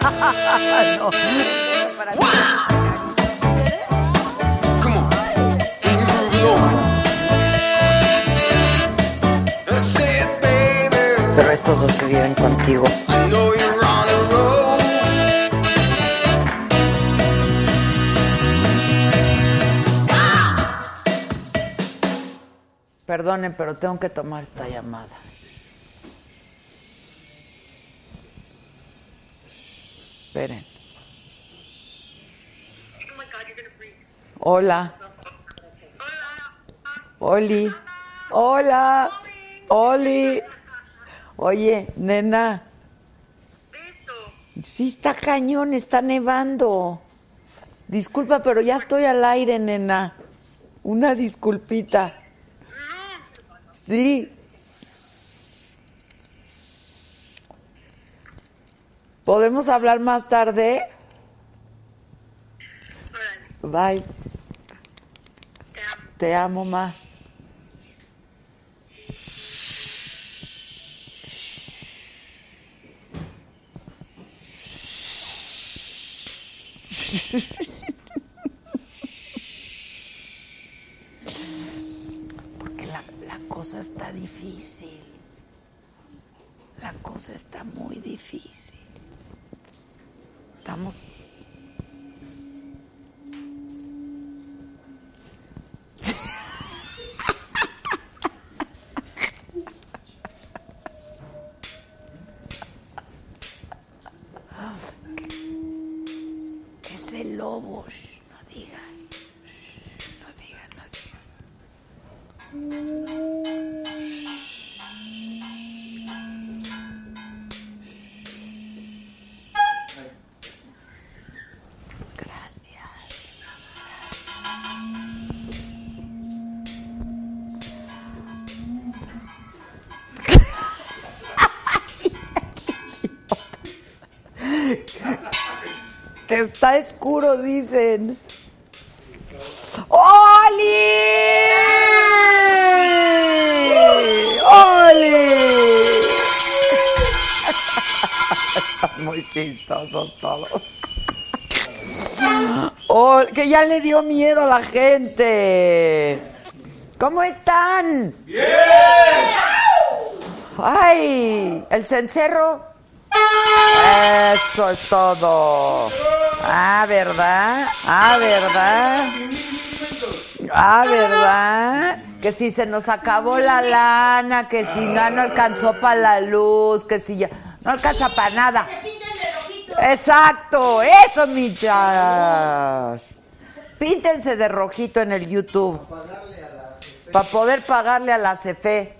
No. Pero estos dos que viven contigo. Perdonen, pero tengo que tomar esta llamada. Esperen. Hola. Oli. Hola. Oli. Oye, nena. Sí está cañón, está nevando. Disculpa, pero ya estoy al aire, nena. Una disculpita. Sí. ¿Podemos hablar más tarde? Bye. Te amo más. Porque la, la cosa está difícil. La cosa está muy difícil. Estamos ¿Qué es el lobo? No digan. Shh, no digan, no digan. Está oscuro, dicen. ¡Oli! ¡Oli! Están muy chistosos todos. Oh, que ya le dio miedo a la gente. ¿Cómo están? ¡Bien! ¡Ay! ¿El cencerro? Eso es todo. Ah, ¿verdad? Ah, ¿verdad? Ah, ¿verdad? Que si se nos acabó la lana, que si no, no alcanzó para la luz, que si ya no alcanza para nada. Exacto, eso, michas. Píntense de rojito en el YouTube. Para poder pagarle a la CFE.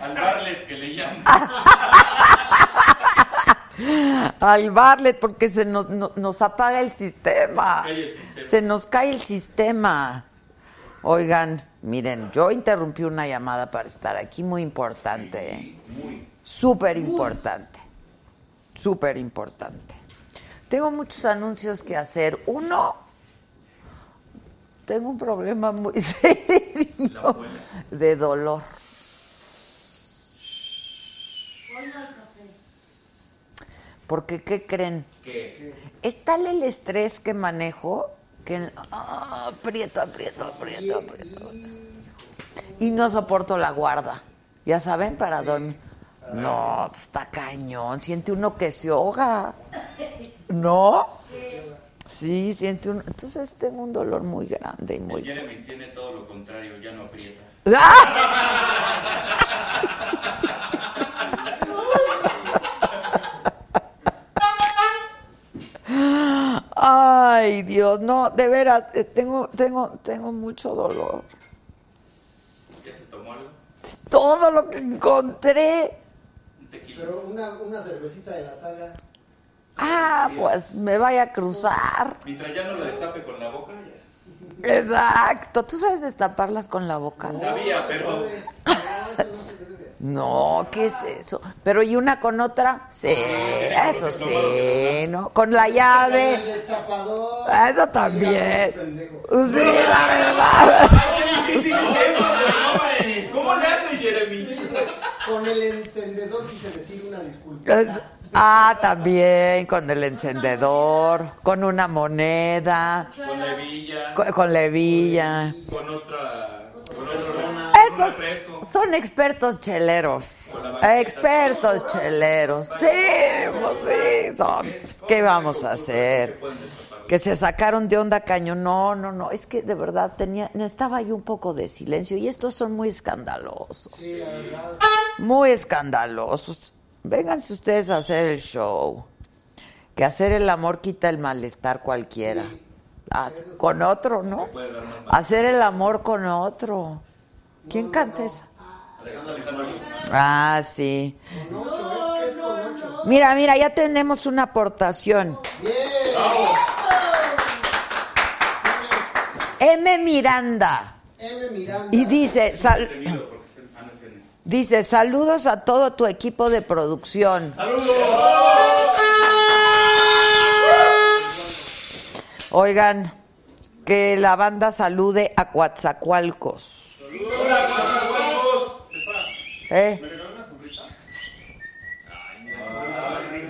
Al Barlet que le llaman. Al Barlet, porque se nos, no- nos apaga el sistema. Se nos cae el sistema. Se nos cae el sistema. Oigan, miren, yo interrumpí una llamada para estar aquí, muy importante. ¿eh? Súper importante. Súper importante. Tengo muchos anuncios que hacer. Uno, tengo un problema muy serio de dolor. Porque, ¿qué creen? ¿Qué? Es tal el estrés que manejo que ah, aprieto, aprieto, aprieto, aprieto. Y no soporto la guarda. Ya saben, para dormir. No, pues está cañón. Siente uno que se ahoga. ¿No? Sí, siente uno. Entonces tengo un dolor muy grande y muy. Jeremy tiene todo lo contrario, ya no aprieta. Ay, Dios, no, de veras, eh, tengo, tengo, tengo mucho dolor. ¿Ya se tomó algo? Todo lo que encontré. Un tequila. Pero una, una cervecita de la saga. Ah, pues me vaya a cruzar. Mientras ya no lo destape con la boca, ya. Exacto. ¿Tú sabes destaparlas con la boca? Sabía, pero. No, se ¿qué es eso? Pero ¿y una con otra? Sí, eso sí, ¿no? Con la El llave. destapador. Eso también. Sí, la verdad. ¿Cómo le haces, Jeremy? Con el encendedor quise decir una disculpa. Es- Ah, también, con el encendedor, con una moneda, Con la hebilla, con, con la hebilla. con otra. Con otro. Son expertos cheleros. Expertos cheleros. Sí, pues sí, son. Pues, ¿Qué vamos a hacer? Que se sacaron de onda cañón. No, no, no. Es que de verdad tenía, necesitaba yo un poco de silencio. Y estos son muy escandalosos. Sí, la verdad. Muy escandalosos. Vénganse ustedes a hacer el show. Que hacer el amor quita el malestar cualquiera. Haz- con otro, ¿no? Hacer el amor con otro. ¿Quién canta esa? Ah, sí. Mira, mira, ya tenemos una aportación. Bien. M. Miranda. M. Miranda. Y dice, sal- dice, saludos a todo tu equipo de producción. Oigan, que la banda salude a Coatzacoalcos. ¿Eh?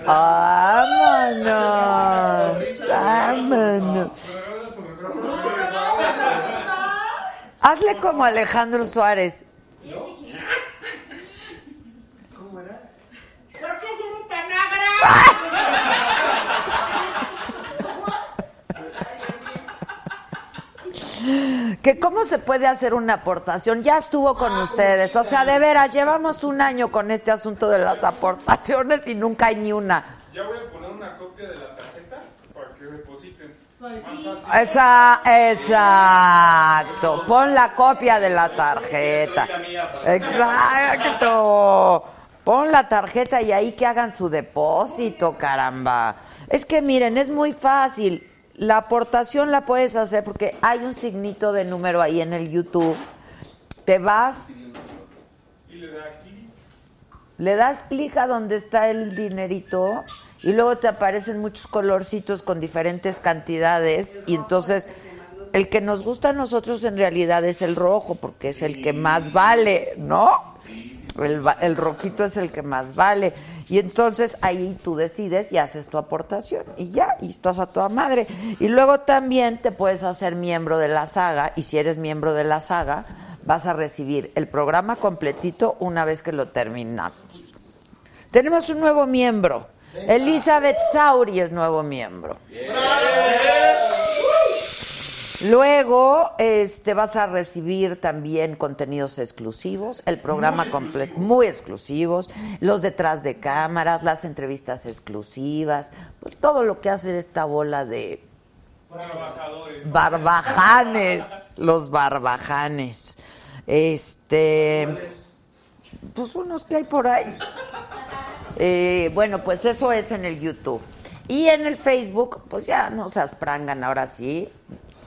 Vámonos, vámonos. Hazle como Alejandro Suárez. ¿Cómo era? Que cómo se puede hacer una aportación. Ya estuvo con ustedes. O sea, de veras, llevamos un año con este asunto de las aportaciones y nunca hay ni una. Ya voy a poner una copia de la tarjeta para que depositen. Esa, exacto. Pon la copia de la tarjeta. Exacto. Pon la tarjeta y ahí que hagan su depósito, caramba. Es que miren, es muy fácil. La aportación la puedes hacer porque hay un signito de número ahí en el YouTube. Te vas, Y le da aquí. le das clic a donde está el dinerito y luego te aparecen muchos colorcitos con diferentes cantidades y entonces el que nos gusta a nosotros en realidad es el rojo porque es el que más vale, ¿no? El, rojito es el que más vale. Y entonces ahí tú decides y haces tu aportación y ya, y estás a toda madre. Y luego también te puedes hacer miembro de la saga y si eres miembro de la saga vas a recibir el programa completito una vez que lo terminamos. Tenemos un nuevo miembro. Elizabeth Sauri es nuevo miembro. Luego este, vas a recibir también contenidos exclusivos, el programa completo, muy exclusivos, los detrás de cámaras, las entrevistas exclusivas, pues todo lo que hace esta bola de Trabajadores. barbajanes, los barbajanes. Este, pues unos que hay por ahí. Eh, bueno, pues eso es en el YouTube. Y en el Facebook, pues ya no se asprangan ahora sí.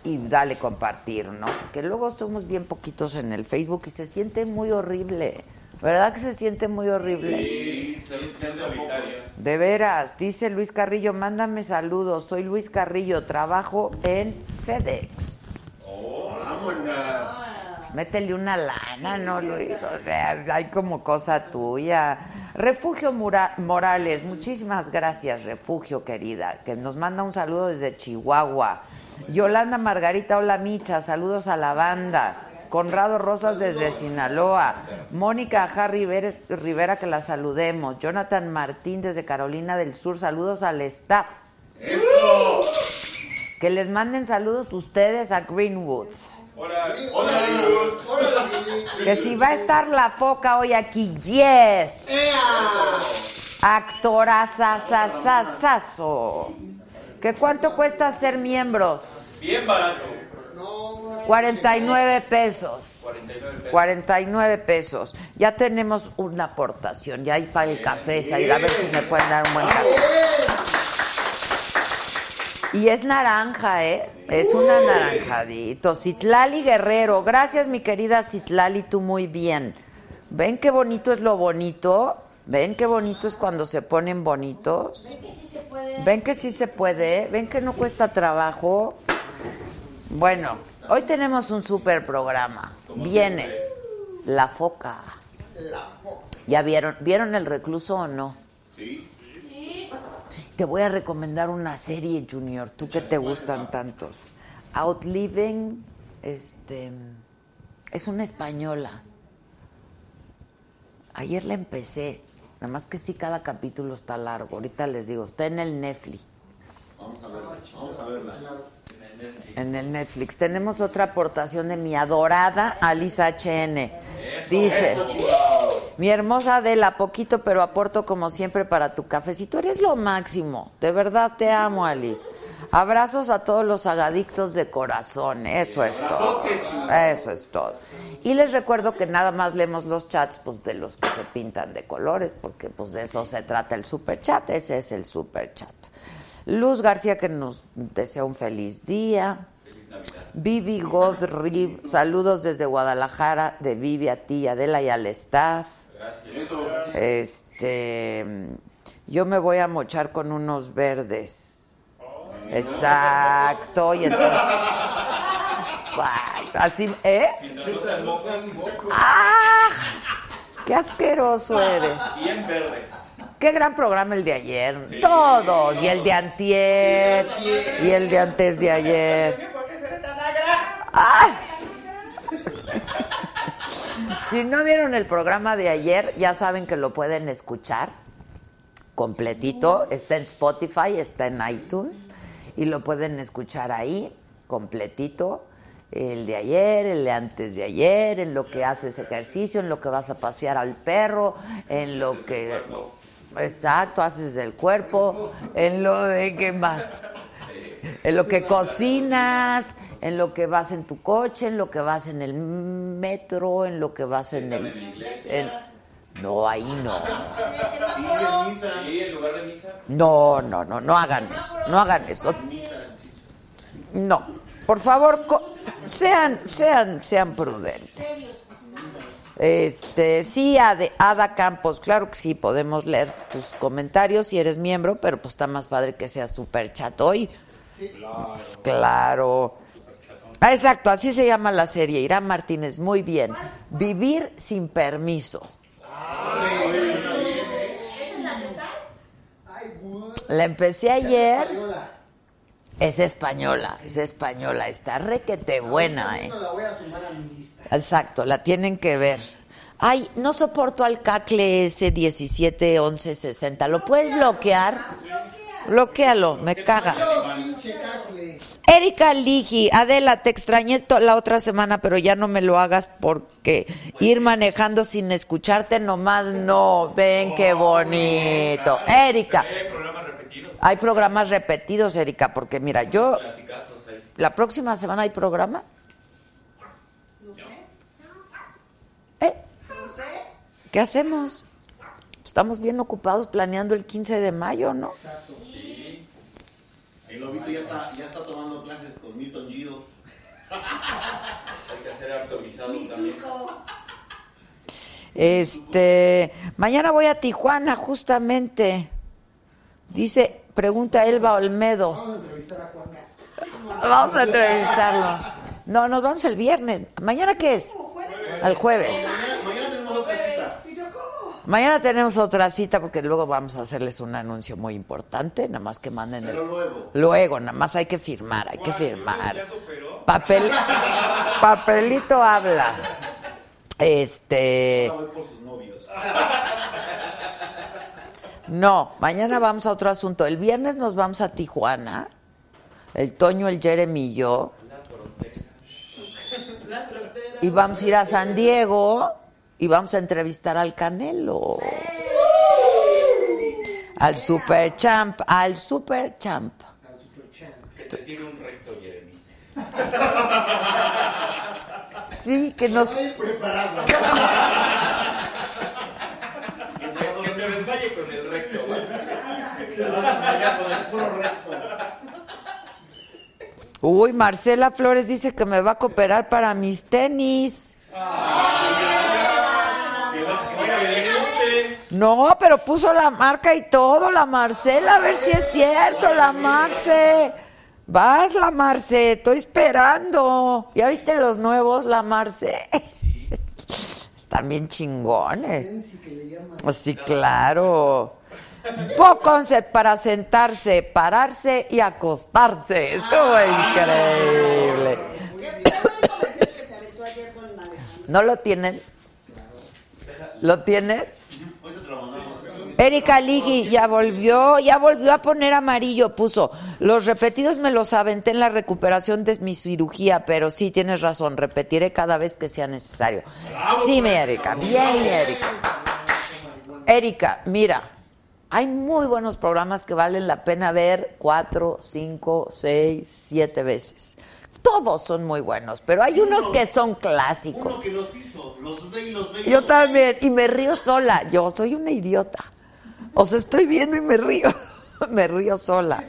Y dale compartir, ¿no? Porque luego somos bien poquitos en el Facebook y se siente muy horrible. ¿Verdad que se siente muy horrible? Sí, sean solitaria. De veras, dice Luis Carrillo, mándame saludos. Soy Luis Carrillo, trabajo en FedEx. Pues métele una lana, ¿no, Luis? O sea, hay como cosa tuya. Refugio Mura- Morales, muchísimas gracias, Refugio, querida, que nos manda un saludo desde Chihuahua. Yolanda Margarita, hola Micha, saludos a la banda. Conrado Rosas desde Sinaloa. Mónica Ajá Rivera, que la saludemos. Jonathan Martín desde Carolina del Sur. Saludos al staff. ¡Eso! Que les manden saludos ustedes a Greenwood. Hola, hola, Greenwood. Órale, Lili. Que si va a estar la foca hoy aquí, yes. Actorazazazazo. ¿Que cuánto cuesta ser miembros? Bien barato. 49 pesos. 49 pesos. 49 pesos. Ya tenemos una aportación. Ya hay para el café. A ver si me pueden dar un buen café. Y es naranja, ¿eh? Es una naranjadito. Citlali Guerrero. Gracias, mi querida Citlali, tú muy bien. ¿Ven qué bonito es lo bonito? ¿Ven qué bonito es cuando se ponen bonitos? ¿Ven que sí se puede? ¿Ven que no cuesta trabajo? Bueno, hoy tenemos un super programa. Viene La Foca. ¿Ya vieron? ¿Vieron El Recluso o no? Te voy a recomendar una serie, Junior, tú que te gustan tantos. Outliving, este, es una española. Ayer la empecé, nada más que sí cada capítulo está largo. Ahorita les digo, está en el Netflix. En el Netflix. Tenemos otra aportación de mi adorada Alice HN. Dice, mi hermosa Adela, poquito pero aporto como siempre para tu cafecito. Eres lo máximo. De verdad te amo, Alice. Abrazos a todos los agadictos de corazón. Eso es todo. Eso es todo. Y les recuerdo que nada más leemos los chats pues de los que se pintan de colores, porque pues de eso se trata el super chat. Ese es el super chat. Luz García que nos desea un feliz día. Vivi Godrib, saludos desde Guadalajara, de Vivi a ti, Adela y al staff. Este, yo me voy a mochar con unos verdes. Exacto. Y entonces, así, ¿eh? ¡Ah! ¡Qué asqueroso eres! Bien verdes. Qué gran programa el de ayer. Todos. Y el de antier. Y el de antes de ayer. ¿Por qué seré tan agra? ¡Ah! Si no vieron el programa de ayer, ya saben que lo pueden escuchar completito. Está en Spotify, está en iTunes y lo pueden escuchar ahí completito. El de ayer, el de antes de ayer, en lo que haces ejercicio, en lo que vas a pasear al perro, en lo que... Exacto, haces del cuerpo, en lo de qué más. En lo que cocinas, en lo que vas en tu coche, en lo que vas en el metro, en lo que vas en el... en- no, ahí no. Sí, en lugar de misa. No, no, no, no hagan eso, no hagan eso. No, por favor, sean, sean, sean prudentes. Este, sí, Ade- Ada Campos, claro que sí, podemos leer tus comentarios si eres miembro, pero pues está más padre que sea super chat hoy. Pues claro. Ah, exacto, así se llama la serie. Irán Martínez, muy bien. Vivir sin permiso. La empecé ayer. Es española, es española. Está requete buena, ¿eh? No la voy a sumar a mi lista. Exacto, la tienen que ver. Ay, no soporto al cacle ese 17 11 60. ¿Lo puedes bloquear? Bloquéalo, me caga. Erika Ligi, Adela, te extrañé la otra semana, pero ya no me lo hagas porque ir manejando sin escucharte nomás no. Ven qué bonito. Erika, repetidos. hay programas repetidos, Erika, porque mira, yo la próxima semana hay programa. ¿Eh? ¿Qué hacemos? Estamos bien ocupados planeando el 15 de mayo, ¿no? El lobito ya está, ya está tomando clases con Milton Gido. Hay que hacer también. Este, mañana voy a Tijuana justamente. Dice, pregunta Elba Olmedo. Vamos a entrevistar a Juan. Vamos a entrevistarlo. No, nos vamos el viernes. ¿Mañana qué es? Al jueves. Mañana tenemos otra cita. Mañana tenemos otra cita porque luego vamos a hacerles un anuncio muy importante, nada más que manden el... Pero luego. Luego, nada más hay que firmar, hay que firmar. Papel, papelito habla. Este. Voy por sus novios. No, mañana vamos a otro asunto. El viernes nos vamos a Tijuana. El Toño, el Jeremy y yo. Y vamos a ir a San Diego y vamos a entrevistar al Canelo. Al Super Champ, al Super Champ. Que te tiene un recto, Jeremy. Sí, que nos Preparado. Que te desmaye con el recto, güey. Te vas a fallar con el puro recto. Uy, Marcela Flores dice que me va a cooperar para mis tenis. No, pero puso la marca y todo, la Marcela, a ver si es cierto, la Marce. Vas, la Marce, estoy esperando. ¿Ya viste los nuevos, la Marce? Están bien chingones. Sí, claro. Concept para sentarse, pararse y acostarse. Estuvo increíble. ¿No lo tienen? ¿Lo tienes? Erika Ligi ya volvió, ya volvió a poner amarillo, puso. Los repetidos me los aventé en la recuperación de mi cirugía, pero sí tienes razón, repetiré cada vez que sea necesario. Sí, mi Erika, bien, Erika. Erika, mira, hay muy buenos programas que valen la pena ver cuatro, cinco, seis, siete veces. Todos son muy buenos, pero hay unos que son clásicos. Uno que los hizo, los ve y los ve. y Yo los ve. también, y me río sola. Yo soy una idiota. O sea, estoy viendo y me río. me río sola.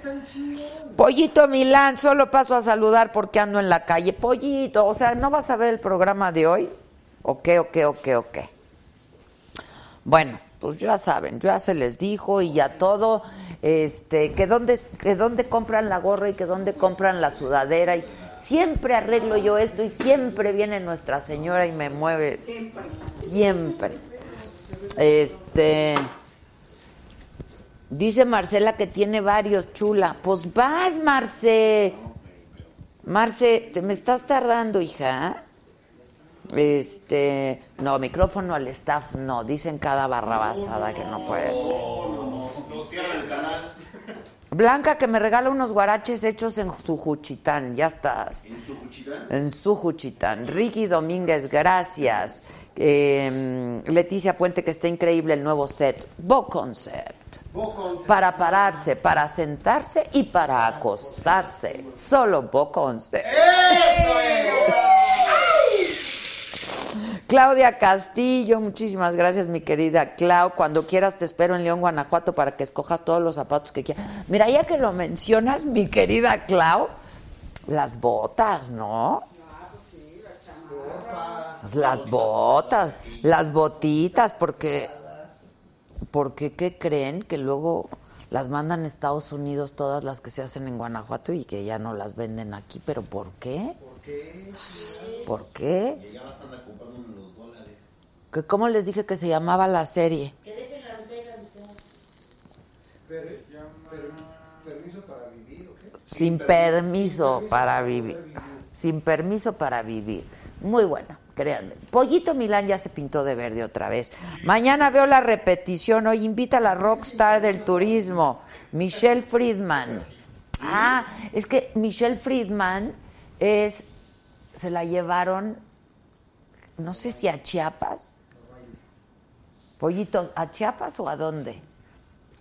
Pollito Milán, solo paso a saludar porque ando en la calle. Pollito, o sea, ¿no vas a ver el programa de hoy? ¿O qué, o qué, o qué, o qué? Bueno, pues ya saben, ya se les dijo y ya todo, este, que dónde, que dónde compran la gorra y que dónde compran la sudadera y siempre arreglo yo esto y siempre viene Nuestra Señora y me mueve. Siempre. Este. Dice Marcela que tiene varios, chula. Pues vas, Marce. Marce, te me estás tardando, hija. Este, no, micrófono al staff, no, dicen cada barrabasada que no puede ser. Nos cierran el canal. Blanca que me regala unos guaraches hechos en su Juchitán, ya estás. En su cuchita. En su Juchitán. Ricky Domínguez, gracias. Eh, Leticia Puente, que está increíble el nuevo set. Bo Concept. Bo Concept. Para pararse, para sentarse y para acostarse. Solo Bo Concept. Claudia Castillo, muchísimas gracias, mi querida Clau. Cuando quieras te espero en León, Guanajuato, para que escojas todos los zapatos que quieras. Mira, ya que lo mencionas, mi querida Clau, las botas, ¿no? Las botas, las botitas, porque, porque ¿qué creen? Que luego las mandan a Estados Unidos todas las que se hacen en Guanajuato y que ya no las venden aquí. ¿Pero por qué? ¿Por qué? Y ya las anda comprando en los dólares. Que ¿Cómo les dije que se llamaba la serie? Per- per- permiso para vivir, ¿o qué? Sin permiso para vivir. Sin permiso para vivir. Muy buena, créanme. Pollito Milán ya se pintó de verde otra vez. Mañana veo la repetición. Hoy invita a la rockstar del turismo, Michelle Friedman. Ah, es que Michelle Friedman es. Se la llevaron, no sé si a Chiapas. Pollito, ¿a Chiapas o a dónde?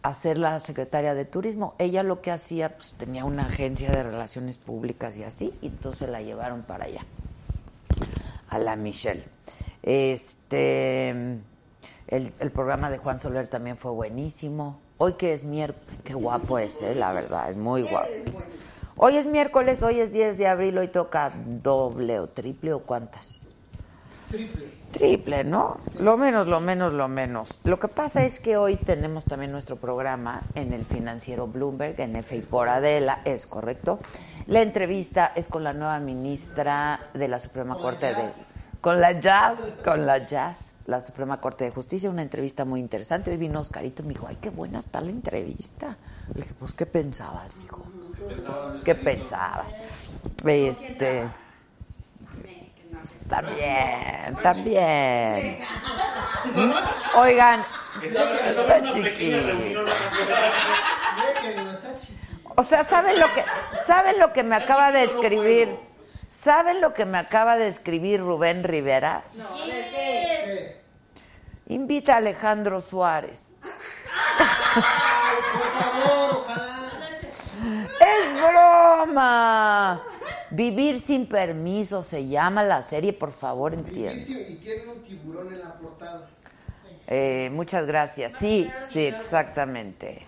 a ser la secretaria de turismo. Ella lo que hacía, pues tenía una agencia de relaciones públicas y así, y entonces la llevaron para allá, a la Michelle. Este, el, el programa de Juan Soler también fue buenísimo. Hoy que es miércoles, qué guapo es, ¿eh? la verdad, es muy guapo. Hoy es miércoles, hoy es 10 de abril, hoy toca doble o triple o cuántas. Triple, ¿no? Lo menos, lo menos, lo menos. Lo que pasa es que hoy tenemos también nuestro programa en el financiero Bloomberg, en F y por Adela, es correcto. La entrevista es con la nueva ministra de la Suprema Corte de... Con la Jazz, con la Jazz, la Suprema Corte de Justicia, una entrevista muy interesante. Hoy vino Oscarito y me dijo, ay, qué buena está la entrevista. Le dije, pues, ¿qué pensabas, hijo? Pues, ¿Qué pensabas? Este. También, también. Oigan, está chiquito. O sea, ¿saben lo que saben lo que me acaba de escribir? ¿Saben lo que me acaba de escribir Rubén Rivera? Invita a Alejandro Suárez. Por favor, ojalá. ¡Es broma! Vivir sin permiso se llama la serie, por favor, entiende. Y tienen un tiburón en la portada. Eh, muchas gracias. Sí, sí, exactamente.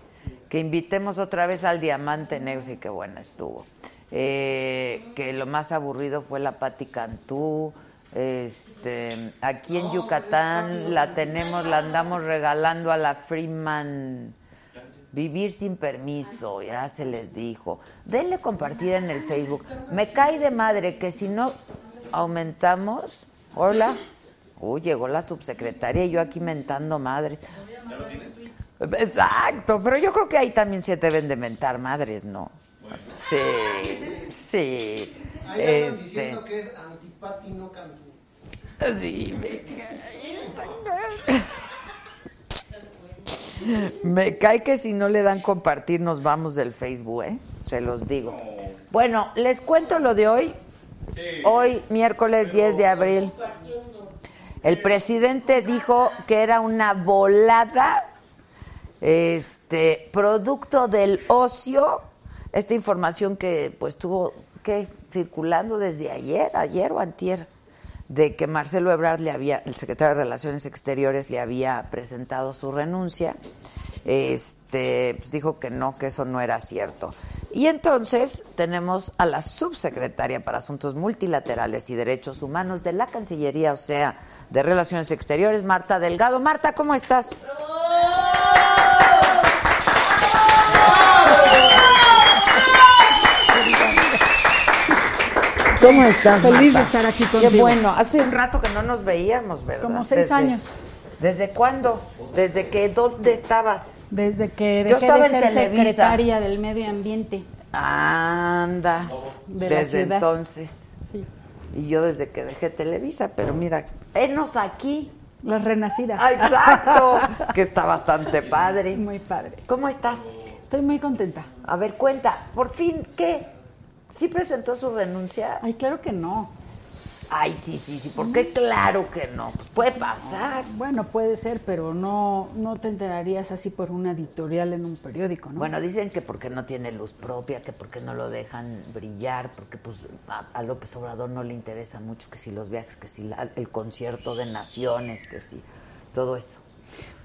Que invitemos otra vez al Diamante Negro, sí, qué buena estuvo. Eh, que lo más aburrido fue la Pati Cantú. Este, aquí en Yucatán la tenemos, la andamos regalando a la Freeman. Vivir sin permiso, ya se les dijo. Denle compartir en el Facebook. Me cae de madre que si no aumentamos. Hola. Uy, llegó la subsecretaria y yo aquí mentando madres. Exacto, pero yo creo que ahí también se deben de mentar madres, ¿no? Sí, sí. Ahí andan Este, diciendo que es antipati, no cantú. sí, me cae. Me cae que si no le dan compartir nos vamos del Facebook, ¿eh? Se los digo. Bueno, les cuento lo de hoy. Hoy, miércoles 10 de abril. El presidente dijo que era una volada, este, producto del ocio, esta información que pues estuvo que circulando desde ayer, ayer o antier, de que Marcelo Ebrard le había, el secretario de Relaciones Exteriores le había presentado su renuncia. Este, pues dijo que no, que eso no era cierto. Y entonces tenemos a la subsecretaria para Asuntos Multilaterales y Derechos Humanos de la Cancillería, o sea, de Relaciones Exteriores, Marta Delgado. Marta, ¿cómo estás? ¿Cómo estás? Feliz de estar aquí Qué contigo. bueno, hace un rato que no nos veíamos, ¿verdad? Como seis Desde- años. ¿Desde cuándo? ¿Desde que dónde estabas? Desde que Yo dejé estaba de en Televisa. secretaria del medio ambiente. Anda, De desde entonces. Sí. Y yo desde que dejé Televisa, pero mira, enos aquí. Las renacidas. Ah, exacto, que está bastante padre. Muy padre. ¿Cómo estás? Estoy muy contenta. A ver, cuenta, por fin, ¿qué? ¿Sí presentó su renuncia? Ay, claro que no. Ay, sí, sí, sí, ¿por qué? Claro que no, pues puede pasar. Bueno, puede ser, pero no, no te enterarías así por una editorial en un periódico, ¿no? Bueno, dicen que porque no tiene luz propia, que porque no lo dejan brillar, porque pues a, a López Obrador no le interesa mucho que si los viajes, que si la- el concierto de naciones, que si todo eso.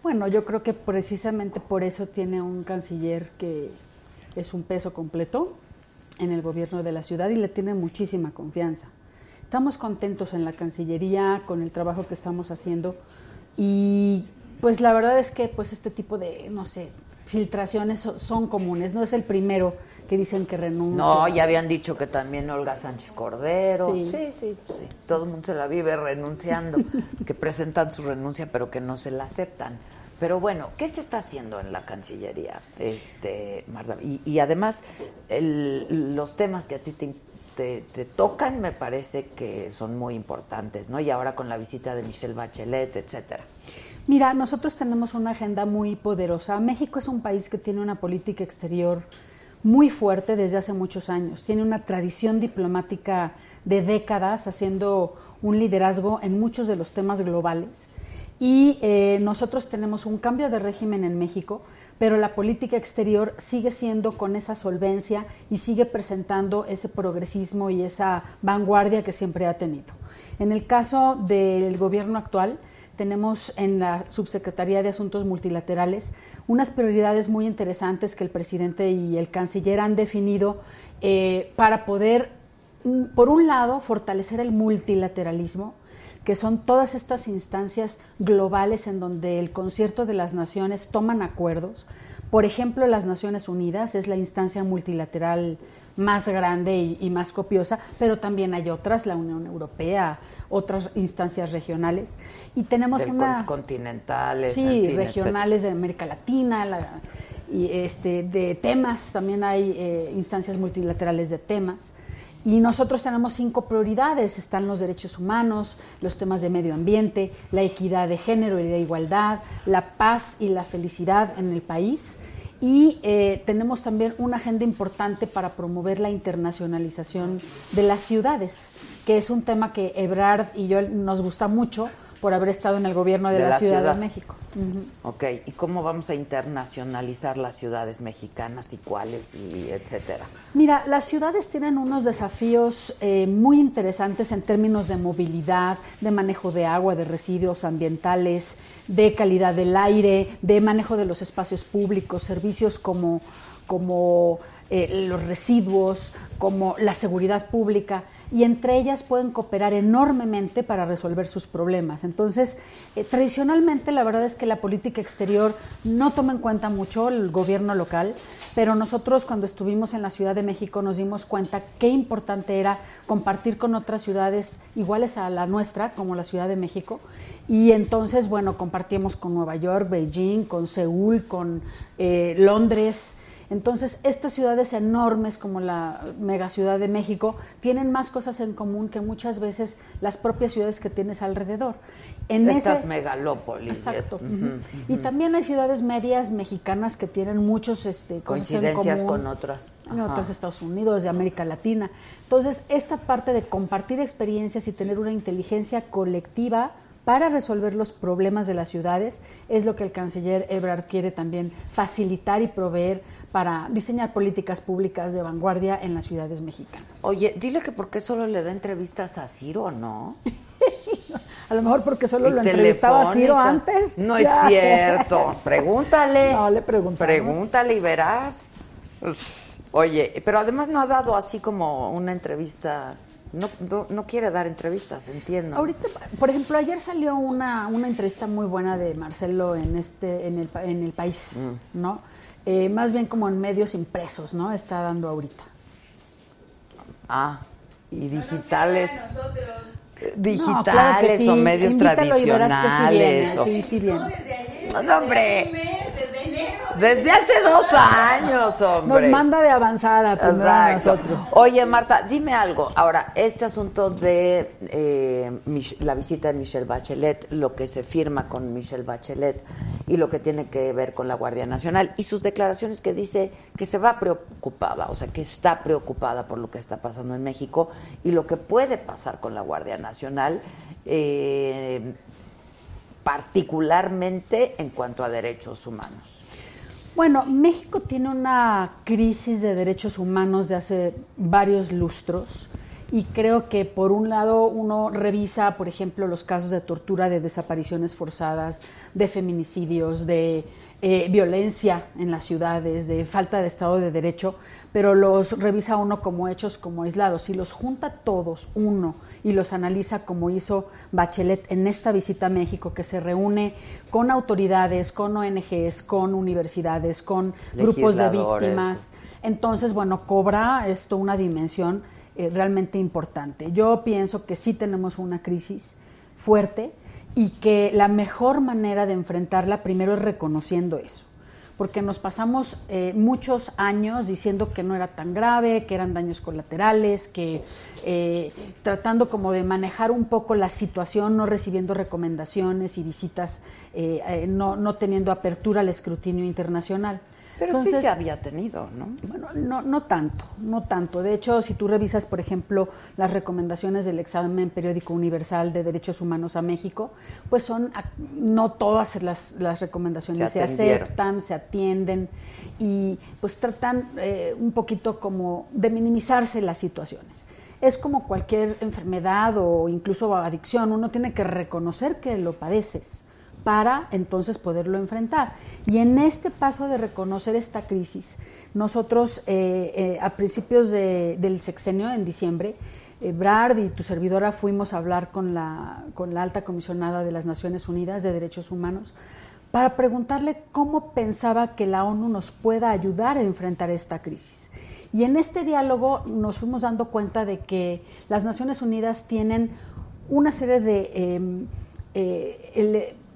Bueno, yo creo que precisamente por eso tiene un canciller que es un peso completo en el gobierno de la ciudad y le tiene muchísima confianza. Estamos contentos en la Cancillería con el trabajo que estamos haciendo y pues la verdad es que pues este tipo de, no sé, filtraciones so- son comunes, no es el primero que dicen que renuncia. No, ya habían dicho que también Olga Sánchez Cordero. Sí. sí, sí. sí. Todo el mundo se la vive renunciando, que presentan su renuncia pero que no se la aceptan. Pero bueno, ¿qué se está haciendo en la Cancillería, este, Marta? Y, y además, el- los temas que a ti te, te- te tocan me parece que son muy importantes, ¿no? Y ahora con la visita de Michelle Bachelet, etcétera. Mira, nosotros tenemos una agenda muy poderosa. México es un país que tiene una política exterior muy fuerte desde hace muchos años. Tiene una tradición diplomática de décadas haciendo un liderazgo en muchos de los temas globales. Y eh, nosotros tenemos un cambio de régimen en México, pero la política exterior sigue siendo con esa solvencia y sigue presentando ese progresismo y esa vanguardia que siempre ha tenido. En el caso del gobierno actual, tenemos en la Subsecretaría de Asuntos Multilaterales unas prioridades muy interesantes que el presidente y el canciller han definido eh, para poder, mm, por un lado, fortalecer el multilateralismo, que son todas estas instancias globales en donde el concierto de las naciones toman acuerdos. Por ejemplo, las Naciones Unidas es la instancia multilateral más grande y, y más copiosa, pero también hay otras, la Unión Europea, otras instancias regionales. Y tenemos Del una... con- continentales, Sí, en fin, regionales de América Latina, la- y este, de temas, también hay eh, instancias multilaterales de temas. Y nosotros tenemos cinco prioridades. Están los derechos humanos, los temas de medio ambiente, la equidad de género y la igualdad, la paz y la felicidad en el país. Y eh, tenemos también una agenda importante para promover la internacionalización de las ciudades, que es un tema que Ebrard y yo nos gusta mucho por haber estado en el gobierno de, la, ciudad, de México. Ok, ¿y cómo vamos a internacionalizar las ciudades mexicanas y cuáles y etcétera? Mira, las ciudades tienen unos desafíos eh, muy interesantes en términos de movilidad, de manejo de agua, de residuos ambientales, de calidad del aire, de manejo de los espacios públicos, servicios como, como eh, los residuos, como la seguridad pública y entre ellas pueden cooperar enormemente para resolver sus problemas. Entonces, eh, tradicionalmente la verdad es que la política exterior no toma en cuenta mucho el gobierno local, pero nosotros cuando estuvimos en la Ciudad de México nos dimos cuenta qué importante era compartir con otras ciudades iguales a la nuestra, como la Ciudad de México, y entonces, bueno, compartimos con Nueva York, Beijing, con Seúl, con eh, Londres, entonces, estas ciudades enormes como la megaciudad de México tienen más cosas en común que muchas veces las propias ciudades que tienes alrededor. En Estas megalópolis. Exacto. Y también hay ciudades medias mexicanas que tienen muchos este, coincidencias con otras. En otros Estados Unidos, de América Latina. Entonces, esta parte de compartir experiencias y tener una inteligencia colectiva para resolver los problemas de las ciudades es lo que el canciller Ebrard quiere también facilitar y proveer para diseñar políticas públicas de vanguardia en las ciudades mexicanas. Oye, dile que por qué solo le da entrevistas a Ciro, ¿no? a lo mejor porque solo lo entrevistaba a Ciro antes. No es cierto. Pregúntale. No, le preguntamos. Pregúntale y verás. Pues, oye, pero además no ha dado así como una entrevista no, no, quiere dar entrevistas, entiendo. Ahorita, por ejemplo, ayer salió una, una entrevista muy buena de Marcelo en este en el, en el país, mm. ¿no? Eh, más bien como en medios impresos, ¿no? Está dando ahorita. Ah, y digitales. Digitales o medios tradicionales. Sí, sí, bien. No, hombre. Desde hace dos años, hombre. Nos manda de avanzada primero a nosotros. Oye, Marta, dime algo. Ahora, este asunto de eh, la visita de Michelle Bachelet, lo que se firma con Michelle Bachelet y lo que tiene que ver con la Guardia Nacional y sus declaraciones que dice que se va preocupada, o sea, que está preocupada por lo que está pasando en México y lo que puede pasar con la Guardia Nacional. Eh, particularmente en cuanto a derechos humanos. Bueno, México tiene una crisis de derechos humanos de hace varios lustros y creo que por un lado uno revisa, por ejemplo, los casos de tortura, de desapariciones forzadas, de feminicidios, de eh, violencia en las ciudades, de falta de Estado de Derecho, pero los revisa uno como hechos como aislados. y los junta todos uno y los analiza como hizo Bachelet en esta visita a México, que se reúne con autoridades, con ONGs, con universidades, con grupos de víctimas, entonces, bueno, cobra esto una dimensión eh, realmente importante. Yo pienso que sí tenemos una crisis fuerte y que la mejor manera de enfrentarla primero es reconociendo eso, porque nos pasamos eh, muchos años diciendo que no era tan grave, que eran daños colaterales, que eh, tratando como de manejar un poco la situación, no recibiendo recomendaciones y visitas, eh, no, no teniendo apertura al escrutinio internacional. Pero sí se había tenido, ¿no? Bueno, no, no tanto, no tanto. De hecho, si tú revisas, por ejemplo, las recomendaciones del examen periódico universal de derechos humanos a México, pues son, no todas las, las recomendaciones se, aceptan, se atienden y pues tratan eh, un poquito como de minimizarse las situaciones. Es como cualquier enfermedad o incluso adicción, uno tiene que reconocer que lo padeces para entonces poderlo enfrentar. Y en este paso de reconocer esta crisis, nosotros eh, eh, a principios del sexenio, en diciembre, eh, Brad y tu servidora fuimos a hablar con la, con la alta comisionada de las Naciones Unidas de Derechos Humanos para preguntarle cómo pensaba que la ONU nos pueda ayudar a enfrentar esta crisis. Y en este diálogo nos fuimos dando cuenta de que las Naciones Unidas tienen una serie de... Em,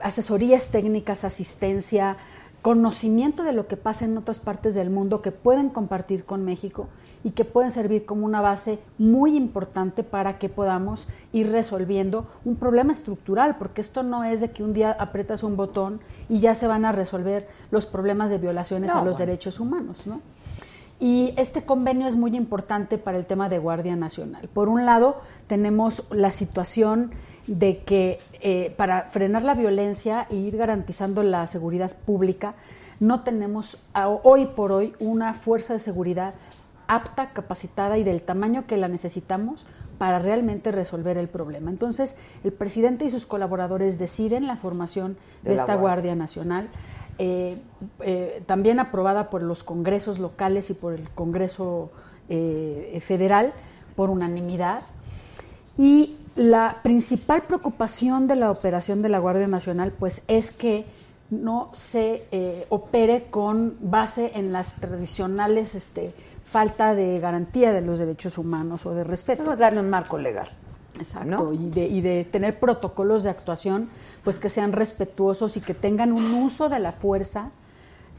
asesorías técnicas, asistencia, conocimiento de lo que pasa en otras partes del mundo que pueden compartir con México y que pueden servir como una base muy importante para que podamos ir resolviendo un problema estructural, porque esto no es de que un día aprietas un botón y ya se van a resolver los problemas de violaciones No, a los bueno. derechos humanos, ¿no? Y este convenio es muy importante para el tema de Guardia Nacional. Por un lado, tenemos la situación de que eh, para frenar la violencia e ir garantizando la seguridad pública, no tenemos hoy por hoy una fuerza de seguridad apta, capacitada y del tamaño que la necesitamos para realmente resolver el problema. Entonces, el presidente y sus colaboradores deciden la formación de, De la esta Guardia. Guardia Nacional, eh, eh, también aprobada por los congresos locales y por el Congreso eh, Federal por unanimidad. Y la principal preocupación de la operación de la Guardia Nacional pues es que no se eh, opere con base en las tradicionales este, falta de garantía de los derechos humanos o de respeto. A darle un marco legal. Exacto, ¿no? y, de, y de tener protocolos de actuación pues que sean respetuosos y que tengan un uso de la fuerza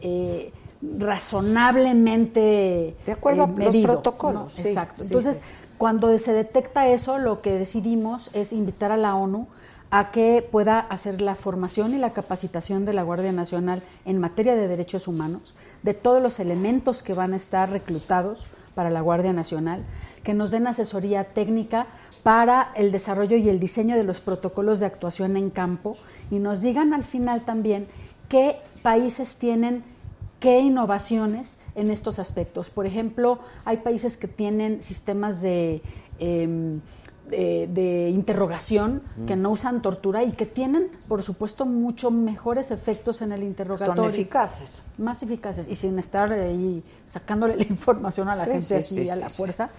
eh, razonablemente De acuerdo a los medido, protocolos, ¿no? sí, Exacto. sí, Entonces, sí. cuando se detecta eso, lo que decidimos es invitar a la ONU a que pueda hacer la formación y la capacitación de la Guardia Nacional en materia de derechos humanos, de todos los elementos que van a estar reclutados para la Guardia Nacional, que nos den asesoría técnica para el desarrollo y el diseño de los protocolos de actuación en campo y nos digan al final también qué países tienen qué innovaciones en estos aspectos. Por ejemplo, hay países que tienen sistemas de, eh, de, de interrogación que no usan tortura y que tienen, por supuesto, mucho mejores efectos en el interrogatorio. Son eficaces. Más eficaces y sin estar ahí sacándole la información a la Sí, gente sí, así sí, a la sí. fuerza.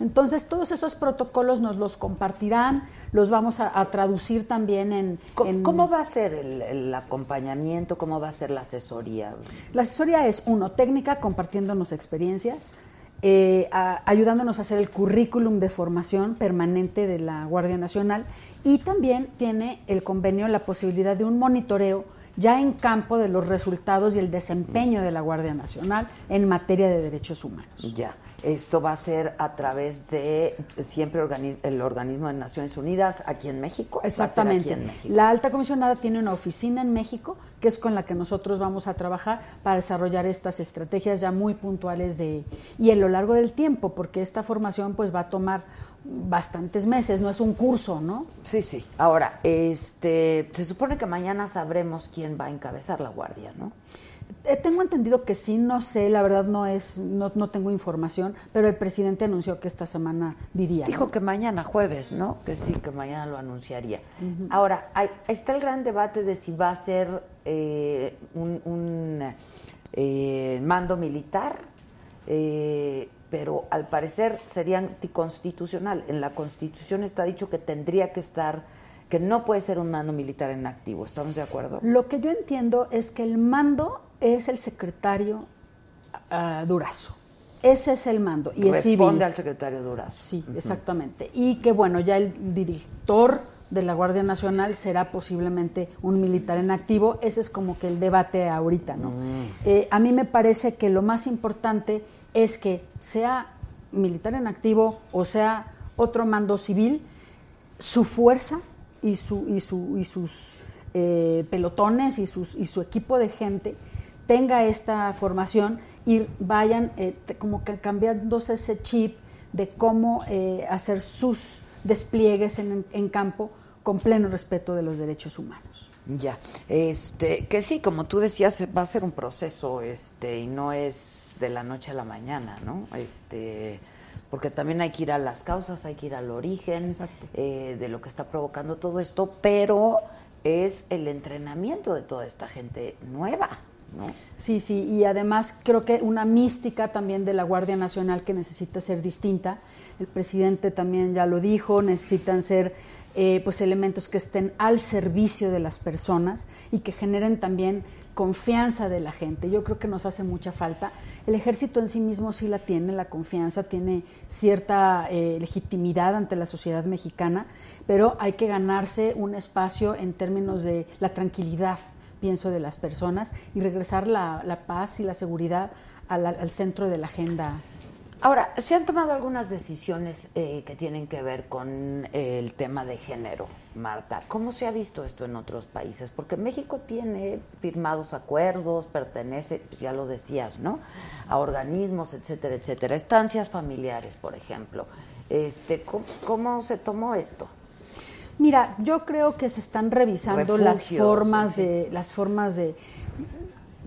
Entonces, todos esos protocolos nos los compartirán, los vamos a, a traducir también en, ¿Cómo, en- cómo va a ser el, el acompañamiento? ¿Cómo va a ser la asesoría? La asesoría es, uno, técnica, compartiéndonos experiencias, eh, a- ayudándonos a hacer el currículum de formación permanente de la Guardia Nacional y también tiene el convenio la posibilidad de un monitoreo ya en campo de los resultados y el desempeño de la Guardia Nacional en materia de derechos humanos. Ya, esto va a ser a través de siempre organi- el organismo de Naciones Unidas aquí en México. Exactamente. aquí en México. La alta comisionada tiene una oficina en México que es con la que nosotros vamos a trabajar para desarrollar estas estrategias ya muy puntuales de y a lo largo del tiempo, porque esta formación pues va a tomar bastantes meses, no es un curso, ¿no? Sí, sí. Ahora, este, se supone que mañana sabremos quién va a encabezar la guardia, ¿no? Eh, tengo entendido que sí, no sé, la verdad no es, no, no tengo información, pero el presidente anunció que esta semana diría. Dijo ¿no? que mañana jueves, ¿no? Que sí, que mañana lo anunciaría. Ahora, hay- está el gran debate de si va a ser eh, un, un, eh, mando militar, eh, pero al parecer sería anticonstitucional. En la Constitución está dicho que tendría que estar, que no puede ser un mando militar en activo. ¿Estamos de acuerdo? Lo que yo entiendo es que el mando es el secretario ah, Durazo. Ese es el mando y es Responde civil. al secretario Durazo. Sí, exactamente. Y que bueno, ya el director de la Guardia Nacional será posiblemente un militar en activo. Ese es como que el debate ahorita, ¿no? Eh, a mí me parece que lo más importante es que sea militar en activo o sea otro mando civil, su fuerza y, su, y, su, y sus eh, pelotones y, sus, y su equipo de gente tenga esta formación y vayan eh, como que cambiándose ese chip de cómo eh, hacer sus despliegues en, en campo con pleno respeto de los derechos humanos. Ya, este, que sí, como tú decías, va a ser un proceso, este, y no es de la noche a la mañana, ¿no? Este, porque también hay que ir a las causas, hay que ir al origen eh, de lo que está provocando todo esto, pero es el entrenamiento de toda esta gente nueva, ¿no? Sí, sí, y además creo que una mística también de la Guardia Nacional que necesita ser distinta. El presidente también ya lo dijo, necesitan ser eh, pues elementos que estén al servicio de las personas y que generen también confianza de la gente. Yo creo que nos hace mucha falta. El ejército en sí mismo sí la tiene, la confianza, tiene cierta eh, legitimidad ante la sociedad mexicana, pero hay que ganarse un espacio en términos de la tranquilidad pienso, de las personas y regresar la, la paz y la seguridad al, al centro de la agenda Ahora, se han tomado algunas decisiones eh, que tienen que ver con eh, el tema de género, Marta. ¿Cómo se ha visto esto en otros países? Porque México tiene firmados acuerdos, pertenece, ya lo decías, ¿no? A organismos, etcétera, etcétera. Estancias familiares, por ejemplo. Este, ¿cómo, cómo se tomó esto? Mira, yo creo que se están revisando las formas de las formas de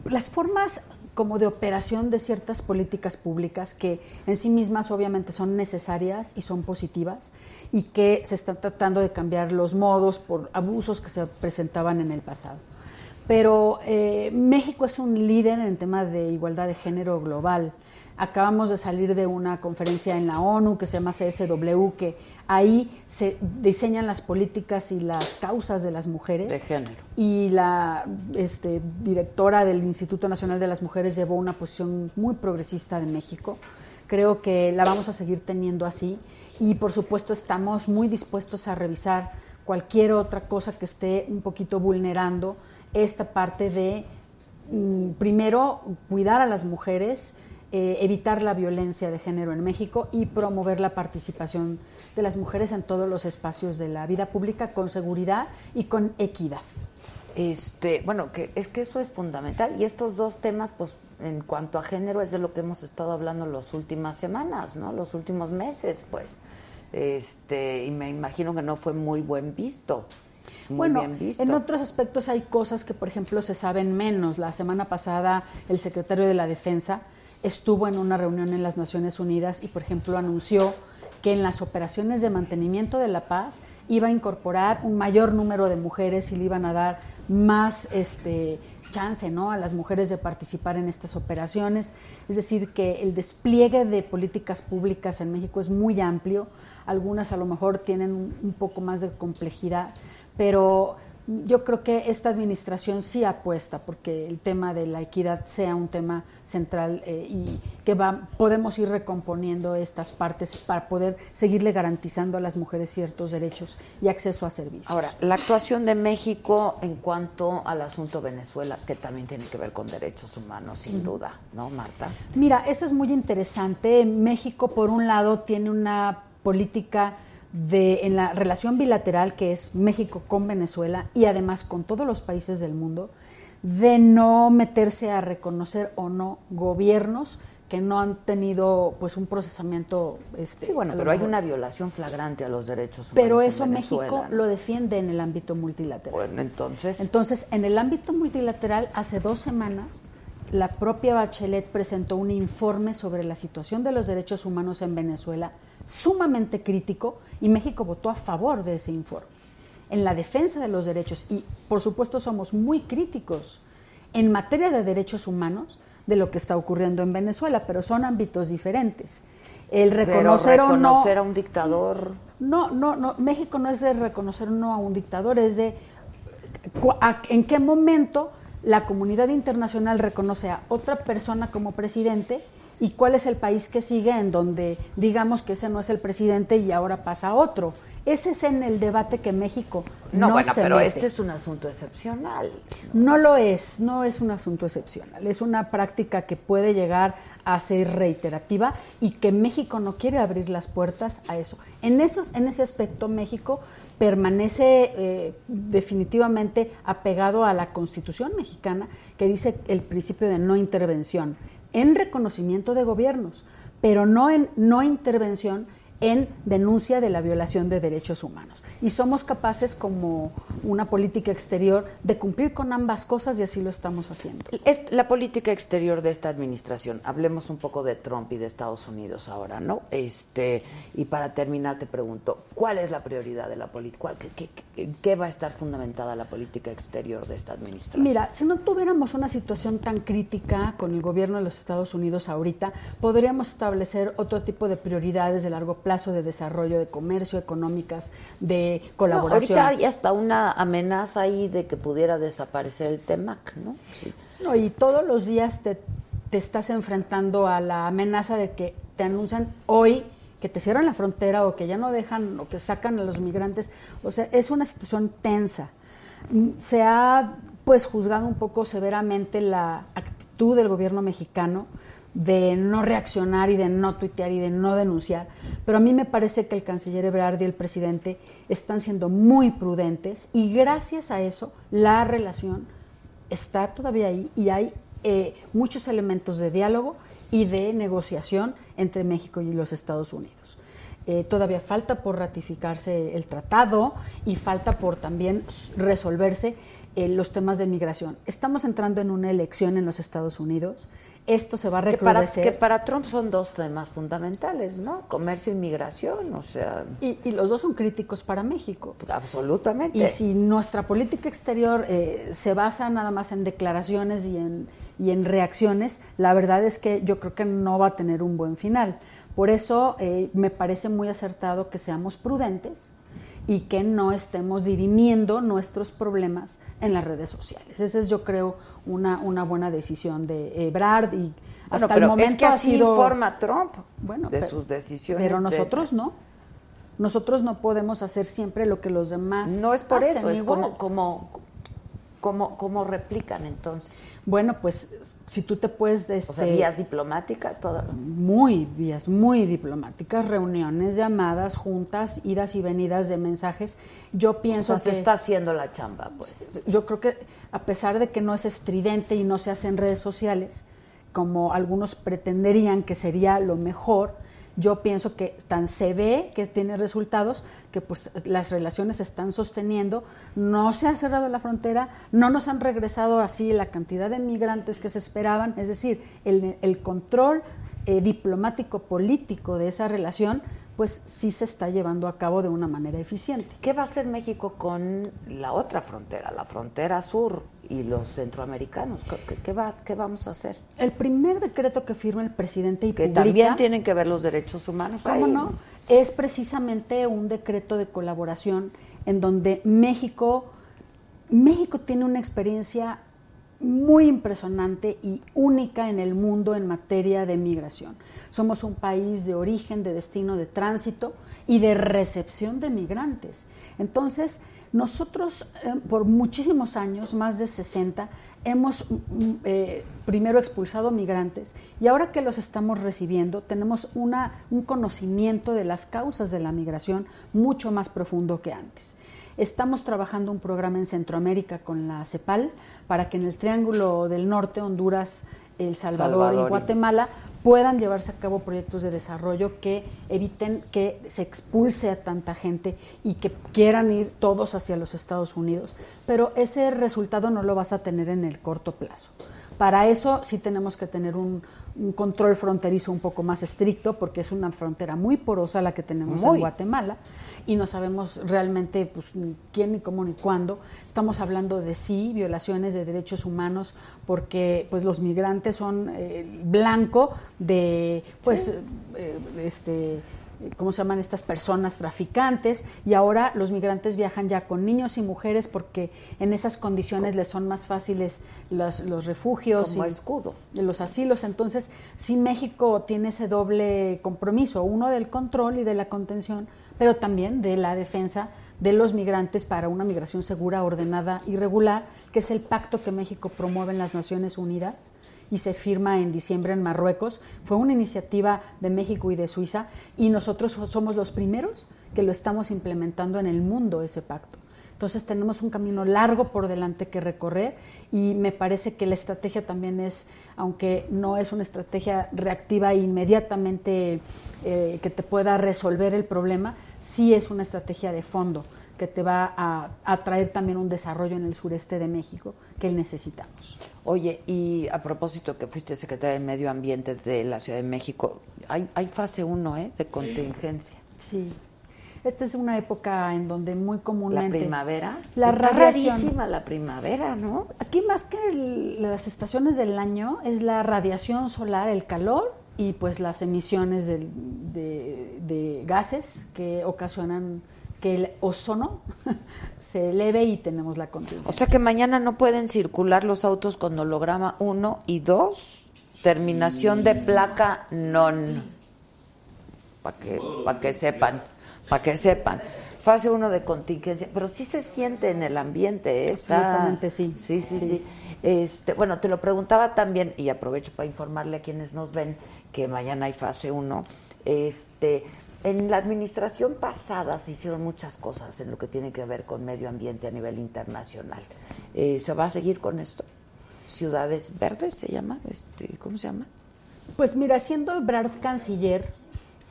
las formas como de operación de ciertas políticas públicas que en sí mismas obviamente son necesarias y son positivas y que se están tratando de cambiar los modos por abusos que se presentaban en el pasado. Pero eh, México es un líder en temas de igualdad de género global. Acabamos de salir de una conferencia en la ONU que se llama CSW, que ahí se diseñan las políticas y las causas de las mujeres. De género. Y la este, directora del Instituto Nacional de las Mujeres llevó una posición muy progresista de México. Creo que la vamos a seguir teniendo así. Y por supuesto estamos muy dispuestos a revisar cualquier otra cosa que esté un poquito vulnerando esta parte de, mm, primero, cuidar a las mujeres, eh, evitar la violencia de género en México y promover la participación de las mujeres en todos los espacios de la vida pública con seguridad y con equidad. Este, bueno, que es que eso es fundamental y estos dos temas, pues, en cuanto a género, es de lo que hemos estado hablando las últimas semanas, ¿no? Los últimos meses, pues, este, y me imagino que no fue muy buen visto, muy bueno, bien visto. en otros aspectos hay cosas que, por ejemplo, se saben menos. La semana pasada el secretario de la Defensa estuvo en una reunión en las Naciones Unidas y, por ejemplo, anunció que en las operaciones de mantenimiento de la paz iba a incorporar un mayor número de mujeres y le iban a dar más este, chance ¿no? a las mujeres de participar en estas operaciones. Es decir, que el despliegue de políticas públicas en México es muy amplio, algunas a lo mejor tienen un, poco más de complejidad, pero yo creo que esta administración sí apuesta porque el tema de la equidad sea un tema central eh, y que va, podemos ir recomponiendo estas partes para poder seguirle garantizando a las mujeres ciertos derechos y acceso a servicios. Ahora, la actuación de México en cuanto al asunto Venezuela, que también tiene que ver con derechos humanos, sin duda, ¿no, Marta? Mira, eso es muy interesante. México, por un lado, tiene una política de, en la relación bilateral que es México con Venezuela y además con todos los países del mundo, de no meterse a reconocer o no gobiernos que no han tenido pues un procesamiento este Sí, bueno, pero hay una violación flagrante a los derechos humanos. pero eso México ¿no? lo defiende en el ámbito multilateral. Bueno, entonces, Entonces, en el ámbito multilateral, hace dos semanas, la propia Bachelet presentó un informe sobre la situación de los derechos humanos en Venezuela, sumamente crítico, y México votó a favor de ese informe, en la defensa de los derechos. Y, por supuesto, somos muy críticos en materia de derechos humanos de lo que está ocurriendo en Venezuela, pero son ámbitos diferentes. El pero reconocer o no reconocer a un dictador. no, no, no. México no es de reconocer no a un dictador, es de en qué momento la comunidad internacional reconoce a otra persona como presidente y cuál es el país que sigue en donde digamos que ese no es el presidente y ahora pasa otro. Ese es en el debate que México No, no, bueno, se pero mete. este es un asunto excepcional. No lo es, no es un asunto excepcional, es una práctica que puede llegar a ser reiterativa y que México no quiere abrir las puertas a eso. En, esos, en ese aspecto México permanece eh, definitivamente apegado a la Constitución mexicana que dice el principio de no intervención en reconocimiento de gobiernos, pero no en no intervención en denuncia de la violación de derechos humanos. Y somos capaces, como una política exterior, de cumplir con ambas cosas y así lo estamos haciendo. Es la política exterior de esta administración. Hablemos un poco de Trump y de Estados Unidos ahora, ¿no? Este y para terminar te pregunto, ¿cuál es la prioridad de la política? ¿Qué, qué, qué- qué va a estar fundamentada la política exterior de esta administración? Mira, si no tuviéramos una situación tan crítica con el gobierno de los Estados Unidos ahorita, podríamos establecer otro tipo de prioridades de largo plazo de desarrollo, de comercio, económicas, de No, colaboración. ahorita hay hasta una amenaza ahí de que pudiera desaparecer el TEMAC, ¿no? Sí. No, y todos los días te, te estás enfrentando a la amenaza de que te anuncian hoy que te cierran la frontera o que ya no dejan o que sacan a los migrantes. O sea, es una situación tensa. Mm, Se ha pues juzgado un poco severamente la actitud del gobierno mexicano de no reaccionar y de no tuitear y de no denunciar. Pero a mí me parece que el canciller Ebrard y el presidente están siendo muy prudentes y gracias a eso la relación está todavía ahí y hay eh, muchos elementos de diálogo y de negociación entre México y los Estados Unidos. Eh, todavía falta por ratificarse el tratado y falta por también resolverse eh, los temas de migración. Estamos entrando en una elección en los Estados Unidos. Esto se va a Que para, recrudecer. que para Trump son dos temas fundamentales, ¿no? Comercio y migración, o sea, y, y los dos son críticos para México. absolutamente. Y si nuestra política exterior eh, se basa nada más en declaraciones y en, y en reacciones, la verdad es que yo creo que no va a tener un buen final. Por eso eh, me parece muy acertado que seamos prudentes y que no estemos dirimiendo nuestros problemas en las redes sociales. Esa es, yo creo, una, una buena decisión de Ebrard y Bueno, hasta pero el momento es que ha así sido informa Trump bueno, de pero- sus decisiones. Pero de- nosotros no. Nosotros no podemos hacer siempre lo que los demás No es por hacen eso, es igual. como, como, como, como replican entonces. Bueno, pues si tú te puedes... O sea, este, vías diplomáticas, todo. muy vías, muy diplomáticas, reuniones, llamadas, juntas, idas y venidas de mensajes. Yo O pienso sea, se que está haciendo la chamba, pues. yo creo que a pesar de que no es estridente y no se hace en redes sociales, como algunos pretenderían que sería lo mejor, yo pienso que tan se ve que tiene resultados, que pues las relaciones se están sosteniendo, no se ha cerrado la frontera, no nos han regresado así la cantidad de migrantes que se esperaban, es decir, el, el control eh, diplomático político de esa relación, pues sí se está llevando a cabo de una manera eficiente. ¿Qué va a hacer México con la otra frontera, la frontera sur y los centroamericanos? ¿Qué, va, qué vamos a hacer? El primer decreto que firma el presidente y Que publica, también tienen que ver los derechos humanos. ¿Cómo ahí. no? Es precisamente un decreto de colaboración en donde México, México tiene una experiencia muy impresionante y única en el mundo en materia de migración. Somos un país de origen, de destino, de tránsito y de recepción de migrantes. Entonces, nosotros eh, por muchísimos años, más de 60, hemos mm, eh, primero expulsado migrantes y ahora que los estamos recibiendo tenemos una, un conocimiento de las causas de la migración mucho más profundo que antes. Estamos trabajando un programa en Centroamérica con la CEPAL para que en el Triángulo del Norte, Honduras, El Salvador, Salvador y- y Guatemala puedan llevarse a cabo proyectos de desarrollo que eviten que se expulse a tanta gente y que quieran ir todos hacia los Estados Unidos. Pero ese resultado no lo vas a tener en el corto plazo. Para eso sí tenemos que tener un, un control fronterizo un poco más estricto porque es una frontera muy porosa la que tenemos Muy. en Guatemala y no sabemos realmente pues, ni quién, ni cómo, ni cuándo. Estamos hablando de sí, violaciones de derechos humanos porque pues, los migrantes son eh, blanco de pues eh, este ¿cómo se llaman estas personas traficantes? Y ahora los migrantes viajan ya con niños y mujeres porque en esas condiciones les son más fáciles los, los refugios Como y escudo. y los asilos. Entonces, sí México tiene ese doble compromiso, uno del control y de la contención, pero también de la defensa de los migrantes para una migración segura, ordenada y regular, que es el pacto que México promueve en las Naciones Unidas y se firma en diciembre en Marruecos. Fue una iniciativa de México y de Suiza y nosotros somos los primeros que lo estamos implementando en el mundo, ese pacto. Entonces tenemos un camino largo por delante que recorrer y me parece que la estrategia también es, aunque no es una estrategia reactiva inmediatamente eh, que te pueda resolver el problema, sí es una estrategia de fondo que te va a, a traer también un desarrollo en el sureste de México que necesitamos. Oye, y a propósito que fuiste secretaria de Medio Ambiente de la Ciudad de México, hay, hay fase 1 ¿eh? de contingencia. Sí. Esta es una época en donde muy La comúnmente... primavera. La Está radiación. rarísima la primavera, ¿no? Aquí más que el- las estaciones del año es la radiación solar, el calor y pues las emisiones de, de gases que ocasionan que el ozono se eleve y tenemos la contingencia. O sea que mañana no pueden circular los autos con holograma 1 y 2, terminación de placa non. Para que, pa' que sepan, para que sepan. Fase 1 de contingencia, pero sí se siente en el ambiente, ¿eh? Está... Sí. Sí, sí, sí. Sí. Este, bueno, te lo preguntaba también, y aprovecho para informarle a quienes nos ven que mañana hay fase 1. Este, en la administración pasada se hicieron muchas cosas en lo que tiene que ver con medio ambiente a nivel internacional. Eh, ¿Se va a seguir con esto? Ciudades verdes se llama, este, ¿cómo se llama? Pues mira, siendo Ebrard canciller,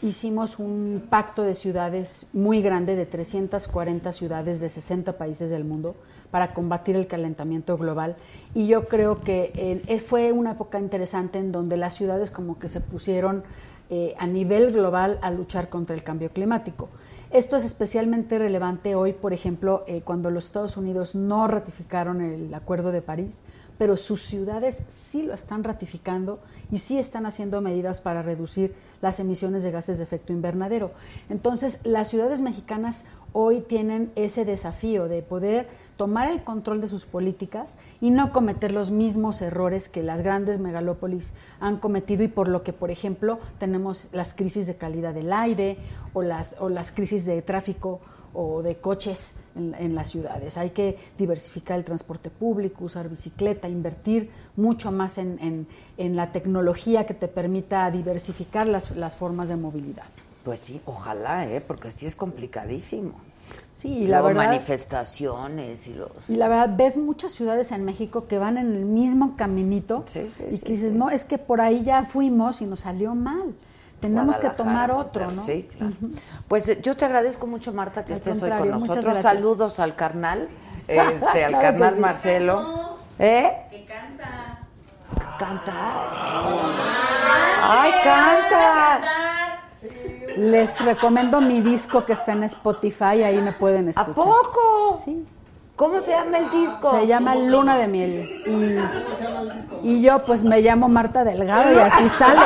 hicimos un pacto de ciudades muy grande, de 340 ciudades de 60 países del mundo, para combatir el calentamiento global. Y yo creo que eh, fue una época interesante en donde las ciudades como que se pusieron eh, a nivel global a luchar contra el cambio climático. Esto es especialmente relevante hoy, por ejemplo, eh, cuando los Estados Unidos no ratificaron el Acuerdo de París, pero sus ciudades sí lo están ratificando y sí están haciendo medidas para reducir las emisiones de gases de efecto invernadero. Entonces, las ciudades mexicanas hoy tienen ese desafío de poder tomar el control de sus políticas y no cometer los mismos errores que las grandes megalópolis han cometido y por lo que, por ejemplo, tenemos las crisis de calidad del aire o las, o las crisis de tráfico o de coches en, las ciudades. Hay que diversificar el transporte público, usar bicicleta, invertir mucho más en, en, en la tecnología que te permita diversificar las, las, formas de movilidad. Pues sí, ojalá, ¿eh? porque sí es complicadísimo. Sí, y la Luego verdad, manifestaciones y los... y la verdad, ves muchas ciudades en México que van en el mismo caminito Sí, sí, y sí, que dices, sí. no, es que por ahí ya fuimos y nos salió mal. Tenemos que tomar otro, ¿no? Sí, claro. Pues eh, yo te agradezco mucho, Marta, que Al estés hoy con nosotros. Saludos al carnal, este, al Claro carnal sí. Marcelo. ¿Eh? Que canta. Canta. ¡Ay, canta! Les recomiendo mi disco que está en Spotify, ahí me pueden ¿A escuchar. poco? Sí. ¿Cómo se llama el disco? Se llama Luna de Miel. Y, y yo pues me llamo Marta Delgado y así sale.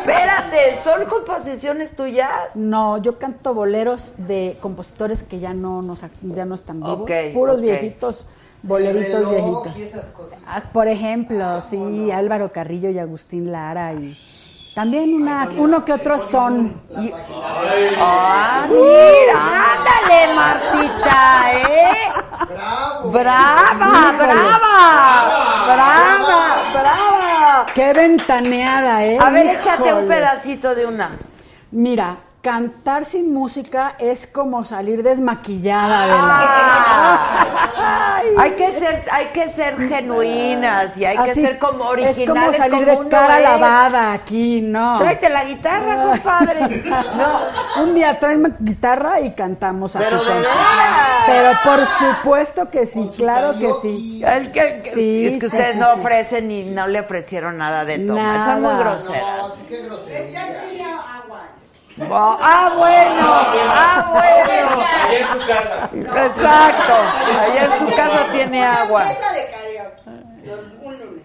Espérate, ¿son composiciones tuyas? No, yo canto boleros de compositores que ya no, nos, ya no están vivos. Ok, Puros ok. viejitos, boleritos El reloj viejitos. y esas cosas. Ah, por ejemplo, sí, Álvaro Carrillo y Agustín Lara y también una, uno que otro son. Y- ¡Ah, mira! ¡Ándale, Martita, eh! ¡Bravo! ¡Brava, brava! ¡Brava, brava! ¡Qué ventaneada, eh! A ver, échate un pedacito de una. Mira, cantar sin música es como salir desmaquillada de la... Ah, hay que ser, hay que ser genuinas y hay que ser como originales. Es como salir como de cara es. lavada aquí, ¿no? Tráete la guitarra, compadre. No, Un día tráeme guitarra y cantamos aquí. Pero de. Pero por supuesto que sí, claro que sí. es que, es Sí, que sí, ustedes sí, no sí. ofrecen y no le ofrecieron nada de toma. Nada. Son muy No, groseras. sí, qué grosería. Oh, ah, bueno, ah, bueno. Allá en su casa. Exacto. Allá en su casa tiene agua. Un lunes.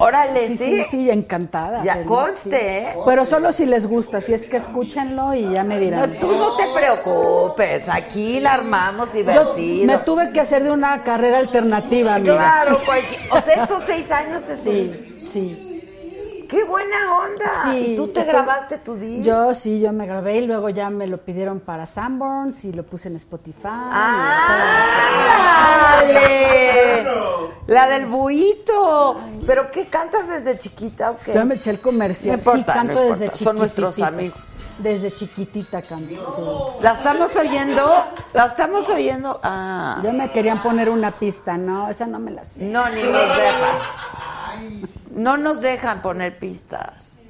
Órale, Sí, sí. sí, sí, encantada. Ya feliz, conste, sí. ¿eh? Pero solo si les gusta, si es que escúchenlo y ya me No, dirán. tú no te preocupes, aquí la armamos Yo divertido. me tuve que hacer de una carrera alternativa, amiga. Claro, cualquier... O sea, estos seis años es Sí, sí. ¡Qué buena onda! Sí, ¿Y tú te estoy- grabaste tu disco? Yo sí, yo me grabé y luego ya me lo pidieron para Sanborns y lo puse en Spotify. ¡Ah! ¡Dale! La del buito. ¿Pero qué cantas desde chiquita o qué? Yo me eché el comercial. No importa, sí, canto no desde chiquitita. son nuestros amigos. Desde chiquitita canto, ¿La estamos oyendo? ¿La estamos oyendo? Ah. Ya me querían poner una pista, no, esa no me la sé. No, ni nos dejan. No nos dejan poner pistas.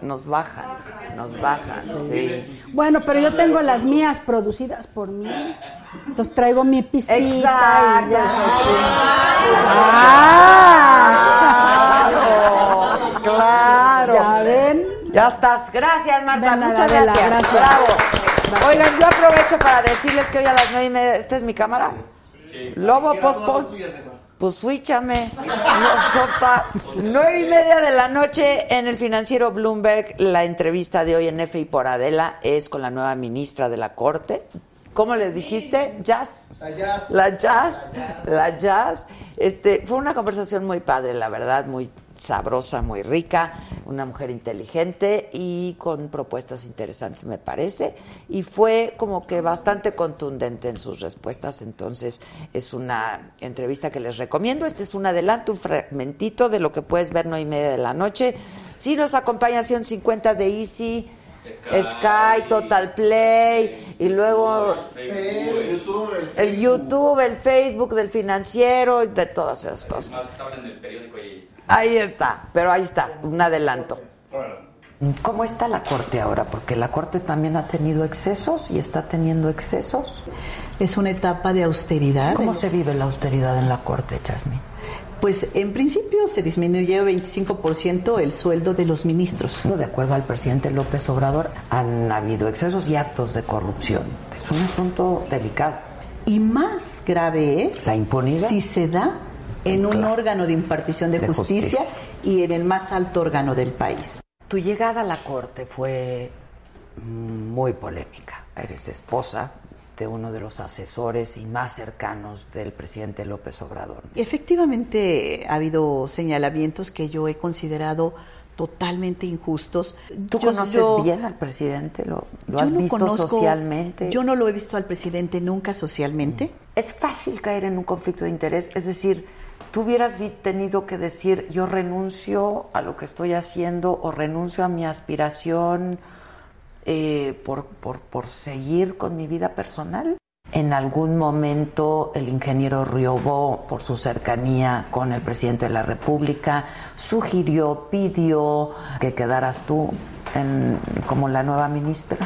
Nos bajan, nos bajan, sí. Bueno, pero yo tengo las mías producidas por mí. Entonces traigo mi pistita Exacto, y ya. eso sí. ¡Ah! Claro, claro. ¿Ya ven? Ya estás. Gracias, Marta. Muchas Adela, gracias. gracias. Bravo. Oigan, yo aprovecho para decirles que hoy a las nueve y media. ¿Esta es mi cámara? Lobo, pon. Pues sopa. Nueve y media de la noche en el financiero Bloomberg. La entrevista de hoy en F y por Adela es con la nueva ministra de la Corte. ¿Cómo les dijiste? Jazz. La jazz. La jazz, la jazz. Este, fue una conversación muy padre, la verdad, muy sabrosa, muy rica, una mujer inteligente y con propuestas interesantes, me parece. Y fue como que bastante contundente en sus respuestas, entonces es una entrevista que les recomiendo. Este es un adelanto, un fragmentito de lo que puedes ver nueve y media de la noche. Si nos acompaña 150 de Easy. Sky, Total Play y luego El YouTube, el el YouTube, el Facebook del financiero y de todas esas cosas. Estaban en el periódico y ahí está. Pero ahí está, un adelanto. ¿Cómo está la Corte ahora? Porque la Corte también ha tenido excesos y está teniendo excesos. Es una etapa de austeridad. ¿Cómo se vive la austeridad en la Corte, Jasmine? Pues en principio se disminuyó 25% el sueldo de los ministros. De acuerdo al presidente López Obrador, han habido excesos y actos de corrupción. Es un asunto delicado. Y más grave es La impunidad. si se da en un Claro. órgano de impartición de, De justicia, justicia. y en el más alto órgano del país. Tu llegada a la Corte fue muy polémica. Eres esposa de uno de los asesores y más cercanos del presidente López Obrador. Efectivamente ha habido señalamientos que yo he considerado totalmente injustos. ¿Tú Yo- conoces yo- bien al presidente? ¿Lo, lo has no visto conozco- socialmente? Yo no lo he visto al presidente nunca socialmente. Es fácil caer en un conflicto de interés, es decir, tú hubieras tenido que decir yo renuncio a lo que estoy haciendo o renuncio a mi aspiración eh, por, por, por seguir con mi vida personal. En algún momento el ingeniero Riobó, por su cercanía con el presidente de la República, sugirió, pidió que quedaras tú en- como la nueva ministra.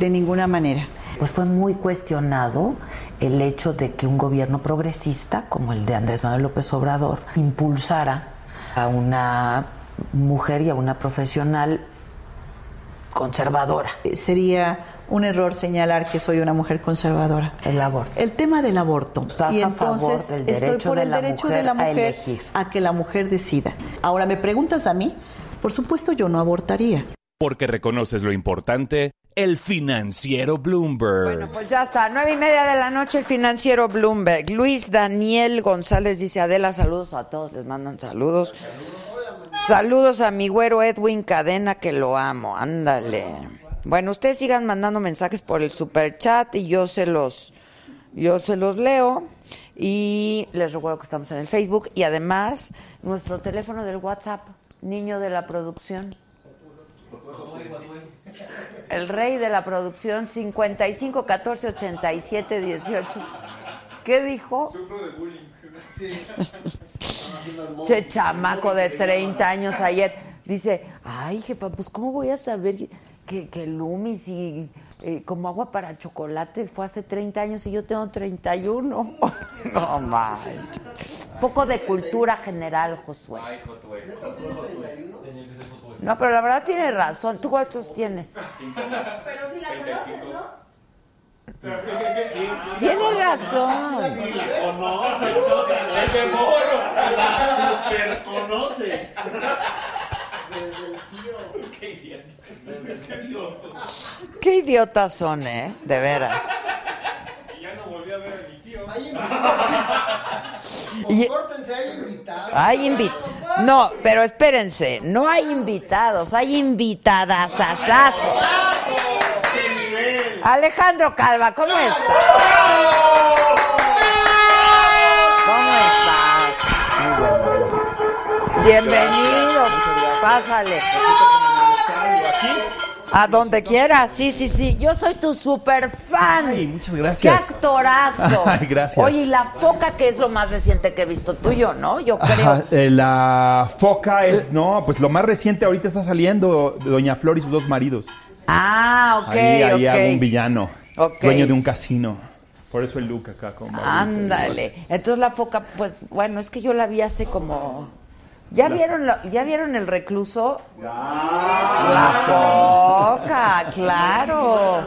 De ninguna manera. Pues fue muy cuestionado el hecho de que un gobierno progresista como el de Andrés Manuel López Obrador impulsara a una mujer y a una profesional conservadora. Eh, Sería un error señalar que soy una mujer conservadora. El aborto. El tema del aborto. Estás y a favor entonces del estoy derecho por de el la derecho mujer de la a mujer elegir. a que la mujer decida. Ahora me preguntas a mí, por supuesto yo no abortaría. Porque reconoces lo importante, el financiero Bloomberg. Bueno, pues ya está. Nueve y media de la noche, el financiero Bloomberg. Luis Daniel González dice, Adela, saludos a todos, les mandan saludos. Saludos a mi güero Edwin Cadena, que lo amo. Ándale. Bueno, ustedes sigan mandando mensajes por el super chat y yo se los, yo se los leo. Y les recuerdo que estamos en el Facebook y además nuestro teléfono del WhatsApp, niño de la producción. El rey de la producción, 55 14 87 18. ¿Qué dijo? Sufro de bullying. Che, chamaco de 30 años ayer. Dice, ay, jefa, pues ¿cómo voy a saber que, que Loomis y eh, como agua para chocolate fue hace 30 años y yo tengo 31? no manches. Poco de cultura general, Josué. Ay, Josué. No, pero la verdad tiene razón. ¿Tú cuántos tienes? Pero si la conoces, ¿no? Tiene razón. Sí, la conoce, ¡Es de morro! la super conoce. ¡Qué idiota! Qué idiotas son, ¿eh? De veras. Y ya no volví a ver a mi tío. Hay Y- hay invitados. Hay invitados. No, pero espérense, no hay invitados, hay invitadas asazos. Alejandro Calva, ¿cómo estás? ¿Cómo estás? Bienvenido, pásale. A donde quieras, sí, sí, sí. Yo soy tu super fan. Ay, muchas ¡Qué gracias. actorazo! Ay, gracias. Oye, y la foca, que es lo más reciente que he visto tuyo, ¿no? Yo creo. Ajá, eh, la foca es, no, pues lo más reciente ahorita está saliendo de Doña Flor y sus dos maridos. Ah, ok, ahí ahí ok. hago un villano, dueño de un casino. Por eso el look acá como. Ándale. Entonces la foca, pues bueno, es que yo la vi hace como. ¿Ya vieron, la- ¿ya vieron el recluso? La foca, claro.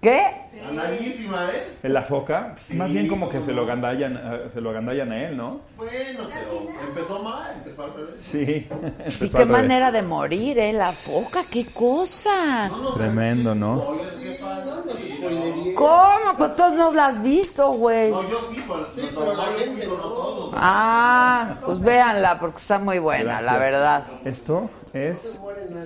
¿Qué? Anallísima, ¿eh? ¿En la foca? Más bien como que se lo agandallan, eh, se lo agandallan a él, ¿no? Bueno, pero empezó mal, empezó al revés. Sí. Sí, qué manera de morir, ¿eh? La foca, qué cosa. Tremendo, ¿no? Oye, jefa, sí, spoilería. ¿Cómo? Pues tú no la has visto, güey. No, yo sí, pero, Sí, pero la gente no. todo. Ah, pues véanla porque está muy buena, la verdad. Esto es.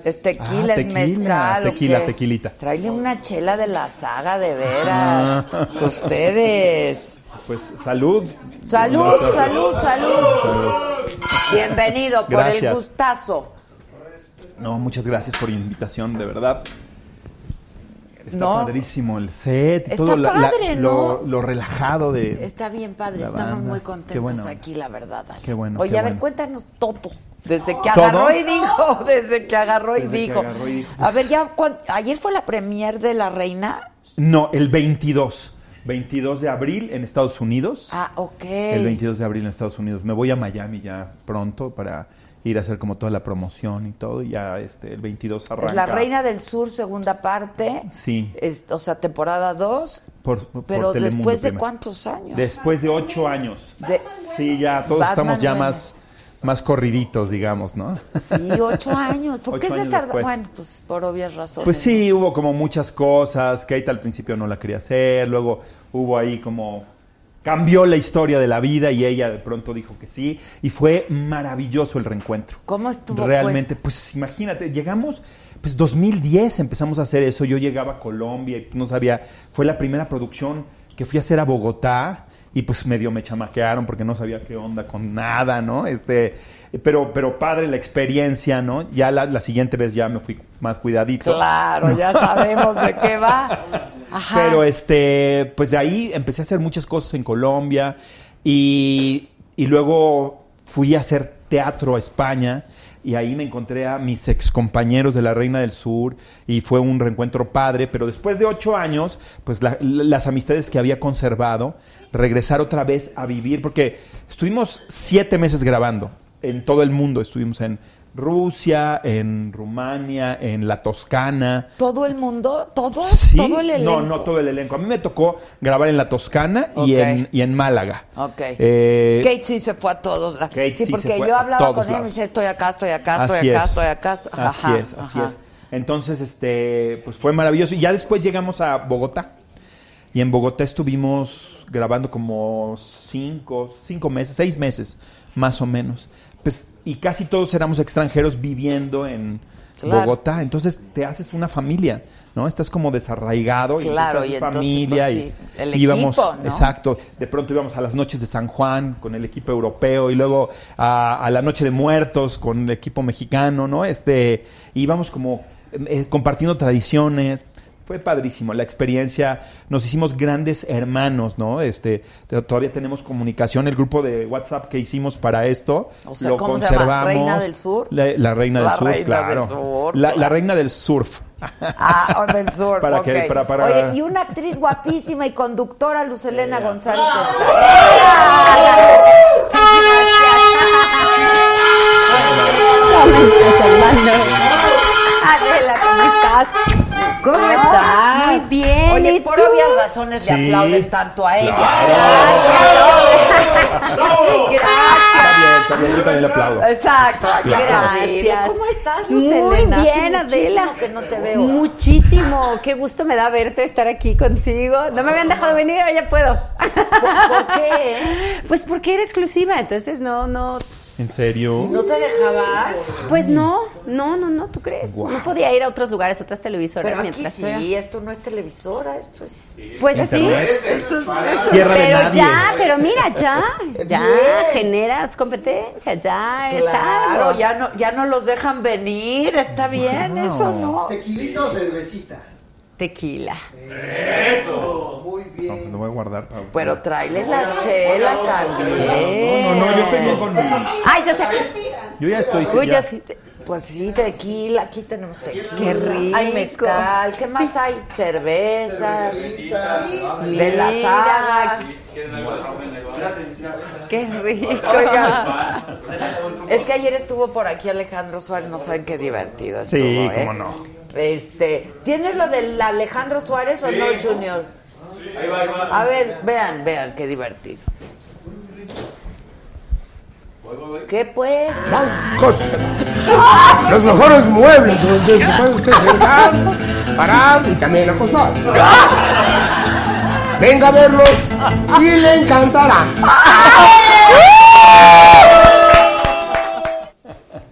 Es tequila, Ah, es tequila, mezcal. ¿o tequila, es? tequilita. Tráele una chela de la saga, de veras. Ah. Ustedes. Pues salud. Salud, salud, salud. Bienvenido por el gustazo. No, muchas gracias por la invitación, de verdad. Está No. padrísimo el set Está todo la- la- padre, lo, ¿no? lo relajado de. Está bien padre, estamos muy contentos bueno. aquí, la verdad. Ale. Qué bueno, Oye, qué a ver, cuéntanos todo. Desde que ¿Todo? agarró y dijo, desde que agarró y Desde que dijo. agarró y dijo. A ver, ya, ayer fue la premier de La Reina. No, el 22. 22 de abril en Estados Unidos. Ah, ok. El 22 de abril en Estados Unidos. Me voy a Miami ya pronto para ir a hacer como toda la promoción y todo. Y ya este, el 22 arranca. Es La Reina del Sur, segunda parte. Sí, Es- o sea, temporada 2. por, por Pero Telemundo después de primero. cuántos años? Después de ocho años. De- Sí, ya todos Batman estamos ya más, más corriditos, digamos, ¿no? Sí, ocho años. ¿Por qué se tardó? Bueno, pues por obvias razones. Pues sí, hubo como muchas cosas. Kate al principio no la quería hacer. Luego hubo ahí como. Cambió la historia de la vida y ella de pronto dijo que sí. Y fue maravilloso el reencuentro. ¿Cómo estuvo? Realmente, pues imagínate, llegamos, pues 2010 empezamos a hacer eso. Yo llegaba a Colombia y no sabía. Fue la primera producción que fui a hacer a Bogotá y pues medio me chamaquearon porque no sabía qué onda con nada, ¿no? Este, pero, pero padre la experiencia, ¿no? Ya la, la siguiente vez ya me fui más cuidadito. Claro, ya sabemos de qué va. Ajá. Pero este, pues de ahí empecé a hacer muchas cosas en Colombia y, y luego fui a hacer teatro a España y ahí me encontré a mis ex compañeros de la Reina del Sur y fue un reencuentro padre, pero después de ocho años, pues la- las amistades que había conservado, regresar otra vez a vivir, porque estuvimos siete meses grabando en todo el mundo, estuvimos en Rusia, en Rumania, en la Toscana, ¿Todo el mundo? ¿Todo? Sí, ¿Todo el elenco? No, no todo el elenco. A mí me tocó grabar en la Toscana y, en, y en Málaga. Ok. Eh, Kate sí se fue a todos. Kate sí, sí porque yo hablaba con él y me decía, estoy acá, estoy acá, estoy así acá, es. estoy acá. estoy- Así Ajá, es, así ajá. es. Entonces, este, pues fue maravilloso. Y ya después llegamos a Bogotá. Y en Bogotá estuvimos grabando como cinco, cinco meses, seis meses, más o menos. Pues, y casi todos éramos extranjeros viviendo en Claro. Bogotá. Entonces te haces una familia, ¿no? Estás como desarraigado. Claro, y, y entonces, familia. pues, y, sí, el y íbamos, equipo, ¿no? exacto. De pronto íbamos a las noches de San Juan con el equipo europeo y luego a, a la noche de muertos con el equipo mexicano, ¿no? Este, íbamos como eh, compartiendo tradiciones. Fue padrísimo la experiencia. Nos hicimos grandes hermanos, ¿no? Este, te- todavía tenemos comunicación. El grupo de WhatsApp que hicimos para esto O sea, lo ¿cómo se llama? conservamos. ¿Reina del Sur? La, la reina La del sur, Reina claro. del Sur, la, la claro. reina del surf. Ah, o del sur. Para ok. que- para- para- Oye, y una actriz guapísima y conductora, Luz Elena González. Adela, ¿cómo estás? ¿Cómo estás? Muy bien. Oye, ¿y por tú? obvias razones le Sí. aplauden tanto a ella. Está bien, está bien. Yo también le aplaudo. Exacto. Gracias. ¿Cómo estás, Luz Muy? Hace bien, muchísimo Adela. que no te veo. Muchísimo. Qué gusto me da verte, estar aquí contigo. No me habían dejado venir, ahora ya puedo. ¿Por qué? Pues porque era exclusiva, entonces no, no. ¿En serio? ¿No te dejaba? Pues no, no, no, no, ¿tú crees? No podía ir a otros lugares, otras televisoras Pero aquí mientras sí, esto no es televisora, esto es... Pues sí. Esto es... Esto Tierra de Pero nadie. ya, pero mira, ya, ya Bien. generas competencia, ya es Claro, algo. ya no, ya no los dejan venir, está bien, Wow. eso no. ¿Tequilita o cervecita? Tequila. Muy No, bien. lo voy a guardar para. Pero tráeles las chelas también. No, no, no, yo pedí con mi. Ay, ya te. Yo ya estoy. Uy, ya- ya sí te- Pues sí, tequila, aquí tenemos tequila. Qué rico. Hay mezcal, ¿qué más hay? Cervezas, de la saga. Qué rico. Es que ayer estuvo por aquí Alejandro Suárez, no saben qué divertido estuvo, Sí, ¿eh? cómo no. Este, ¿tienes lo del Alejandro Suárez o no, Junior? Ahí va, ahí va. A ver, vean, vean, qué divertido. ¿Qué pues? Los mejores muebles donde se puede usted sentar parar y también acostar. Venga a verlos y le encantará.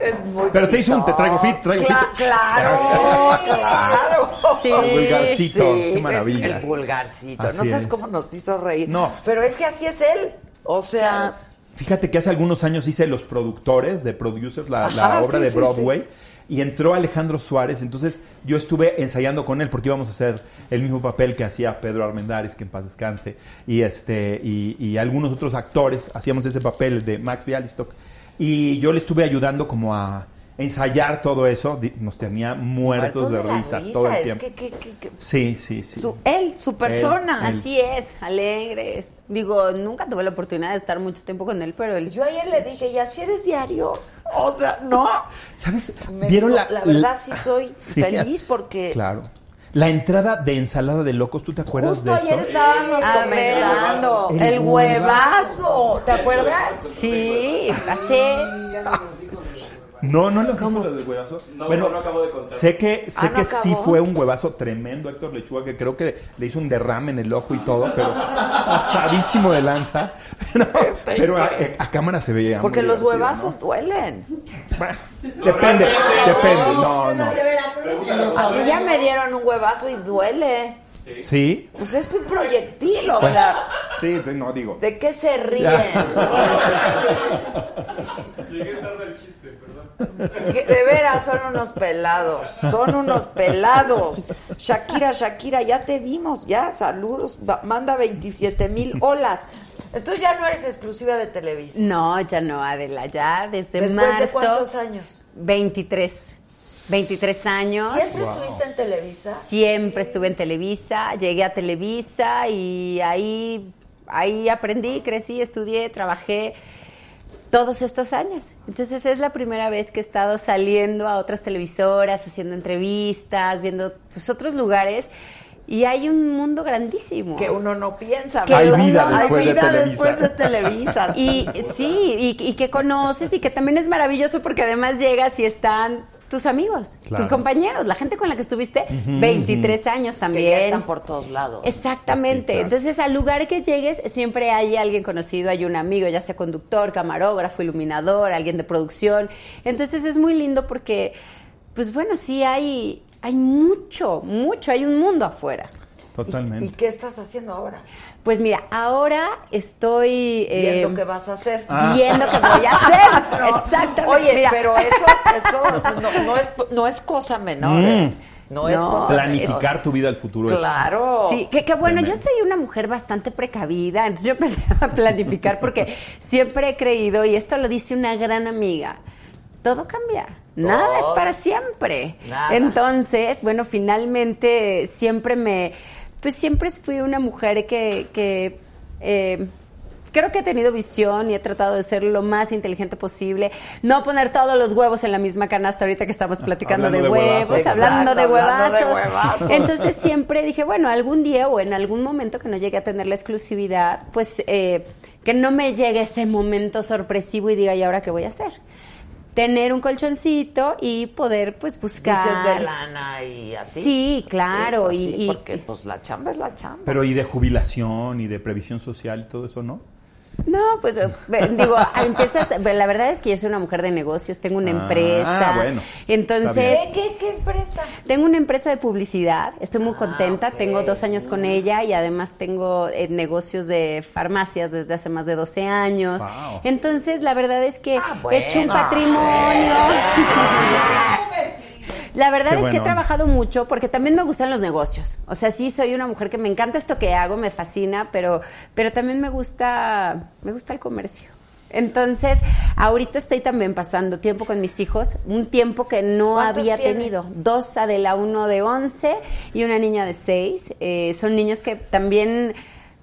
Es muy Pero te hizo un te traigo fit, traigo Cla- fit. Claro, claro. Sí, El vulgarcito, qué maravilla. El vulgarcito. Así no sabes es. cómo nos hizo reír. No. Pero es que así es él. O sea, Fíjate que hace algunos años hice Los Productores de Producers, la, obra sí, de sí, Broadway. Y entró Alejandro Suárez, entonces yo estuve ensayando con él porque íbamos a hacer el mismo papel que hacía Pedro Armendáriz, que en paz descanse, y este y, y algunos otros actores hacíamos ese papel de Max Bialystock. Y yo le estuve ayudando como a ensayar todo eso, nos tenía muertos, de, risa, todo el es tiempo. que- que- que- que- Sí, sí, sí. su- él, su persona. Él, él. Así es, alegre. Digo, nunca tuve la oportunidad de estar mucho tiempo con él, pero él... Yo ayer le dije, ¿y así eres diario? O sea, no. ¿Sabes? Me ¿Vieron la, la verdad sí soy Sí. feliz porque Claro. La entrada de ensalada de locos, ¿tú te acuerdas justo de ayer eso? estábamos A comentando El huevazo, ¿te acuerdas? Sí, pasé... No, no lo sé lo del huevazo. No, bueno, no, acabo de contar. sé que, sé Ah, ¿no que sí fue un huevazo tremendo, Héctor Lechuga, que creo que le hizo un derrame en el ojo y todo, pero pasadísimo de lanza. Pero, pero a, a cámara se veía. muy Porque los huevazos duelen. ¿no? Depende, depende. No, no. A mí ya me dieron un huevazo y duele. ¿Sí? Pues es un proyectil, o Bueno, sea, Sí, no digo. ¿de qué se ríen? Llegué tarde al chiste, perdón. Que De veras, son unos pelados, son unos pelados. Shakira, Shakira, ya te vimos, ya, saludos, manda 27 mil olas. Entonces ya no eres exclusiva de Televisa. No, ya no, Adela, ya desde ¿Después marzo... de cuántos años? 23. 23 años. ¿Siempre estuviste en Televisa? Siempre estuve en Televisa, llegué a Televisa y ahí, ahí aprendí, crecí, estudié, trabajé todos estos años. Entonces es la primera vez que he estado saliendo a otras televisoras, haciendo entrevistas, viendo pues, otros lugares y hay un mundo grandísimo. Que uno no piensa. Que Hay ¿verdad? vida Hay después de vida Televisa. después de Televisa. Y sí, y, y que conoces y que también es maravilloso porque además llegas y están tus amigos, Claro. tus compañeros, la gente con la que estuviste Ujú, 23 años Que también. ya están por todos lados. Exactamente. Sí, claro. Entonces, al lugar que llegues, siempre hay alguien conocido, hay un amigo, ya sea conductor, camarógrafo, iluminador, alguien de producción. Entonces, es muy lindo porque, pues bueno, sí hay, hay mucho, mucho, hay un mundo afuera. Totalmente. ¿Y qué estás haciendo ahora? Pues mira, ahora estoy eh, Viendo qué vas a hacer. Ah. viendo qué voy a hacer. No. Exactamente. Oye, Mira. pero eso, eso no, no es, no es cosa menor. ¿eh? Mm. No, es cosa Planificar tu vida al futuro. es- Claro. Sí, que, que bueno, yo soy una mujer bastante precavida, entonces yo empecé a planificar porque siempre he creído, y esto lo dice una gran amiga, todo cambia. Nada es para siempre. Nada. Entonces, bueno, finalmente siempre me, pues siempre fui una mujer que, que eh, creo que he tenido visión y he tratado de ser lo más inteligente posible. No poner todos los huevos en la misma canasta ahorita que estamos platicando Hablando de, de huevos, huevazos. hablando de Exacto, hablando de huevazos. huevazos. Entonces siempre dije, bueno, algún día o en algún momento que no llegue a tener la exclusividad, pues eh, que no me llegue ese momento sorpresivo y diga, ¿y ahora qué voy a hacer? Tener un colchoncito y poder pues buscar. Dices de lana y así. Sí, claro, pues y- sí, y- porque pues la chamba es la chamba. Pero y de jubilación y de previsión social y todo eso, ¿no? No, pues eh, digo, empiezas, la verdad es que yo soy una mujer de negocios, tengo una Ah, empresa. bueno, Entonces, ¿Qué, qué, qué empresa? Tengo una empresa de publicidad, estoy Ah, muy contenta, tengo dos años con ella y además tengo eh, negocios de farmacias desde hace más de 12 años. Wow. Entonces, la verdad es que Ah, he hecho un bueno. patrimonio. La verdad Qué es que he trabajado mucho porque también me gustan los negocios. O sea, sí soy una mujer que me encanta esto que hago, me fascina, pero, pero también me gusta, me gusta el comercio. Entonces, ahorita estoy también pasando tiempo con mis hijos, un tiempo que no ¿Cuántos había tienes? tenido. Dos Adela, uno de 11 y una niña de 6. Eh, son niños que también,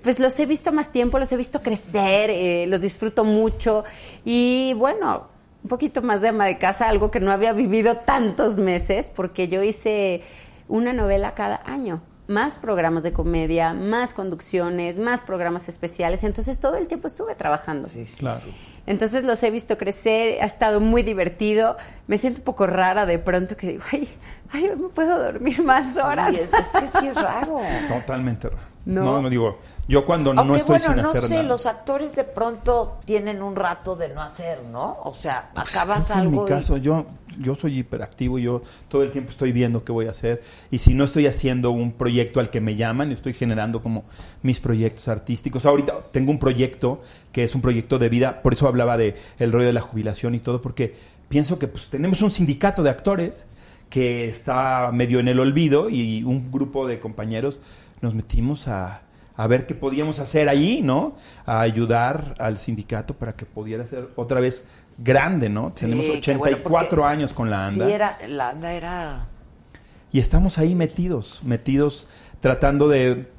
pues los he visto más tiempo, los he visto crecer, eh, los disfruto mucho y bueno, un poquito más de ama de casa, algo que no había vivido tantos meses, porque yo hice una novela cada año. Más programas de comedia, más conducciones, más programas especiales. Entonces todo el tiempo estuve trabajando. Claro. Entonces los he visto crecer, ha estado muy divertido. Me siento un poco rara de pronto que digo, ay, ay, no puedo dormir más horas. Sí, es, es que sí es raro. Totalmente raro. No. No, no, digo, yo cuando no Aunque estoy bueno, sin no hacer sé, nada. los actores de pronto tienen un rato de no hacer, ¿no? O sea, acabas Creo que algo En mi y- caso, yo, yo soy hiperactivo, yo todo el tiempo estoy viendo qué voy a hacer. Y si no estoy haciendo un proyecto al que me llaman, estoy generando como mis proyectos artísticos. Ahorita tengo un proyecto que es un proyecto de vida, por eso hablaba de el rollo de la jubilación y todo, porque pienso que pues, tenemos un sindicato de actores que está medio en el olvido y un grupo de compañeros nos metimos a, a ver qué podíamos hacer allí, ¿no? A ayudar al sindicato para que pudiera ser otra vez grande, ¿no? Sí, Tenemos qué bueno, 84 porque años con la ANDA Sí, era, la anda era... y estamos ahí metidos, metidos tratando de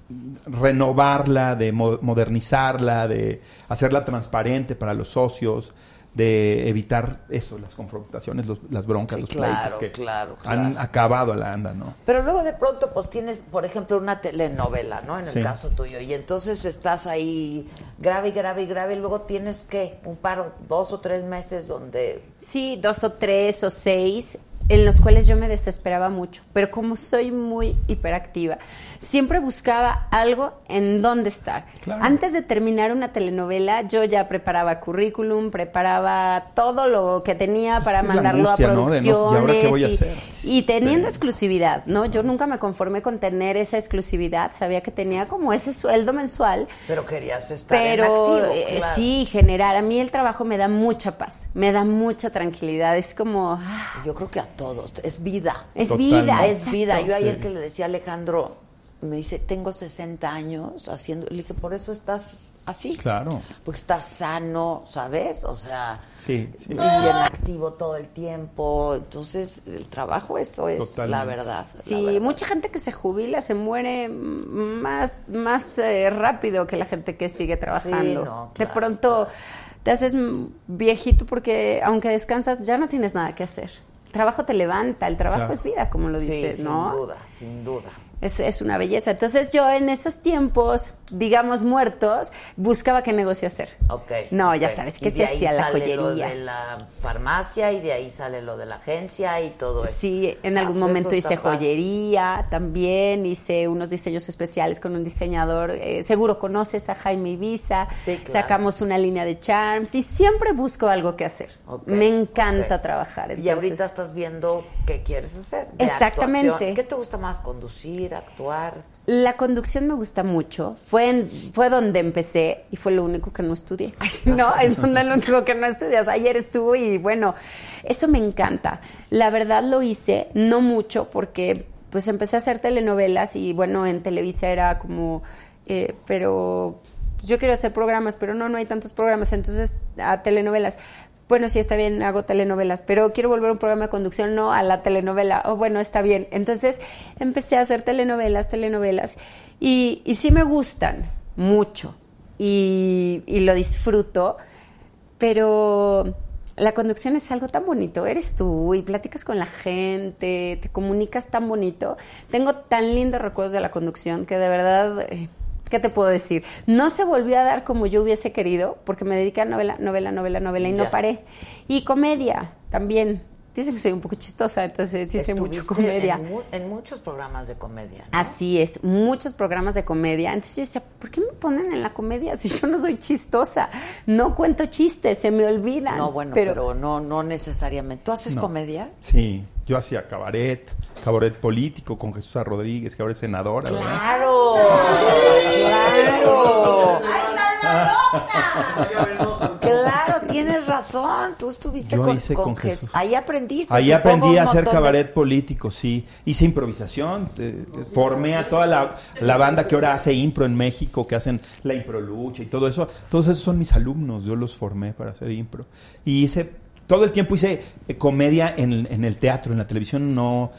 renovarla, de mo- modernizarla, de hacerla transparente para los socios, de evitar eso, las confrontaciones, los- las broncas, Sí, los claro, pleitos que claro, han claro. acabado a la ANDA, ¿no? Pero luego de pronto pues tienes, por ejemplo, una telenovela, ¿no? En el Sí. caso tuyo. Y entonces estás ahí grave, grave, grave. Y luego tienes, ¿qué? Un paro, dos o tres meses donde... Sí, dos o tres o seis, en los cuales yo me desesperaba mucho. Pero como soy muy hiperactiva, siempre buscaba algo en dónde estar. Claro. Antes de terminar una telenovela, yo ya preparaba currículum, preparaba todo lo que tenía para mandarlo angustia, a ¿no? De no- ¿y producciones. ahora qué voy a y- hacer? y teniendo exclusividad, ¿no? Yo nunca me conformé con tener esa exclusividad. Sabía que tenía como ese sueldo mensual. Pero querías estar en activo, eh, claro. sí, generar. A mí el trabajo me da mucha paz, me da mucha tranquilidad. Es como. ah, Yo creo que a todos. Es vida. Es vida, Es vida. Yo ayer Sí. que le decía a Alejandro, me dice, tengo 60 años haciendo... Le dije, por eso estás así. Claro. Porque estás sano, ¿sabes? O sea, Sí, sí. y bien activo todo el tiempo. Entonces, el trabajo, eso es la verdad. la Sí, verdad. mucha gente que se jubila se muere más, más eh, rápido que la gente que sigue trabajando. no, de claro, pronto te haces viejito porque aunque descansas ya no tienes nada que hacer. El trabajo te levanta, el trabajo Claro. es vida, como lo Sí, dices, sin ¿no? duda, sin duda. Es, es una belleza. Entonces yo en esos tiempos, digamos muertos, buscaba qué negocio hacer. Ok. No, ya sabes Y que se hacía la sale lo joyería. de la farmacia y de ahí sale lo de la agencia y todo eso. Sí, en Ah, algún pues momento hice padre. joyería también, hice unos diseños especiales con un diseñador, eh, seguro conoces a Jaime Ibiza, claro. sacamos una línea de charms y siempre busco algo que hacer. Me encanta ok. trabajar. Y entonces- ahorita estás viendo qué quieres hacer. de Exactamente. actuación. ¿Qué te gusta más? ¿Conducir, actuar? La conducción me gusta mucho. Fue, en- fue donde empecé y fue lo único que no estudié. No, es donde lo único que no estudias. Ayer estuve y bueno, eso me encanta. La verdad lo hice, no mucho, porque pues empecé a hacer telenovelas y bueno, en Televisa era como, eh, pero yo quiero hacer programas, pero no, no hay tantos programas, entonces a telenovelas. Bueno, sí, está bien, hago telenovelas, pero quiero volver a un programa de conducción, no a la telenovela. Oh, bueno, está bien. Entonces empecé a hacer telenovelas, telenovelas, y, y sí me gustan mucho, y, y lo disfruto, pero la conducción es algo tan bonito. Eres tú y platicas con la gente, te comunicas tan bonito. Tengo tan lindos recuerdos de la conducción que de verdad, eh, ¿qué te puedo decir? No se volvió a dar como yo hubiese querido, porque me dediqué a novela, novela, novela, novela y no paré. Y comedia también. Dicen que soy un poco chistosa, entonces sí hice mucho comedia. En, mu- en muchos programas de comedia. ¿no? Así es, muchos programas de comedia. Entonces yo decía, ¿por qué me ponen en la comedia si yo no soy chistosa? No cuento chistes, se me olvidan. No, bueno, pero, no, no necesariamente. ¿Tú haces No. comedia? Sí, yo hacía cabaret, cabaret político con Jesús. Rodríguez, que ahora es senadora. ¿verdad? ¡Claro! ¡Claro! Claro, tienes razón. Tú estuviste Yo con, hice con con Jesús. Jesús. Ahí aprendiste. Ahí aprendí a hacer de- cabaret político, sí. Hice improvisación, te- te- formé a toda la, la banda que ahora hace impro en México, que hacen la improlucha y todo eso. Todos esos son mis alumnos, yo los formé para hacer impro. Y hice, todo el tiempo hice eh, comedia en, en el teatro, en la televisión no,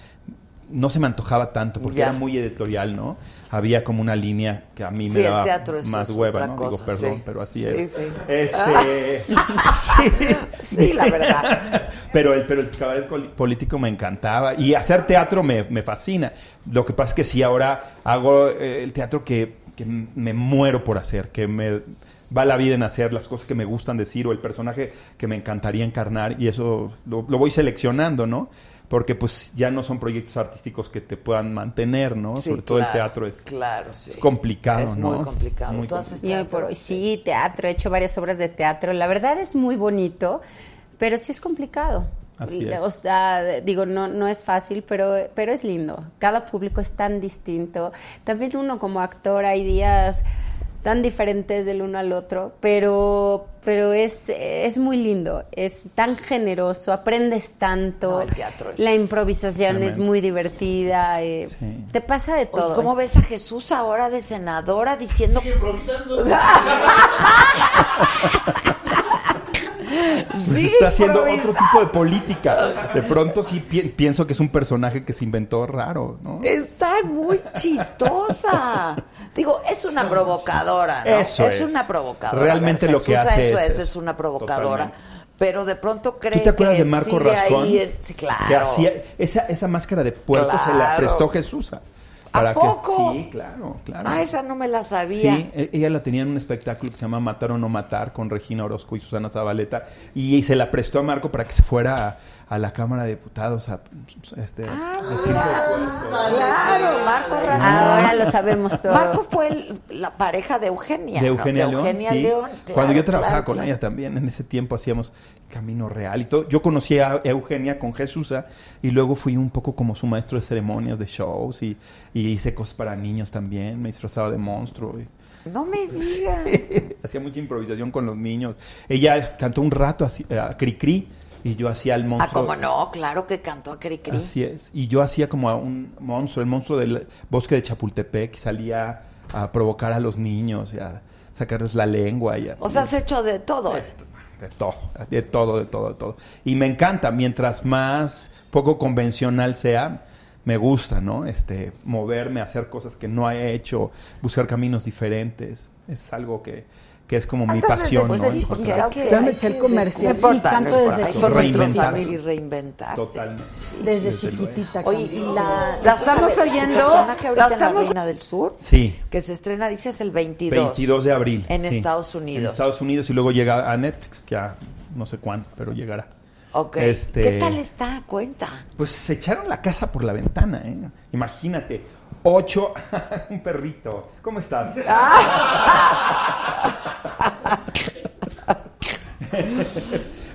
no se me antojaba tanto, porque Ya. era muy editorial, ¿no? Había como una línea que a mí Sí, me el daba teatro es- más hueva, ¿no? cosa, Digo, perdón, sí. pero así Sí, es. sí. Este, sí, Sí, la verdad. pero el, pero el cabaret político me encantaba y hacer teatro me, me fascina. Lo que pasa es que sí, ahora hago eh, el teatro que, que me muero por hacer, que me, va la vida en hacer las cosas que me gustan decir o el personaje que me encantaría encarnar y eso lo, lo voy seleccionando, ¿no? Porque pues ya no son proyectos artísticos que te puedan mantener, ¿no? Sí, Sobre todo el teatro es, claro, sí. es complicado, Es ¿no? muy complicado. Muy por hoy sí, teatro, he hecho varias obras de teatro. La verdad es muy bonito, pero sí es complicado. Así es. O sea, digo, no, no es fácil, pero, pero es lindo. Cada público es tan distinto. También uno como actor hay días tan diferentes del uno al otro, pero, pero es, es muy lindo, es tan generoso, aprendes tanto, No, el teatro es la improvisación es muy divertida, eh, te pasa de Oye, todo. ¿Cómo ves a Jesús ahora de senadora diciendo... Pues Sí, está haciendo improvisa. otro tipo de política. De pronto sí pi- pienso que es un personaje que se inventó raro, ¿no? Está muy chistosa. Digo, es una provocadora, ¿no? Eso es. una provocadora. Realmente ver, lo que Jesús hace eso es es, es una provocadora. Totalmente. Pero de pronto cree ¿Tú te acuerdas que de Marco Rascón? Sí, claro. Que hacía esa, esa máscara de puerco se la Claro. prestó Jesús. ¿A poco? Sí, claro, claro. Ah, esa no me la sabía. Sí, e- ella la tenía en un espectáculo que se llama Matar o no matar con Regina Orozco y Susana Zabaleta y, se la prestó a Marco para que se fuera a, a la Cámara de Diputados a este Ah, a Claro, Marco. Ahora lo sabemos todo. Marco fue el- la pareja de Eugenia. de ¿no? Eugenia, De León, Eugenia sí. León, Cuando yo trabajaba claro, con claro. ella también, en ese tiempo hacíamos Camino Real y todo. Yo conocí a Eugenia con Jesús y luego fui un poco como su maestro de ceremonias, de shows y, y hice cosas para niños también. Me disfrazaba de monstruo. y- No me digas. hacía mucha improvisación con los niños. Ella cantó un rato así, eh, a Cricri y yo hacía el Ah, monstruo. cómo no, claro que cantó a Cricri. Así es. Y yo hacía como a un monstruo, el monstruo del bosque de Chapultepec, y salía a provocar a los niños y a sacarles la lengua. Y a- O sea, has hecho de todo. de todo, de todo, de todo, de todo. Y me encanta, mientras más poco convencional sea, me gusta, ¿no? Este, moverme, hacer cosas que no he hecho, buscar caminos diferentes. Es algo que, que es como mi pasión, pues, ¿no? sí, Encontrar- que- hay eché el comercial. Sí, canto desde son amigos y reinventarse. Totalmente. Desde Desde chiquitita. Oye, y la, La estamos oyendo, personaje ahorita la en la estamos- del Sur, Sí. que se estrena, dices, el 22. 22 de abril. En sí. Estados En Unidos. Estados Unidos y luego llega a Netflix, que ya no sé cuándo, pero llegará. Ok. Este- ¿Qué tal está? Cuenta. Pues se echaron la casa por la ventana, ¿eh? Imagínate, ocho, un perrito. ¿Cómo estás?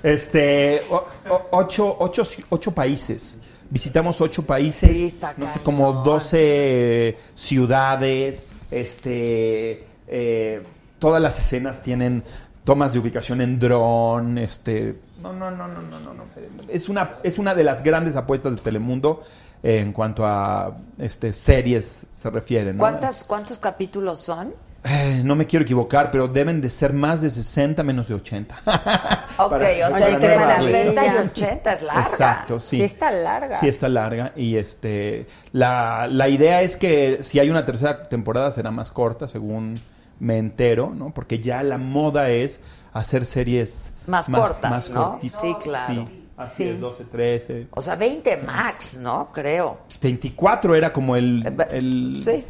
este, o- o- ocho, ocho, ocho países. Visitamos ocho países, Sí, no sé, como 12 ciudades. Este, eh, todas las escenas tienen tomas de ubicación en dron. Este, no, no, no, no, no, no, no. Es una, es una de las grandes apuestas de Telemundo eh, en cuanto a este, series se refiere. ¿no? ¿Cuántas, ¿Cuántos capítulos son? Eh, no me quiero equivocar, pero deben de ser más de 60 menos de 80. Ok, Para- o sea, no entre errarle. 60 y 80 es larga. Exacto, sí. Sí está larga. Sí está larga y este la, la idea es que si hay una tercera temporada será más corta, según me entero, ¿no? Porque ya la moda es hacer series Más cortas, ¿no? cortitas. Sí, claro. Sí, así Sí. es, 12, 13. O sea, 20 max, ¿no? Creo. 24 era como el, el sí.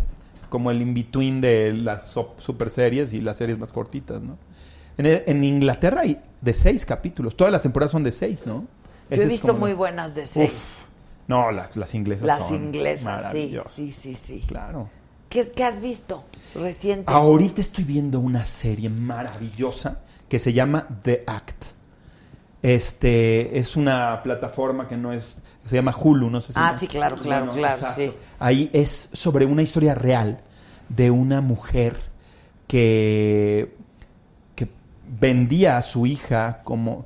como el in-between de las super series y las series más cortitas, ¿no? En, en Inglaterra hay de seis capítulos. Todas las temporadas son de seis, ¿no? Yo Ese he visto muy buenas de 6. Uf. No, las, las inglesas Las son inglesas, sí, sí, sí, sí. Claro. ¿Qué, qué has visto reciente? Ahorita estoy viendo una serie maravillosa que se llama The Act. Este es una plataforma que no es se llama Hulu, no sé si Ah, sí, claro, claro, claro, exacto. sí. Ahí es sobre una historia real de una mujer que que vendía a su hija como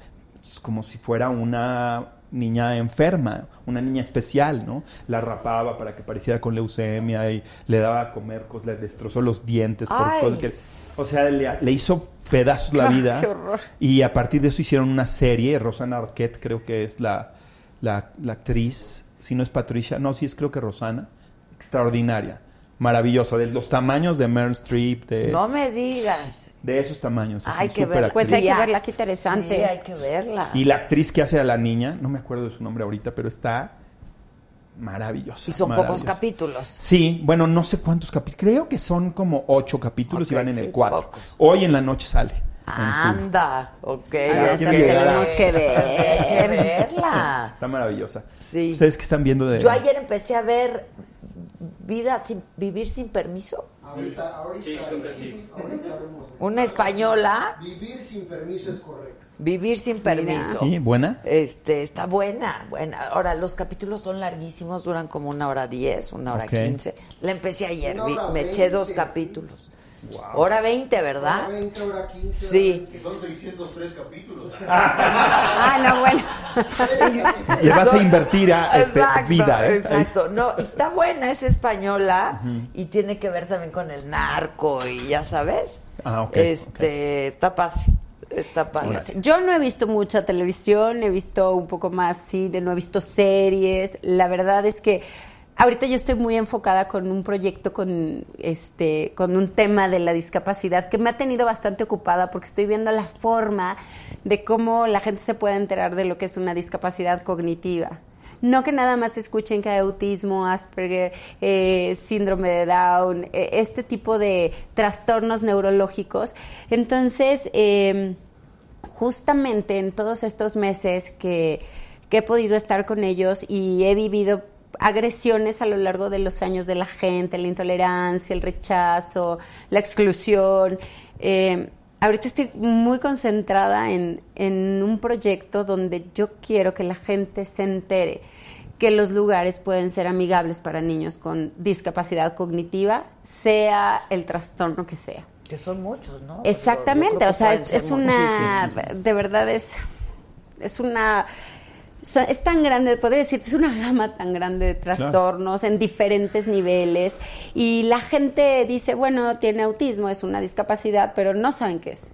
como si fuera una niña enferma, una niña especial, ¿no? La rapaba para que pareciera con leucemia y le daba a comer cosas, le destrozó los dientes por Ay. cosas que o sea, le, le hizo pedazos la Ah, vida. qué horror. Y a partir de eso hicieron una serie. Rosana Arquette creo que es la, la, la actriz. Si no es Patricia. No, sí es creo que Rosana. Extraordinaria. Maravillosa. De los tamaños de Meryl Streep. De, No me digas. de esos tamaños. Hay que verla. Pues hay que verla, qué interesante. Sí, hay que verla. Y la actriz que hace a la niña, no me acuerdo de su nombre ahorita, pero está maravillosa. Y son pocos capítulos. Sí, bueno, no sé cuántos capítulos. Creo que son como ocho capítulos y van en sí, el cuatro. pocos. Hoy en la noche sale. Anda, ok. Ah, tenemos que ver, hay que verla. Está maravillosa. Sí. Ustedes que están viendo de... Yo ayer empecé a ver Vida sin Vivir sin permiso. Ahorita, ahorita, sí. ahorita vemos. Una española, Vivir sin permiso es correcto. Vivir sin permiso. Sí, buena. Este, está buena, buena. Ahora, los capítulos son larguísimos, duran como una hora diez, una hora quince. La empecé ayer, me eché dos veinte, capítulos. Hora veinte, ¿verdad? Hora 20, hora 15. Sí. Que son 603 capítulos. Ah, no, bueno. Le vas a invertir a este, Exacto, vida, ¿eh? Exacto. No, está buena, es española y tiene que ver también con el narco y ya sabes. Ah, ok, Este, está padre. Está padre. Yo no he visto mucha televisión, he visto un poco más cine, no he visto series. La verdad es que ahorita yo estoy muy enfocada con un proyecto con este con un tema de la discapacidad que me ha tenido bastante ocupada porque estoy viendo la forma de cómo la gente se puede enterar de lo que es una discapacidad cognitiva. No que nada más escuchen que hay autismo, Asperger, eh, síndrome de Down, eh, este tipo de trastornos neurológicos. Entonces, eh, justamente en todos estos meses que, que he podido estar con ellos y he vivido agresiones a lo largo de los años de la gente, la intolerancia, el rechazo, la exclusión. eh, ahorita estoy muy concentrada en, en un proyecto donde yo quiero que la gente se entere que los lugares pueden ser amigables para niños con discapacidad cognitiva, sea el trastorno que sea. Que son muchos, ¿no? Exactamente, o sea, es, una, de verdad es, es una, es tan grande, podría decir, es una gama tan grande de trastornos en diferentes niveles y la gente dice, bueno, tiene autismo, es una discapacidad, pero no saben qué es.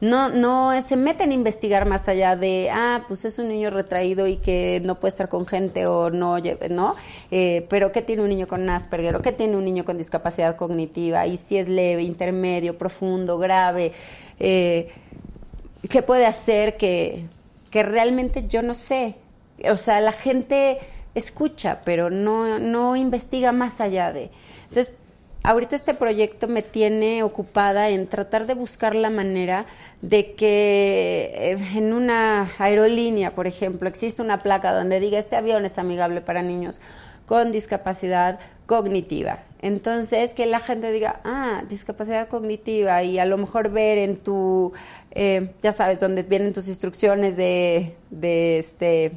No, no se meten a investigar más allá de, ah, pues es un niño retraído y que no puede estar con gente o no, ¿no? Eh, pero ¿qué tiene un niño con Asperger o qué tiene un niño con discapacidad cognitiva? Y si es leve, intermedio, profundo, grave, eh, ¿qué puede hacer que, que realmente yo no sé? O sea, la gente escucha, pero no, no investiga más allá de. Entonces, ahorita este proyecto me tiene ocupada en tratar de buscar la manera de que eh, en una aerolínea, por ejemplo, existe una placa donde diga este avión es amigable para niños con discapacidad cognitiva. Entonces, que la gente diga, ah, discapacidad cognitiva, y a lo mejor ver en tu, eh, ya sabes, donde vienen tus instrucciones de, de este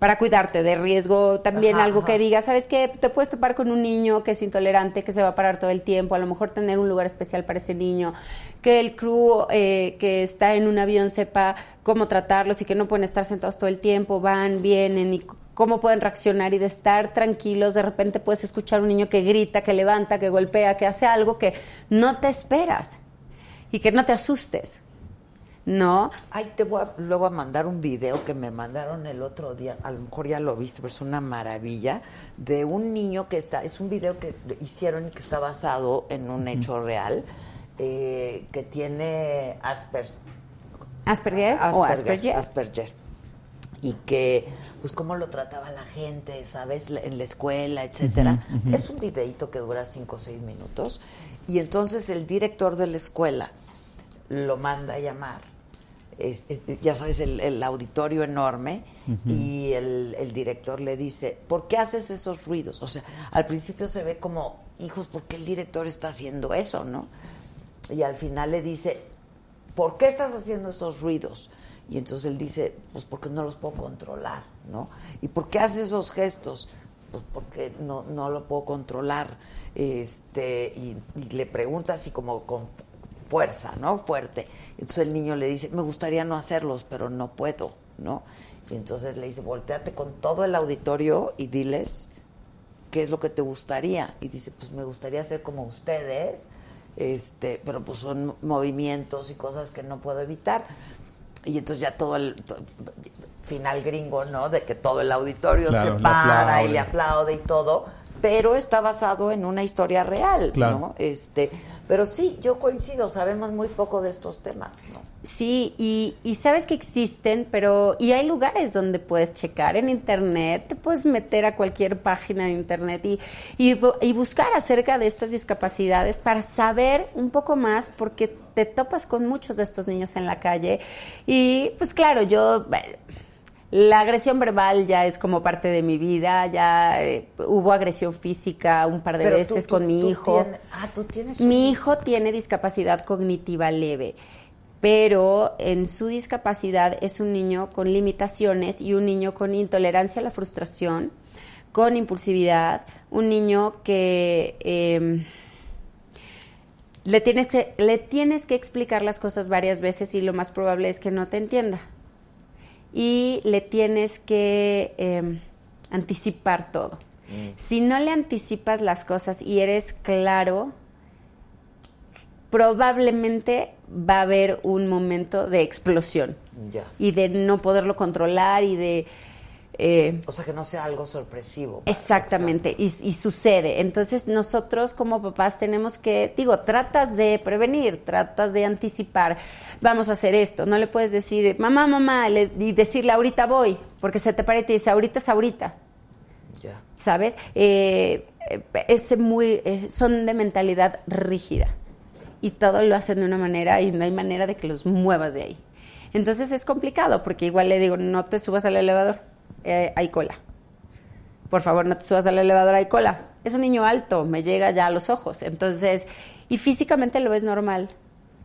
para cuidarte de riesgo, también Ajá, algo ajá. que diga, ¿sabes qué? Te puedes topar con un niño que es intolerante, que se va a parar todo el tiempo, a lo mejor tener un lugar especial para ese niño, que el crew eh, que está en un avión sepa cómo tratarlos y que no pueden estar sentados todo el tiempo, van, vienen y cómo pueden reaccionar y de estar tranquilos, de repente puedes escuchar un niño que grita, que levanta, que golpea, que hace algo que no te esperas y que no te asustes. ¿No? Ay, te voy a, luego a mandar un video que me mandaron el otro día, a lo mejor ya lo viste, pero es una maravilla, de un niño que está, es un video que hicieron y que está basado en un hecho real, eh, que tiene Asper, Asperger, o Asperger. Asperger. Y que, pues, cómo lo trataba la gente, ¿sabes? En la escuela, etcétera. Es un videito que dura cinco o seis minutos. Y entonces el director de la escuela lo manda a llamar. Es- es- ya sabes, el, el auditorio enorme. Y el, el director le dice, ¿por qué haces esos ruidos? O sea, al principio se ve como, hijos, ¿por qué el director está haciendo eso, no? Y al final le dice, ¿por qué estás haciendo esos ruidos? Y entonces él dice, pues porque no los puedo controlar, ¿no? ¿Y por qué hace esos gestos? Pues porque no, no lo puedo controlar. Este, y, y le pregunta así como con fuerza, ¿no? Fuerte. Entonces el niño le dice, me gustaría no hacerlos, pero no puedo, ¿no? Y entonces le dice, volteate con todo el auditorio y diles qué es lo que te gustaría. Y dice, pues me gustaría ser como ustedes, este, pero pues son movimientos y cosas que no puedo evitar. Y entonces ya todo el final gringo, ¿no? De que todo el auditorio Claro, se para y le aplaude y todo. Pero está basado en una historia real, Claro. ¿no? Este, pero sí, yo coincido, sabemos muy poco de estos temas, ¿no? Sí, y, y sabes que existen, pero y hay lugares donde puedes checar en internet, te puedes meter a cualquier página de internet y, y, bu- y buscar acerca de estas discapacidades para saber un poco más, porque te topas con muchos de estos niños en la calle. Y pues claro, yo la agresión verbal ya es como parte de mi vida, ya eh, hubo agresión física un par de Pero veces tú- con mi tú hijo. tienes- ah, tú tienes un Mi hijo tiene discapacidad cognitiva leve, pero en su discapacidad es un niño con limitaciones y un niño con intolerancia a la frustración, con impulsividad, un niño que eh, le, tienes que le tienes que explicar las cosas varias veces y lo más probable es que no te entienda. Y le tienes que eh, anticipar todo. Si no le anticipas las cosas y eres claro, probablemente va a haber un momento de explosión y de no poderlo controlar y de... eh, O sea, que no sea algo sorpresivo. Exactamente, y, y sucede. Entonces nosotros como papás tenemos que, digo, tratas de prevenir, tratas de anticipar, vamos a hacer esto. No le puedes decir, mamá, mamá, le- y decirle ahorita voy, porque se te para y te dice, ahorita es ahorita. Ya. ¿Sabes? Eh, es muy, eh, son de mentalidad rígida y todo lo hacen de una manera y no hay manera de que los muevas de ahí. Entonces es complicado porque igual le digo, no te subas al elevador, eh, hay cola. Por favor, no te subas al elevador, hay cola. Es un niño alto, me llega ya a los ojos. Entonces, y físicamente lo ves normal,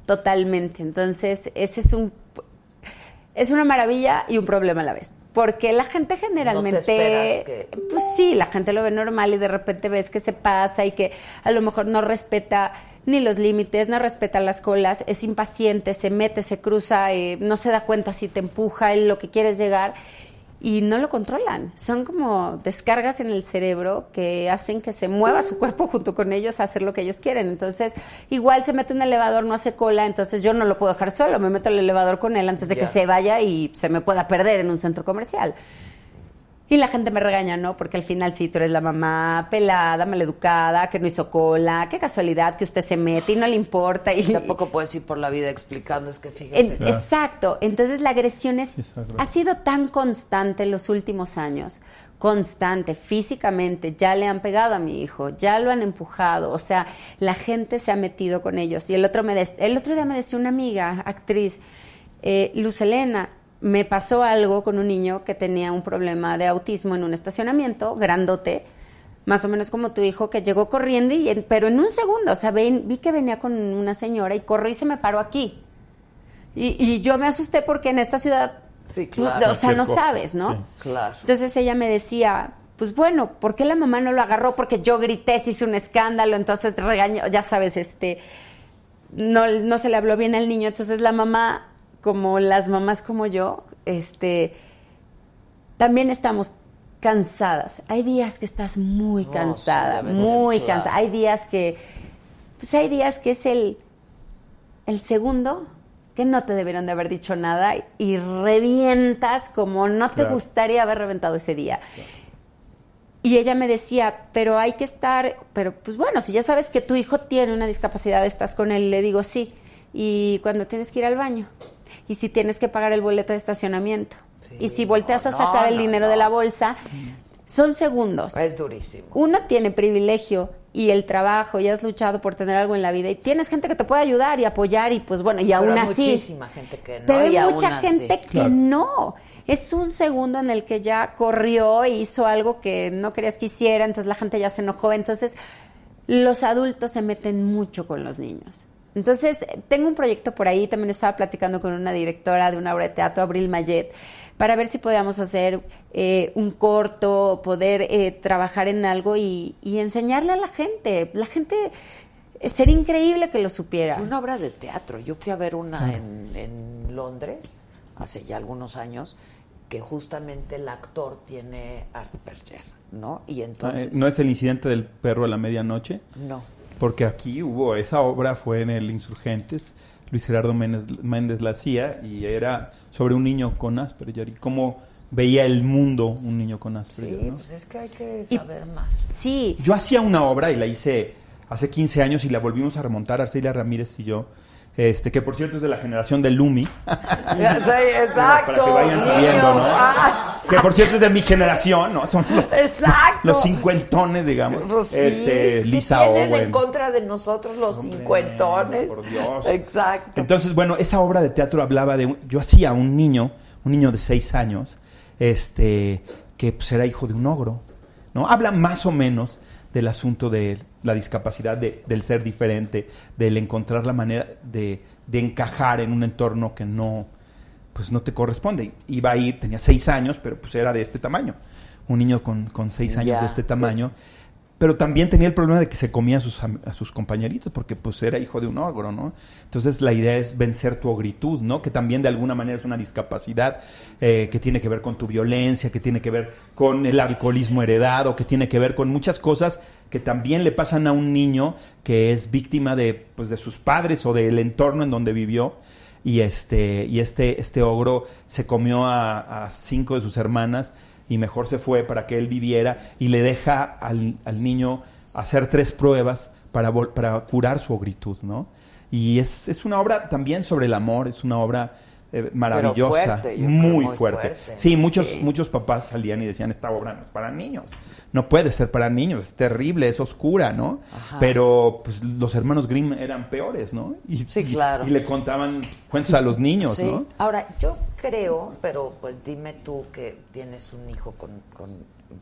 totalmente. Entonces, ese es un es una maravilla y un problema a la vez. Porque la gente generalmente, esperas que- pues sí, la gente lo ve normal y de repente ves que se pasa y que a lo mejor no respeta ni los límites, no respeta las colas, es impaciente, se mete, se cruza, eh, no se da cuenta si te empuja en lo que quieres llegar y no lo controlan. Son como descargas en el cerebro que hacen que se mueva su cuerpo junto con ellos a hacer lo que ellos quieren. Entonces, igual se mete en un elevador, no hace cola, entonces yo no lo puedo dejar solo, me meto al elevador con él antes de que se vaya y se me pueda perder en un centro comercial. Y la gente me regaña, ¿no? Porque al final sí, tú eres la mamá pelada, maleducada, que no hizo cola, qué casualidad que usted se mete y no le importa. Y Tampoco puedes ir por la vida explicando, es que fíjese. en- Exacto. Entonces la agresión es, Exacto. ha sido tan constante en los últimos años, constante, físicamente, ya le han pegado a mi hijo, ya lo han empujado, o sea, la gente se ha metido con ellos. Y el otro, me des- el otro día me decía una amiga, actriz, eh, Luz Elena, me pasó algo con un niño que tenía un problema de autismo en un estacionamiento, grandote, más o menos como tu hijo, que llegó corriendo, y en- pero en un segundo, o sea, ven- vi que venía con una señora y corrió y se me paró aquí. Y, y yo me asusté porque en esta ciudad, Sí, tú- claro. o sea, no sabes, ¿no? sí. Claro. Entonces ella me decía, pues bueno, ¿por qué la mamá no lo agarró? Porque yo grité, se hizo un escándalo, entonces regañó, ya sabes, este, no, no se le habló bien al niño, entonces la mamá, como las mamás como yo, este, también estamos cansadas. Hay días que estás muy No, cansada, sí, muy claro. cansada. Hay días que, pues hay días que es el, el segundo que no te debieron de haber dicho nada y revientas como no te Claro. gustaría haber reventado ese día. Y ella me decía, pero hay que estar, pero pues bueno, si ya sabes que tu hijo tiene una discapacidad, estás con él, le digo sí. Y cuando tienes que ir al baño, y si tienes que pagar el boleto de estacionamiento, y si volteas no, a sacar no, el dinero no. de la bolsa, son segundos. Es durísimo. Uno tiene privilegio y el trabajo y has luchado por tener algo en la vida y tienes gente que te puede ayudar y apoyar y pues bueno, y Pero aún hay así. muchísima gente que no. Pero hay mucha así. gente que Claro. no. Es un segundo en el que ya corrió e hizo algo que no querías que hiciera, entonces la gente ya se enojó. Entonces, los adultos se meten mucho con los niños. Entonces, tengo un proyecto por ahí, también estaba platicando con una directora de una obra de teatro, Abril Mayet, para ver si podíamos hacer eh, un corto, poder eh, trabajar en algo y, y enseñarle a la gente. La gente, sería increíble que lo supiera. Una obra de teatro. Yo fui a ver una en, en Londres hace ya algunos años que justamente el actor tiene Asperger, ¿no? Y Ah, entonces eh, ¿No es el incidente del perro a la medianoche? no. Porque aquí hubo, esa obra fue en el Insurgentes, Luis Gerardo Méndez, Méndez la hacía, y era sobre un niño con Asperger y cómo veía el mundo un niño con Asperger. Sí, ¿no? pues es que hay que saber más. Sí. Yo hacía una obra y la hice hace 15 años y la volvimos a remontar, Arcelia Ramírez y yo. Este, que por cierto es de la generación del Lumi. Sé, exacto. Para que vayan sabiendo, ¿no? Ah, Que por cierto es de mi generación, ¿no? Son los, Exacto. los cincuentones, digamos. Pues sí, este, ¿qué Lisa tienen Owen. en contra de nosotros los cincuentones. por Dios. Exacto. Entonces, bueno, esa obra de teatro hablaba de... un- yo hacía un niño, un niño de seis años, este, que pues, era hijo de un ogro, ¿no? Habla más o menos del asunto de la discapacidad, de- del ser diferente, del encontrar la manera de, de encajar en un entorno que no, pues no te corresponde. Iba a ir, tenía seis años, pero pues era de este tamaño. Un niño con, con seis años de este tamaño. Pero también tenía el problema de que se comía a sus, a sus compañeritos, porque pues era hijo de un ogro, ¿no? Entonces la idea es vencer tu ogritud, ¿no? Que también de alguna manera es una discapacidad eh, que tiene que ver con tu violencia, que tiene que ver con el alcoholismo heredado, que tiene que ver con muchas cosas que también le pasan a un niño que es víctima de, pues, de sus padres o del entorno en donde vivió. Y este, y este, este ogro se comió a cinco de sus hermanas y mejor se fue para que él viviera y le deja al, al niño hacer tres pruebas para, para curar su ogritud, ¿no? Y es, es una obra también sobre el amor, es una obra eh, maravillosa, fuerte, muy, muy fuerte. fuerte. Sí, muchos, Sí. muchos papás salían y decían, esta obra no es para niños, no puede ser para niños, es terrible, es oscura, ¿no? Ajá. Pero pues los hermanos Grimm eran peores, ¿no? Y, Sí, claro. Y, le contaban cuentos a los niños, Sí. ¿no? Ahora, yo creo, pero pues dime tú que tienes un hijo con, con,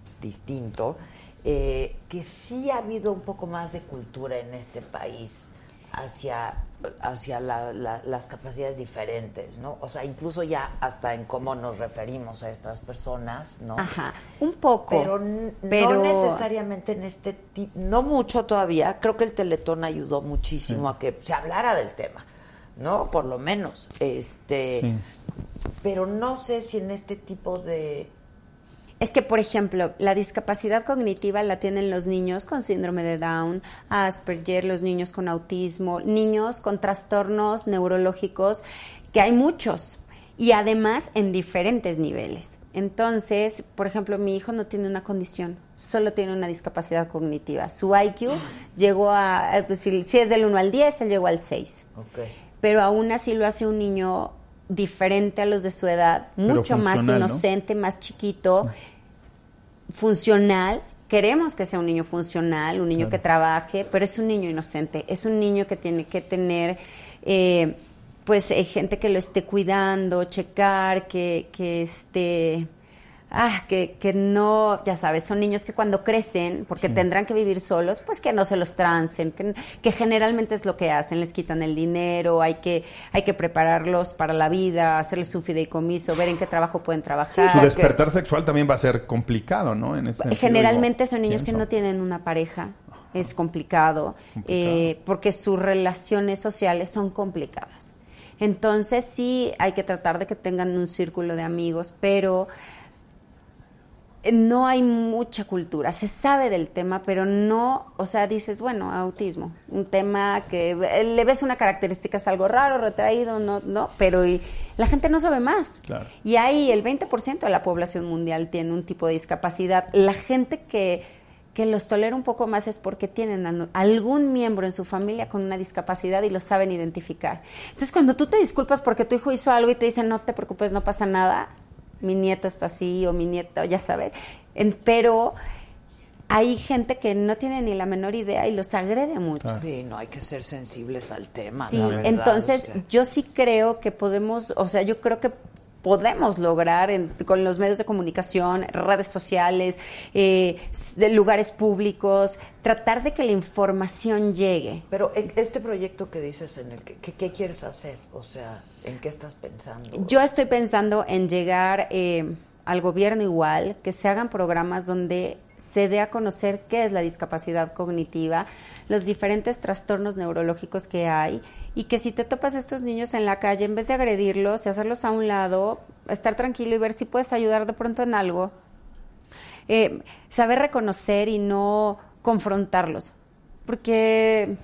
pues, distinto, eh, que sí ha habido un poco más de cultura en este país hacia, hacia la- la- las capacidades diferentes, ¿no? O sea, incluso ya hasta en cómo nos referimos a estas personas, ¿no? Ajá, un poco. Pero, no necesariamente en este tipo, no mucho todavía. Creo que el Teletón ayudó muchísimo a que se hablara del tema, ¿no? Por lo menos. Este, Sí. pero no sé si en este tipo de Es que, por ejemplo, la discapacidad cognitiva la tienen los niños con síndrome de Down, Asperger, los niños con autismo, niños con trastornos neurológicos, que hay muchos, y además en diferentes niveles. Entonces, por ejemplo, mi hijo no tiene una condición, solo tiene una discapacidad cognitiva. Su IQ llegó a, eh, pues, si, es del 1 al 10, él llegó al 6 pero aún así lo hace un niño diferente a los de su edad, Pero mucho más inocente, más chiquito, funcional. Queremos que sea un niño funcional, un niño que trabaje, pero es un niño inocente, es un niño que tiene que tener, eh, pues, eh, gente que lo esté cuidando, checar, que, que esté... Ah, que, que no, ya sabes, son niños que cuando crecen, porque tendrán que vivir solos, pues que no se los trancen, que, que generalmente es lo que hacen, les quitan el dinero, hay que, hay que prepararlos para la vida, hacerles un fideicomiso, ver en qué trabajo pueden trabajar. Su despertar sexual también va a ser complicado, ¿no? En ese sentido, Generalmente digo, son niños que no tienen una pareja, es complicado, eh, porque sus relaciones sociales son complicadas. Entonces sí hay que tratar de que tengan un círculo de amigos, pero no hay mucha cultura, se sabe del tema, pero no, o sea, dices, bueno, autismo, un tema que eh, le ves una característica, es algo raro, retraído, no, no, pero y la gente no sabe más. Claro. Y ahí el 20% de la población mundial tiene un tipo de discapacidad. La gente que, que los tolera un poco más es porque tienen algún miembro en su familia con una discapacidad y lo saben identificar. Entonces, cuando tú te disculpas porque tu hijo hizo algo y te dicen, no te preocupes, no pasa nada, mi nieto está así o mi nieto, ya sabes. En- pero hay gente que no tiene ni la menor idea y los agrede mucho. Sí, no hay que ser sensibles al tema. Sí, la verdad, entonces o sea. yo sí creo que podemos, o sea, yo creo que podemos lograr en- con los medios de comunicación, redes sociales, eh, lugares públicos, tratar de que la información llegue. Pero este proyecto que dices en el que, que- ¿qué quieres hacer? O sea, ¿en qué estás pensando? Yo estoy pensando en llegar eh, al gobierno igual, que se hagan programas donde se dé a conocer qué es la discapacidad cognitiva, los diferentes trastornos neurológicos que hay y que si te topas a estos niños en la calle, en vez de agredirlos y hacerlos a un lado, estar tranquilo y ver si puedes ayudar de pronto en algo. Eh, saber reconocer y no confrontarlos, porque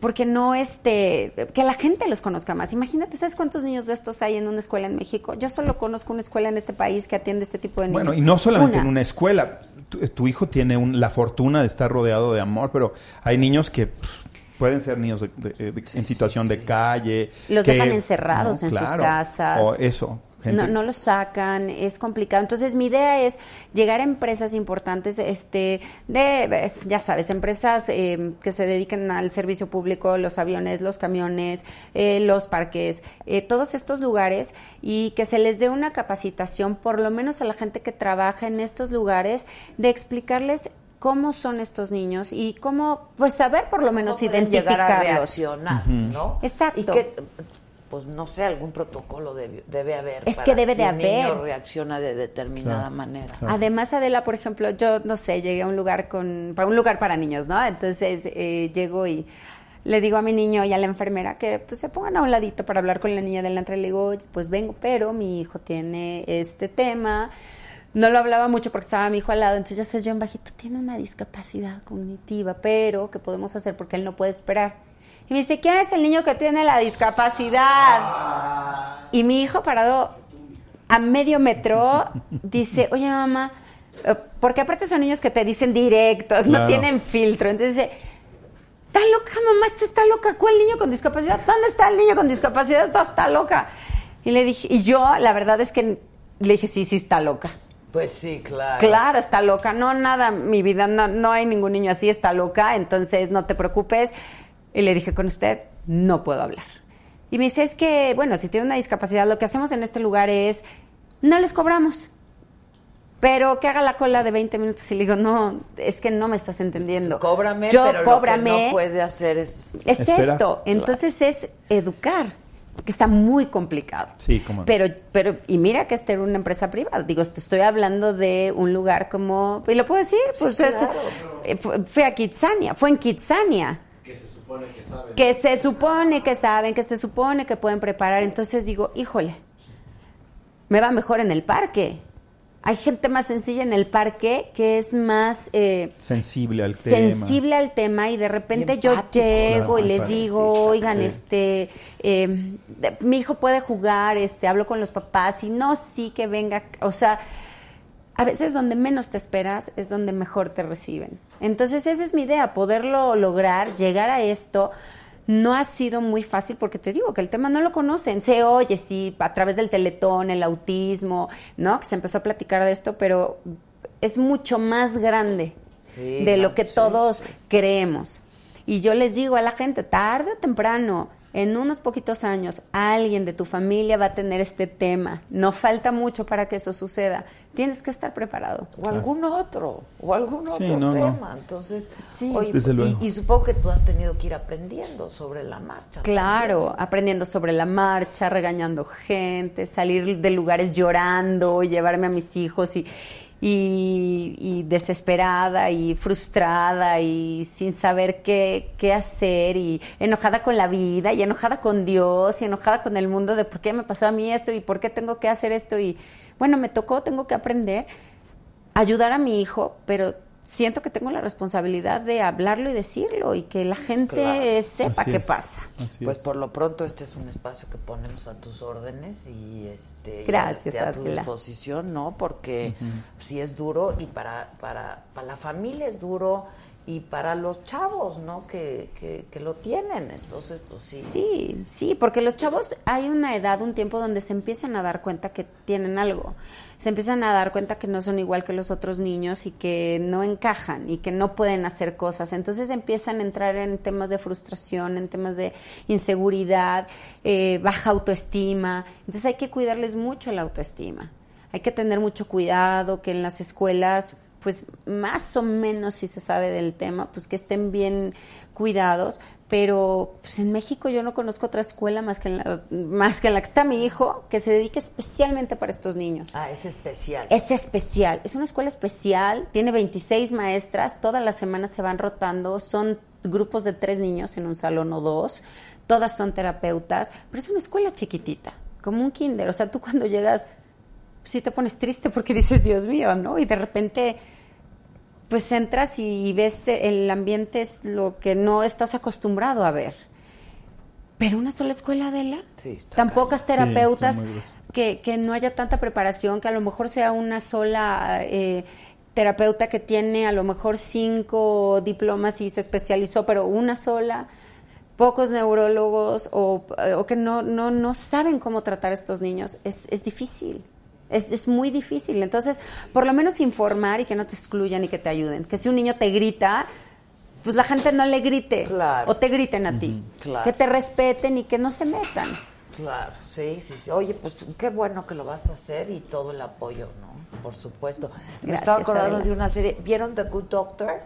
porque no este que la gente los conozca más. Imagínate, ¿sabes cuántos niños de estos hay en una escuela en México? Yo solo conozco una escuela en este país que atiende este tipo de niños. Bueno, y no solamente Una. en una escuela. Tu, tu hijo tiene un- la fortuna de estar rodeado de amor, pero hay niños que pff, pueden ser niños de- de- de- en situación de calle. Los que- dejan encerrados en sus casas. O eso. No, no los sacan, es complicado. Entonces, mi idea es llegar a empresas importantes, este, de, eh, ya sabes, empresas eh, que se dedican al servicio público, los aviones, los camiones, eh, los parques, eh, todos estos lugares, y que se les dé una capacitación, por lo menos a la gente que trabaja en estos lugares, de explicarles cómo son estos niños y cómo, pues, saber por lo menos ¿Cómo pueden llegar a identificarlos. reaccionar. ¿no? Exacto. Y que, pues no sé, algún protocolo debe, debe haber. Es para que debe si de un niño reacciona de determinada Claro. manera. Además, Adela, por ejemplo, yo no sé, llegué a un lugar con, para un lugar para niños, ¿no? Entonces eh, llego y le digo a mi niño y a la enfermera que pues se pongan a un ladito para hablar con la niña delante. Le digo, "Oye, pues vengo, pero mi hijo tiene este tema. No lo hablaba mucho porque estaba mi hijo al lado, entonces ya sé yo en bajito, tiene una discapacidad cognitiva, pero ¿qué podemos hacer? Porque él no puede esperar. Y me dice, ¿quién es el niño que tiene la discapacidad? Y mi hijo parado a medio metro dice, oye mamá, eh, porque aparte son niños que te dicen directos, no tienen filtro. Entonces dice, está loca mamá, esta está loca, ¿cuál niño con discapacidad? ¿Dónde está el niño con discapacidad? Esta está loca. Y le dije, y yo la verdad es que le dije, sí, sí está loca. Pues sí, claro. Claro, está loca. No, nada, mi vida, no, no hay ningún niño así, está loca, entonces no te preocupes. Y le dije, con usted no puedo hablar. Y me dice, es que, bueno, si tiene una discapacidad, lo que hacemos en este lugar es, no les cobramos. Pero que haga la cola de 20 minutos y le digo, no, es que no me estás entendiendo. Cóbrame, Yo, pero cóbrame. lo que no puede hacer es... Es Espera. esto. Entonces es educar, que está muy complicado. Sí, como. Pero, pero, y mira que esta era una empresa privada. Digo, te estoy hablando de un lugar como, y lo puedo decir, pues esto, eh, fue, fue a Kitsania, fue en Kitsania. Que se supone que saben. Que se supone que saben, que se supone que pueden preparar. Entonces digo, híjole, me va mejor en el parque. Hay gente más sencilla en el parque que es más eh, sensible al tema. sensible al tema y de repente yo empático. llego Claro, y les digo, oigan, este, eh, de- mi hijo puede jugar, este, hablo con los papás y no, sí que venga, o sea, a veces donde menos te esperas es donde mejor te reciben. Entonces esa es mi idea, poderlo lograr, llegar a esto. No ha sido muy fácil porque te digo que el tema no lo conocen. Se oye, sí, a través del teletón, el autismo, ¿no? Que se empezó a platicar de esto, pero es mucho más grande Sí, de lo que sí. todos creemos. Y yo les digo a la gente, tarde o temprano, en unos poquitos años, alguien de tu familia va a tener este tema. No falta mucho para que eso suceda. Tienes que estar preparado. O algún otro, o algún Sí, otro no, no. tema. Entonces, Sí. oye, Desde y- luego. Y, supongo que tú has tenido que ir aprendiendo sobre la marcha. Claro, aprendiendo sobre la marcha, regañando gente, salir de lugares llorando, llevarme a mis hijos y, y, y desesperada y frustrada y sin saber qué, qué hacer y enojada con la vida y enojada con Dios y enojada con el mundo de por qué me pasó a mí esto y por qué tengo que hacer esto y bueno, me tocó, tengo que aprender, ayudar a mi hijo, pero siento que tengo la responsabilidad de hablarlo y decirlo y que la gente Claro. sepa Así qué es. pasa. Así Pues es. por lo pronto este es un espacio que ponemos a tus órdenes y este y a, a tu disposición, ¿no? Porque sí es duro y para, para, para la familia es duro y para los chavos, ¿no? Que, que, lo tienen. Entonces, pues sí. Sí, sí, porque los chavos hay una edad, un tiempo donde se empiezan a dar cuenta que tienen algo. Se empiezan a dar cuenta que no son igual que los otros niños y que no encajan y que no pueden hacer cosas. Entonces empiezan a entrar en temas de frustración, en temas de inseguridad, eh, baja autoestima. Entonces hay que cuidarles mucho la autoestima. Hay que tener mucho cuidado que en las escuelas pues más o menos si se sabe del tema, pues que estén bien cuidados, pero pues en México yo no conozco otra escuela más que en la, más que en la que está mi hijo, que se dedique especialmente para estos niños. Ah, es especial. Es especial, es una escuela especial, tiene 26 maestras, todas las semanas se van rotando, son grupos de tres niños en un salón o dos, todas son terapeutas, pero es una escuela chiquitita, como un kinder, o sea, tú cuando llegas sí te pones triste porque dices, Dios mío, ¿no? Y de repente pues entras y ves eh, el ambiente es lo que no estás acostumbrado a ver. Pero una sola escuela de la, tan pocas terapeutas, Sí, que, que no haya tanta preparación, que a lo mejor sea una sola eh, terapeuta que tiene a lo mejor cinco diplomas y se especializó, pero una sola, pocos neurólogos o, o que no, no, no saben cómo tratar a estos niños, es, es difícil. Es, es muy difícil. Entonces, por lo menos informar y que no te excluyan y que te ayuden. Que si un niño te grita, pues la gente no le grite o te griten a ti. claro. Que te respeten y que no se metan. Claro, sí, sí, sí. Oye, pues qué bueno que lo vas a hacer y todo el apoyo, ¿no? Por supuesto. Me Gracias, estaba acordando Adela. de una serie. ¿Vieron The Good Doctor?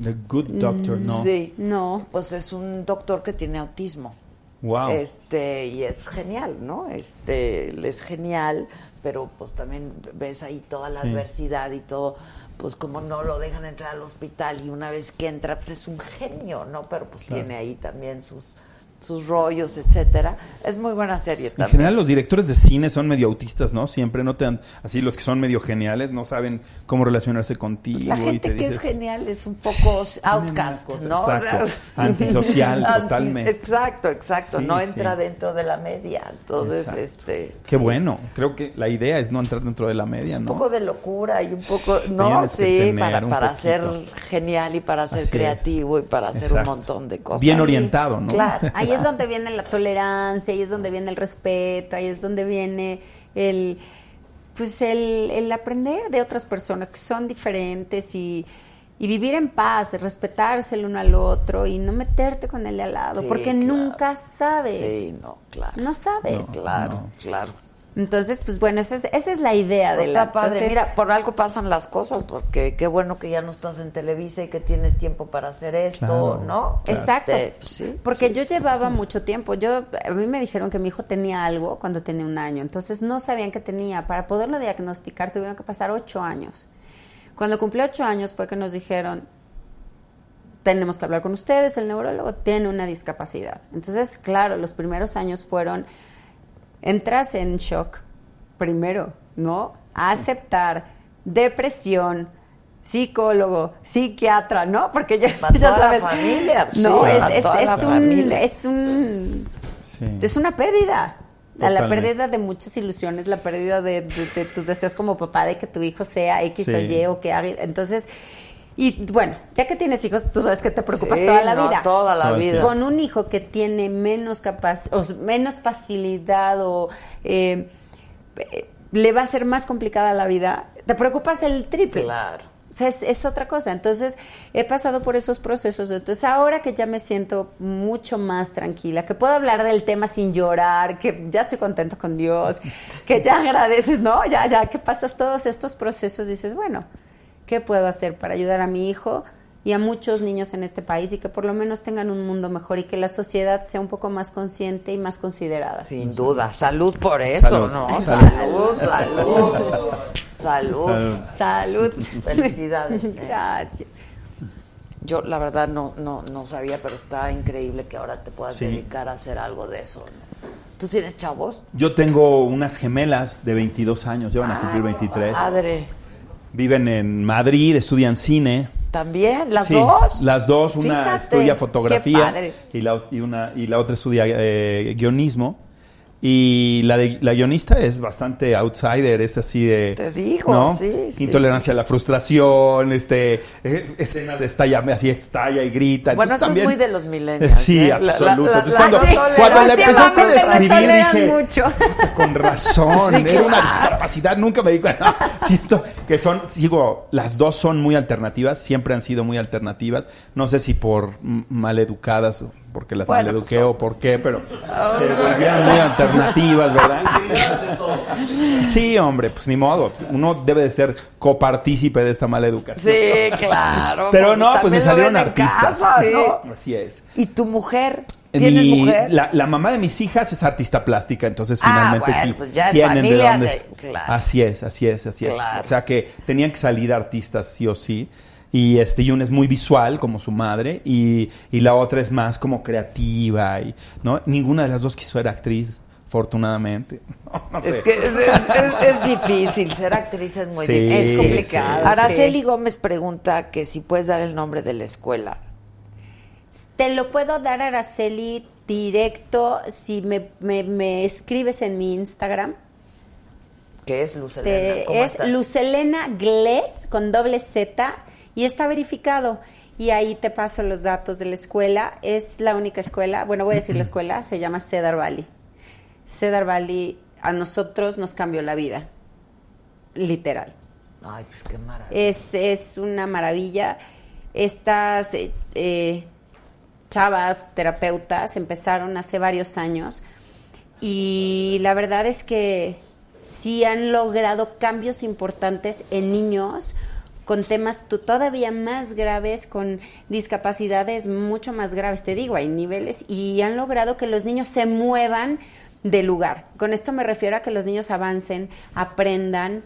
The Good Doctor, no. Sí. No. Pues es un doctor que tiene autismo. Wow. Este, y es genial, ¿no? Este, es genial, pero pues también ves ahí toda la Sí. adversidad y todo, pues como no lo dejan entrar al hospital y una vez que entra, pues es un genio, ¿no? Pero pues Claro. tiene ahí también sus sus rollos, etcétera. Es muy buena serie En general los directores de cine son medio autistas, ¿no? Siempre no te dan, así los que son medio geniales no saben cómo relacionarse contigo. Pues la y gente te que es genial es un poco outcast, ¿no? exacto. O sea, Antisocial, anti- totalmente. Exacto, exacto. Sí, no sí. entra dentro de la media. Entonces, Exacto. este. Qué bueno. Creo que la idea es no entrar dentro de la media, un ¿no? poco de locura y un poco, no, sí, para, un para ser genial y para ser Así es. creativo y para hacer Exacto. un montón de cosas. Bien orientado, ¿no? Claro, ahí es donde viene la tolerancia, ahí es donde viene el respeto, ahí es donde viene el pues el, el aprender de otras personas que son diferentes y, y vivir en paz, respetarse el uno al otro y no meterte con el de al lado, Sí, porque claro. nunca sabes. Sí, no, claro. No sabes. Claro, claro. Entonces, pues bueno, esa es, esa es la idea de Pues la está padre. entonces- Mira, por algo pasan las cosas, porque qué bueno que ya no estás en Televisa y que tienes tiempo para hacer esto, Claro, ¿no? Exacto. Este, sí, Porque yo llevaba mucho tiempo. Yo a mí me dijeron que mi hijo tenía algo cuando tenía un año, entonces no sabían que tenía. Para poderlo diagnosticar tuvieron que pasar ocho años. Cuando cumplió ocho años fue que nos dijeron tenemos que hablar con ustedes, el neurólogo tiene una discapacidad. Entonces, claro, los primeros años fueron entras en shock primero, ¿no? A aceptar depresión, psicólogo, psiquiatra, ¿no? Porque yo Para ya toda la sabes, familia, no, sí, es, para es- toda la un, familia. es un Sí. es una pérdida. La pérdida de muchas ilusiones, la pérdida de, de- de tus deseos como papá de que tu hijo sea X o. Y o que haga. Entonces, y bueno, ya que tienes hijos, tú sabes que te preocupas Sí, toda la no, vida. toda la Todo vida. Con un hijo que tiene menos capaz, o menos facilidad o eh, eh, le va a ser más complicada la vida, te preocupas el triple. Claro. O sea, es, es otra cosa. Entonces, he pasado por esos procesos. Entonces, ahora que ya me siento mucho más tranquila, que puedo hablar del tema sin llorar, que ya estoy contento con Dios, que ya agradeces, ¿no? Ya, ya que pasas todos estos procesos, dices, bueno, ¿qué puedo hacer para ayudar a mi hijo y a muchos niños en este país y que por lo menos tengan un mundo mejor y que la sociedad sea un poco más consciente y más considerada? Sin duda. Salud por eso, Salud. ¿no? Salud. Salud, salud. Salud. Salud. Salud. Felicidades. ¿eh? Gracias. Yo la verdad no, no, no sabía, pero está increíble que ahora te puedas Sí. dedicar a hacer algo de eso. ¿no? ¿Tú tienes chavos? Yo tengo unas gemelas de 22 años, ya van a cumplir 23. Madre. Viven en Madrid, estudian cine. ¿También? ¿Las Sí, dos? Las dos, una Fíjate, estudia fotografía y la, y, una, y la otra estudia eh, guionismo. Y la, de, la guionista es bastante outsider, es así de... Te digo, ¿no? sí, sí, Intolerancia a la frustración, este, eh, escenas de estalla, así estalla y grita. Bueno, Entonces eso es también- muy de los millennials. Sí, ¿eh? Absoluto. la- cuando, la- cuando la empezaste a describir, dije, mucho. con razón, era una discapacidad, nunca me di cuenta. No, siento que son, sigo, las dos son muy alternativas, siempre han sido muy alternativas. No sé si por maleducadas o porque las Bueno, maleduqué pues, o por qué, pero se volvieron muy alternativas, ¿verdad? Sí, hombre, pues ni modo. Uno debe de ser copartícipe de esta maleducación. Sí, claro. Pero pues, no, pues me salieron artistas. casa, Sí, ¿no? Así es. ¿Y tu mujer? ¿Tienes Mi- mujer? La, la mamá de mis hijas es artista plástica, entonces Ah, finalmente bueno, sí pues ya es tienen de dónde. de- claro. Así es, así es, así Claro. es. O sea que tenían que salir artistas sí o sí. Y este, y una es muy visual como su madre y, y la otra es más como creativa y no ninguna de las dos quiso ser actriz. afortunadamente. No, no Es que es, es- es- es difícil, ser actriz es muy Sí, difícil. Es complicado, Araceli Gómez pregunta que si puedes dar el nombre de la escuela. Te lo puedo dar, Araceli, directo si me, me- me escribes en mi Instagram. ¿Qué es Luz Helena? Te- ¿Cómo es? Lucelena Gles con doble Z y está verificado. Y ahí te paso los datos de la escuela. Es la única escuela, bueno, voy a decir la escuela, se llama Cedar Valley. Cedar Valley a nosotros nos cambió la vida, literal. Ay, pues qué maravilla. Es, es una maravilla. Estas eh, eh, chavas terapeutas empezaron hace varios años y la verdad es que sí han logrado cambios importantes en niños con temas to- todavía más graves, con discapacidades mucho más graves, te digo, hay niveles y han logrado que los niños se muevan de lugar. Con esto me refiero a que los niños avancen, aprendan,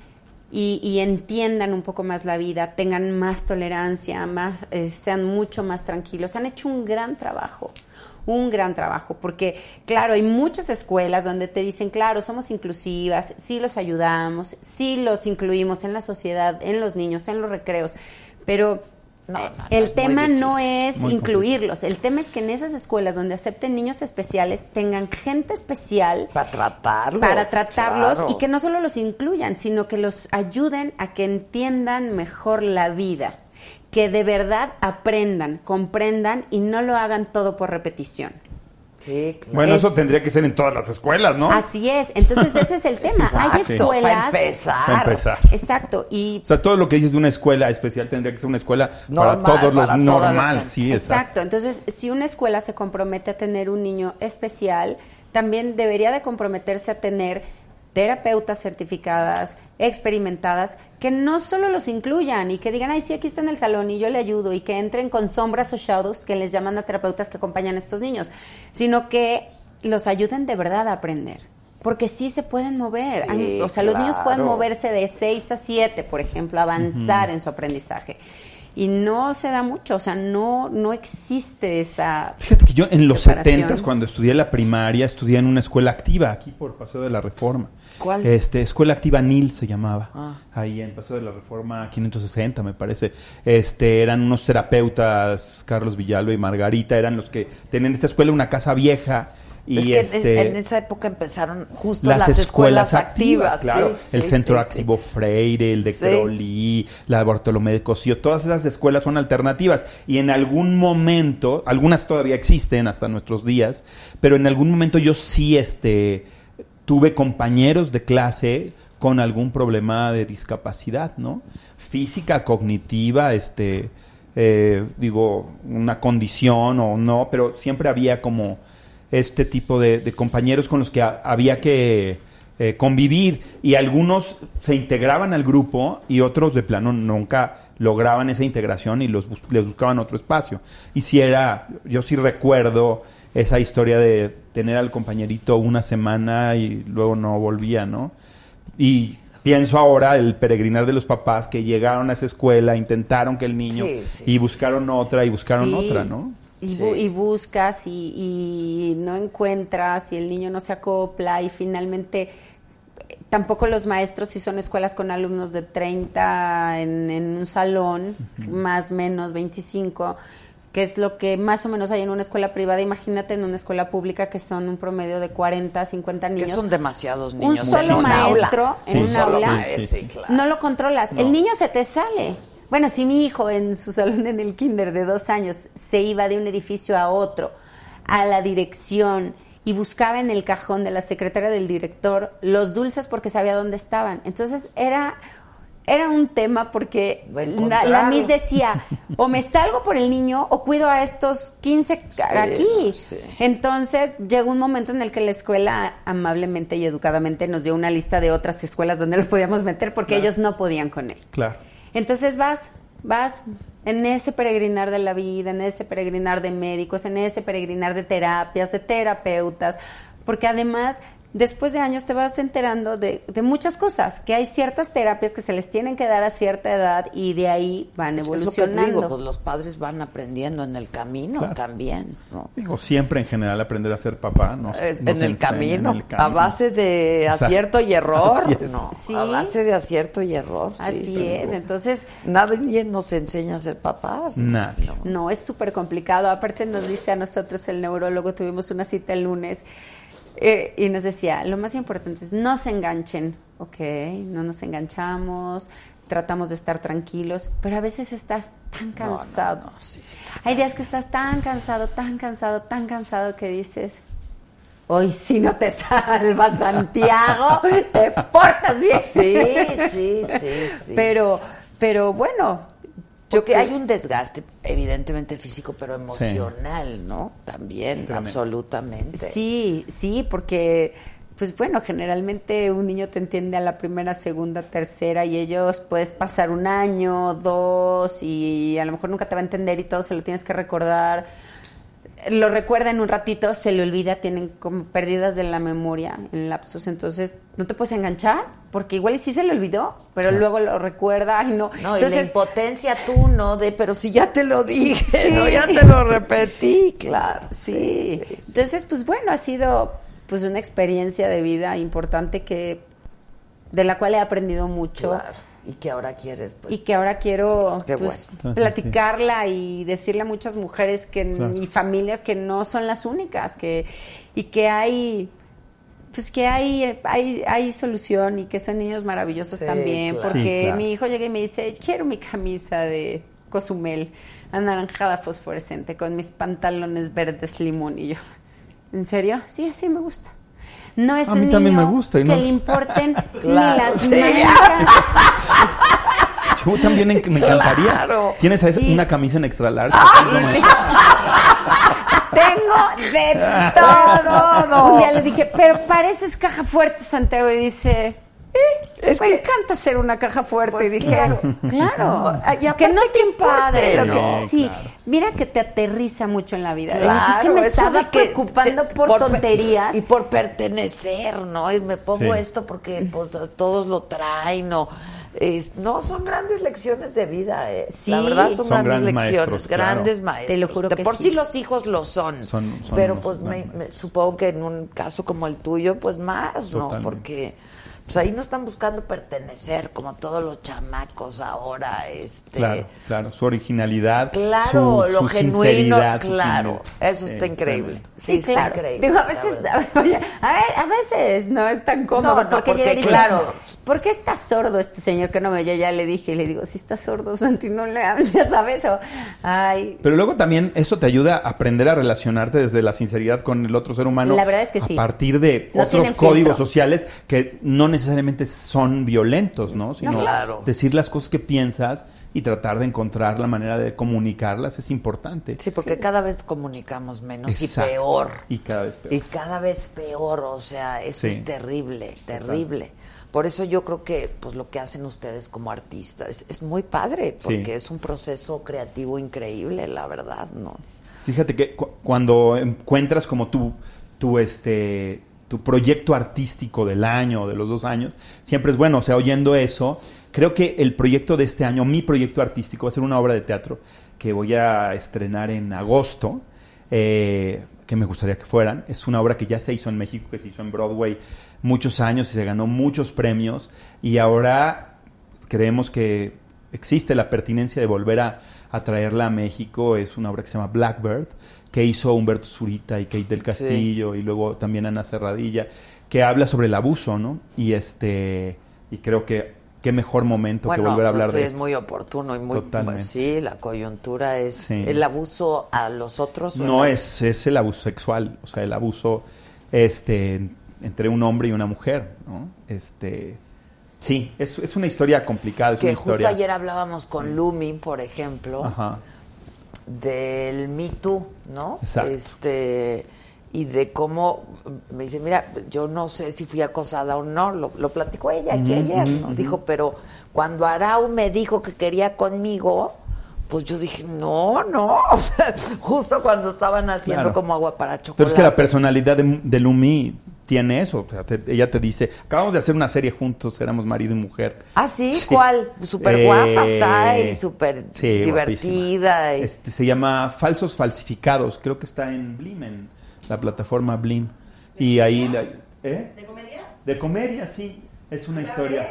y, entiendan un poco más la vida, tengan más tolerancia, más, eh, sean mucho más tranquilos. Han hecho un gran trabajo, un gran trabajo, porque claro, hay muchas escuelas donde te dicen, claro, somos inclusivas, sí los ayudamos, sí los incluimos en la sociedad, en los niños, en los recreos, pero eh, el tema no es Muy incluirlos, el tema es que en esas escuelas donde acepten niños especiales tengan gente especial para tratarlos, para tratarlos claro. y que no solo los incluyan, sino que los ayuden a que entiendan mejor la vida, que de verdad aprendan, comprendan y no lo hagan todo por repetición. Sí, claro. Bueno, eso Es- tendría que ser en todas las escuelas, ¿no? Así es, entonces ese es el tema. Hay escuelas. Para empezar. Para empezar. Exacto, y O sea, todo lo que dices de una escuela especial tendría que ser una escuela Normal, para todos los para normal, sí, exacto. Exacto. Entonces, si una escuela se compromete a tener un niño especial, también debería de comprometerse a tener terapeutas certificadas, experimentadas, que no solo los incluyan y que digan, ay, sí, aquí está en el salón y yo le ayudo, y que entren con sombras o shadows, que les llaman a terapeutas que acompañan a estos niños, sino que los ayuden de verdad a aprender. Porque sí se pueden mover. Sí, o sea, los niños pueden moverse de 6 a 7, por ejemplo, avanzar en su aprendizaje. Y no se da mucho, o sea, no, no existe esa... Fíjate que yo en los preparación. 70 cuando estudié la primaria, estudié en una escuela activa aquí por Paseo de la Reforma. ¿Cuál? Este, Escuela Activa NIL se llamaba. Ah. Ahí en Paseo de la Reforma 560, me parece. Este, eran unos terapeutas, Carlos Villalba y Margarita, eran los que tenían esta escuela una casa vieja y es que en- este en, esa época empezaron justo las, las, escuelas, activas, sí, claro. el sí, Centro sí. Activo Freire, el de. Crowley, la de Bartolomé de Cosío, todas esas escuelas son alternativas y en algún momento, algunas todavía existen hasta nuestros días, pero en algún momento yo sí este tuve compañeros de clase con algún problema de discapacidad, ¿no? Física, cognitiva, este eh, digo, una condición o no, pero siempre había como este tipo de, compañeros con los que ha- había que eh, convivir y algunos se integraban al grupo y otros de plano nunca lograban esa integración y los bus- les buscaban otro espacio. Y si era, yo sí recuerdo esa historia de tener al compañerito una semana y luego no volvía, ¿no? Y pienso ahora el peregrinar de los papás que llegaron a esa escuela, intentaron que el niño Sí, sí, y buscaron otra y buscaron Sí. otra, ¿no? Y, bu- y buscas y, y no encuentras y el niño no se acopla y finalmente eh, tampoco los maestros si son escuelas con alumnos de 30 en, en un salón, más menos 25, que es lo que más o menos hay en una escuela privada. Imagínate en una escuela pública que son un promedio de 40, 50 Que niños. son demasiados un niños. solo en un aula. maestro en Sí, un solo aula maestro, sí, claro. no lo controlas. No. El niño se te sale. Bueno, si mi hijo en su salón en el kinder de dos años se iba de un edificio a otro, a la dirección, y buscaba en el cajón de la secretaria del director los dulces porque sabía dónde estaban. Entonces era, era un tema porque la, la. Miss decía, o me salgo por el niño o cuido a estos 15 aquí. Entonces llegó un momento en el que la escuela amablemente y educadamente nos dio una lista de otras escuelas donde los podíamos meter porque Claro. ellos no podían con él. Claro. Entonces vas, vas en ese peregrinar de la vida, en ese peregrinar de médicos, en ese peregrinar de terapias, de terapeutas, porque además después de años te vas enterando de, de muchas cosas, que hay ciertas terapias que se les tienen que dar a cierta edad y de ahí van Es que es lo que evolucionando. digo, pues los padres van aprendiendo en el camino Claro. también, ¿no? Digo, siempre en general aprender a ser papá. Nos, Es- nos en, el enseña camino, en el a base de Exacto. acierto y error, Así es. ¿no? Sí. A base de acierto y error. sí, Así es, duda. entonces Nadie nos enseña a ser papás. ¿no? Nadie. No, es súper complicado. Aparte nos dice a nosotros el neurólogo, tuvimos una cita el lunes eh, y nos decía, lo más importante es no se enganchen, ¿ok? No nos enganchamos, tratamos de estar tranquilos, pero a veces estás tan No, no, cansado. no, sí está Hay días que estás tan cansado, tan cansado, tan cansado que dices, hoy si no te salvas Santiago, te portas bien. Sí, sí, sí, sí. Pero, pero bueno, Porque creo- hay un desgaste, evidentemente físico, pero emocional, ¿no? También, Tremendo. absolutamente. Sí, sí, porque, pues bueno, generalmente un niño te entiende a la primera, segunda, tercera y ellos puedes pasar un año, dos y a lo mejor nunca te va a entender y todo se lo tienes que recordar. Lo recuerda en un ratito, se le olvida, tienen como pérdidas de la memoria en lapsos, entonces no te puedes enganchar porque igual y sí se le olvidó, pero luego lo recuerda, ay no. No, y la entonces, impotencia tú, ¿no? De, pero si ya te lo dije, Sí. ¿no? Ya te lo repetí, claro. Sí. Entonces, pues bueno, ha sido pues una experiencia de vida importante que de la cual he aprendido mucho Claro. Y que ahora quieres, pues. y que ahora quiero pues, bueno. platicarla y decirle a muchas mujeres que Claro. y familias que no son las únicas, que y que hay pues que hay, hay, hay solución y que son niños maravillosos Sí, también, claro. porque Sí, claro. mi hijo llega y me dice, quiero mi camisa de Cozumel, anaranjada fosforescente, con mis pantalones verdes limón. Y yo, ¿en serio? Sí, así me gusta. No es A un mí también niño me gusta y que no- le importen Claro, ni las sí. mangas. Yo también en- me encantaría. Claro. ¿Tienes a- Sí. una camisa en extra large? Tengo de todo. Un día le dije, pero pareces caja fuerte, Santiago. Y dice, eh, me encanta ser una caja fuerte. y dije, claro, Y aparte que no te lo ¿no? que- sí, claro. mira que te aterriza mucho en la vida. Claro, que me estaba que preocupando te- por, tonterías. y por pertenecer, ¿no? Y me pongo Sí. esto porque pues todos lo traen, ¿no? Es- no, son grandes lecciones de vida, ¿eh? Sí. La verdad son, Son grandes, grandes lecciones, maestros, claro. grandes maestros. Te lo juro De que por sí. sí los hijos lo son. Son- son pero pues me, me- supongo que en un caso como el tuyo, pues más, ¿no? Totalmente. Porque pues ahí no están buscando pertenecer como todos los chamacos ahora, este... Claro, claro. Su originalidad. Claro, su, lo su genuino, claro, eso está increíble. Sí, está claro. increíble. Digo, a veces, oye, a, ve- a veces no es tan cómodo. No, no, porque, porque llega y dice, claro. ¿por qué está sordo este señor que no me oye? Ya le dije, y le digo, si está sordo, Santi, no le hables, ya sabes. O, ay, Pero luego también eso te ayuda a aprender a relacionarte desde la sinceridad con el otro ser humano. La verdad es que a sí. partir de No otros códigos filtro. sociales que no necesariamente son violentos, ¿no? Sino claro. decir las cosas que piensas y tratar de encontrar la manera de comunicarlas es importante. Sí, porque cada vez comunicamos menos Exacto. y peor. Y cada vez peor. Y cada vez peor, o sea, eso Sí. es terrible, terrible. Por eso yo creo que pues lo que hacen ustedes como artistas es, es muy padre, porque Sí. es un proceso creativo increíble, la verdad, ¿no? Fíjate que cu- cuando encuentras como tu, tu, este, tu proyecto artístico del año o de los dos años, siempre es bueno, o sea, oyendo eso, creo que el proyecto de este año, mi proyecto artístico, va a ser una obra de teatro que voy a estrenar en agosto, eh, que me gustaría que fueran. Es una obra que ya se hizo en México, que se hizo en Broadway muchos años y se ganó muchos premios y ahora creemos que existe la pertinencia de volver a, a traerla a México. Es una obra que se llama Blackbird, que hizo Humberto Zurita y Kate del Castillo, y luego también Ana Serradilla, que habla sobre el abuso, ¿no? Y este y creo que qué mejor momento que volver a hablar pues de es esto. muy oportuno y muy Totalmente. pues, sí, la coyuntura es Sí. el abuso a los otros. No es, es el abuso sexual, o sea, el abuso este entre un hombre y una mujer, ¿no? Este sí, es, es una historia complicada, es que una justo historia. ayer hablábamos con Lumi, por ejemplo, Ajá. Del Me Too, ¿no? Exacto. Este, y de cómo, me dice, mira, yo no sé si fui acosada o no, lo, lo platicó ella aquí ayer, ¿no? Dijo, pero cuando Arau me dijo que quería conmigo, pues yo dije, no, no, o sea, justo cuando estaban haciendo Claro. como agua para chocolate. Pero es que la personalidad de, de Lumi tiene eso. O sea, te- ella te dice, acabamos de hacer una serie juntos, éramos marido y mujer. Ah, sí, Sí. ¿cuál? Súper Eh, guapa está y súper sí, divertida. y- Este, se llama Falsos Falsificados. Creo que está en Blim, en la plataforma Blim. Y ahí... la- ¿eh? ¿De comedia? De comedia, sí. Es una historia.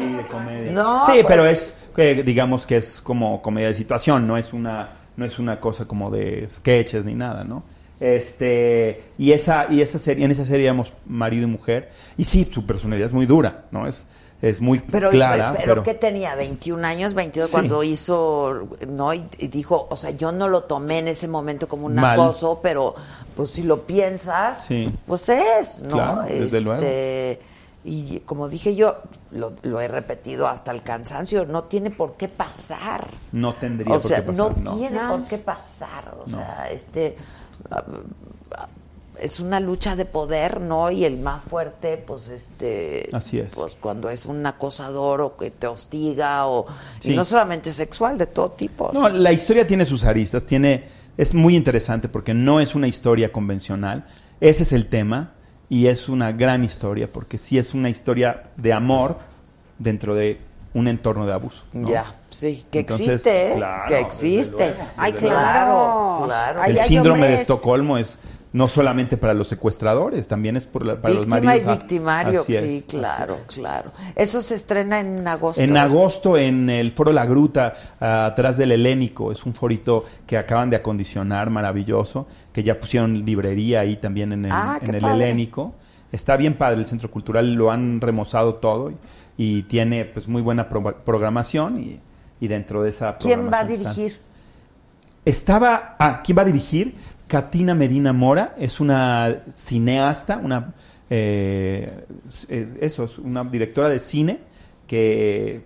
Sí, de comedia. No, sí, pues- pero es, eh, digamos que es como comedia de situación, no es una, no es una cosa como de sketches ni nada, ¿no? Este, y esa, y esa serie, en esa serie éramos marido y mujer, y sí, su personalidad es muy dura, ¿no? Es, es muy Pero, clara, pero, pero, que tenía 21 años, 22 Sí. cuando hizo, ¿no? Y, y dijo, o sea, yo no lo tomé en ese momento como un acoso, pero pues si lo piensas, Sí. pues es, ¿no? Claro, desde luego. Y como dije yo, lo, lo he repetido hasta el cansancio, no tiene por qué pasar. no tendría O por sea, qué pasar, no, no. tiene No. por qué pasar. O No. sea, este es una lucha de poder, ¿no? Y el más fuerte, pues, este, Así es. pues cuando es un acosador o que te hostiga o y no solamente sexual, de todo tipo. No, la historia tiene sus aristas, tiene es muy interesante porque no es una historia convencional. Ese es el tema y es una gran historia porque sí es una historia de amor dentro de un entorno de abuso. ¿no? Ya, sí, que Entonces, existe, ¿eh? claro, que desde existe. luego, Ay, claro, el síndrome de Estocolmo es no solamente para los secuestradores, también es por la- para los Víctima maridos. y ah, victimario, así sí, es, así claro, claro. Eso se estrena en agosto. En agosto en el Foro La Gruta, ah, atrás del Helénico, es un forito que acaban de acondicionar, maravilloso, que ya pusieron librería ahí también en el, Ah, en el. Helénico. Está bien padre el centro cultural, lo han remozado todo y, y tiene pues muy buena pro- programación y, y dentro de esa ¿Quién va a están- dirigir? Estaba, ah, ¿quién va a dirigir? Katina Medina Mora, es una cineasta, una, eh, eh, eso, es una directora de cine que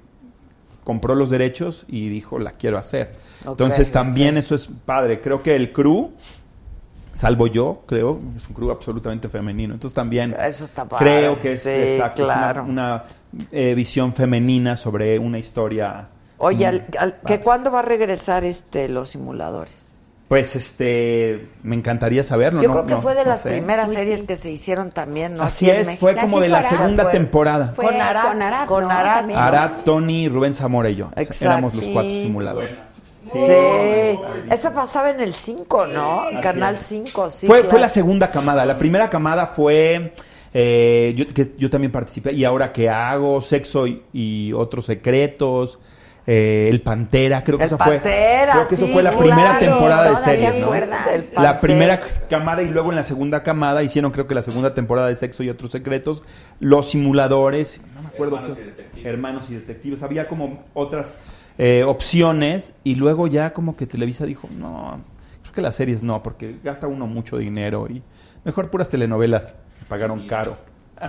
compró los derechos y dijo, la quiero hacer. Entonces también eso es padre. Creo que el crew, salvo yo, creo, es un crew absolutamente femenino. Entonces también Eso está padre. creo que es, Sí, exacto, es una- eh, visión femenina sobre una historia. Oye, al- al- ¿que ¿cuándo va a regresar este los simuladores? Pues este, me encantaría saberlo. Yo no- creo que no- fue de no las sé. primeras Uy, series sí. que se hicieron también, ¿no? Así en es, fue como de la Arad, segunda fue- temporada. Fue Con Arad, con Arad, con ¿no? Arad. Arad, Tony, Rubén Zamora y yo. Exacto. Éramos los Sí. cuatro simuladores. Sí. Esa pasaba en el 5, ¿no? Así Canal es. 5, sí. fue, claro. fue la segunda camada. La primera camada fue. eh, yo, que yo también participé. ¿Y ahora qué hago? Sexo y, y otros secretos. Eh, el Pantera, creo que El esa fue. Creo que eso fue la claro. primera temporada de series, ¿no? La primera camada y luego en la segunda camada hicieron creo que la segunda temporada de Sexo y otros secretos, Los simuladores, no me acuerdo Hermanos qué- y detectives. Hermanos y detectives, había como otras eh, opciones y luego ya como que Televisa dijo, no, creo que las series no, porque gasta uno mucho dinero y mejor puras telenovelas, me pagaron caro.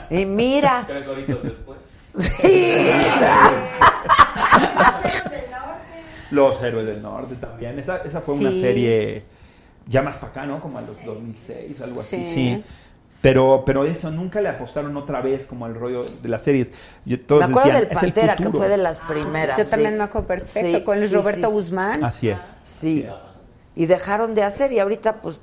Y mira. Tres horitos después. Sí. Los Héroes del Norte también, esa, esa fue una serie ya más para acá, ¿no? Como a los 2006, algo así, Sí. sí. Pero, pero eso, nunca le apostaron otra vez como al rollo de las series. Yo- todos Me acuerdo decían, del "Es el Pantera, que futuro". fue de las primeras. Yo sí. también me acuerdo perfecto, Sí, con Luis Roberto sí, Guzmán. Así es. Sí. Y dejaron de hacer y ahorita pues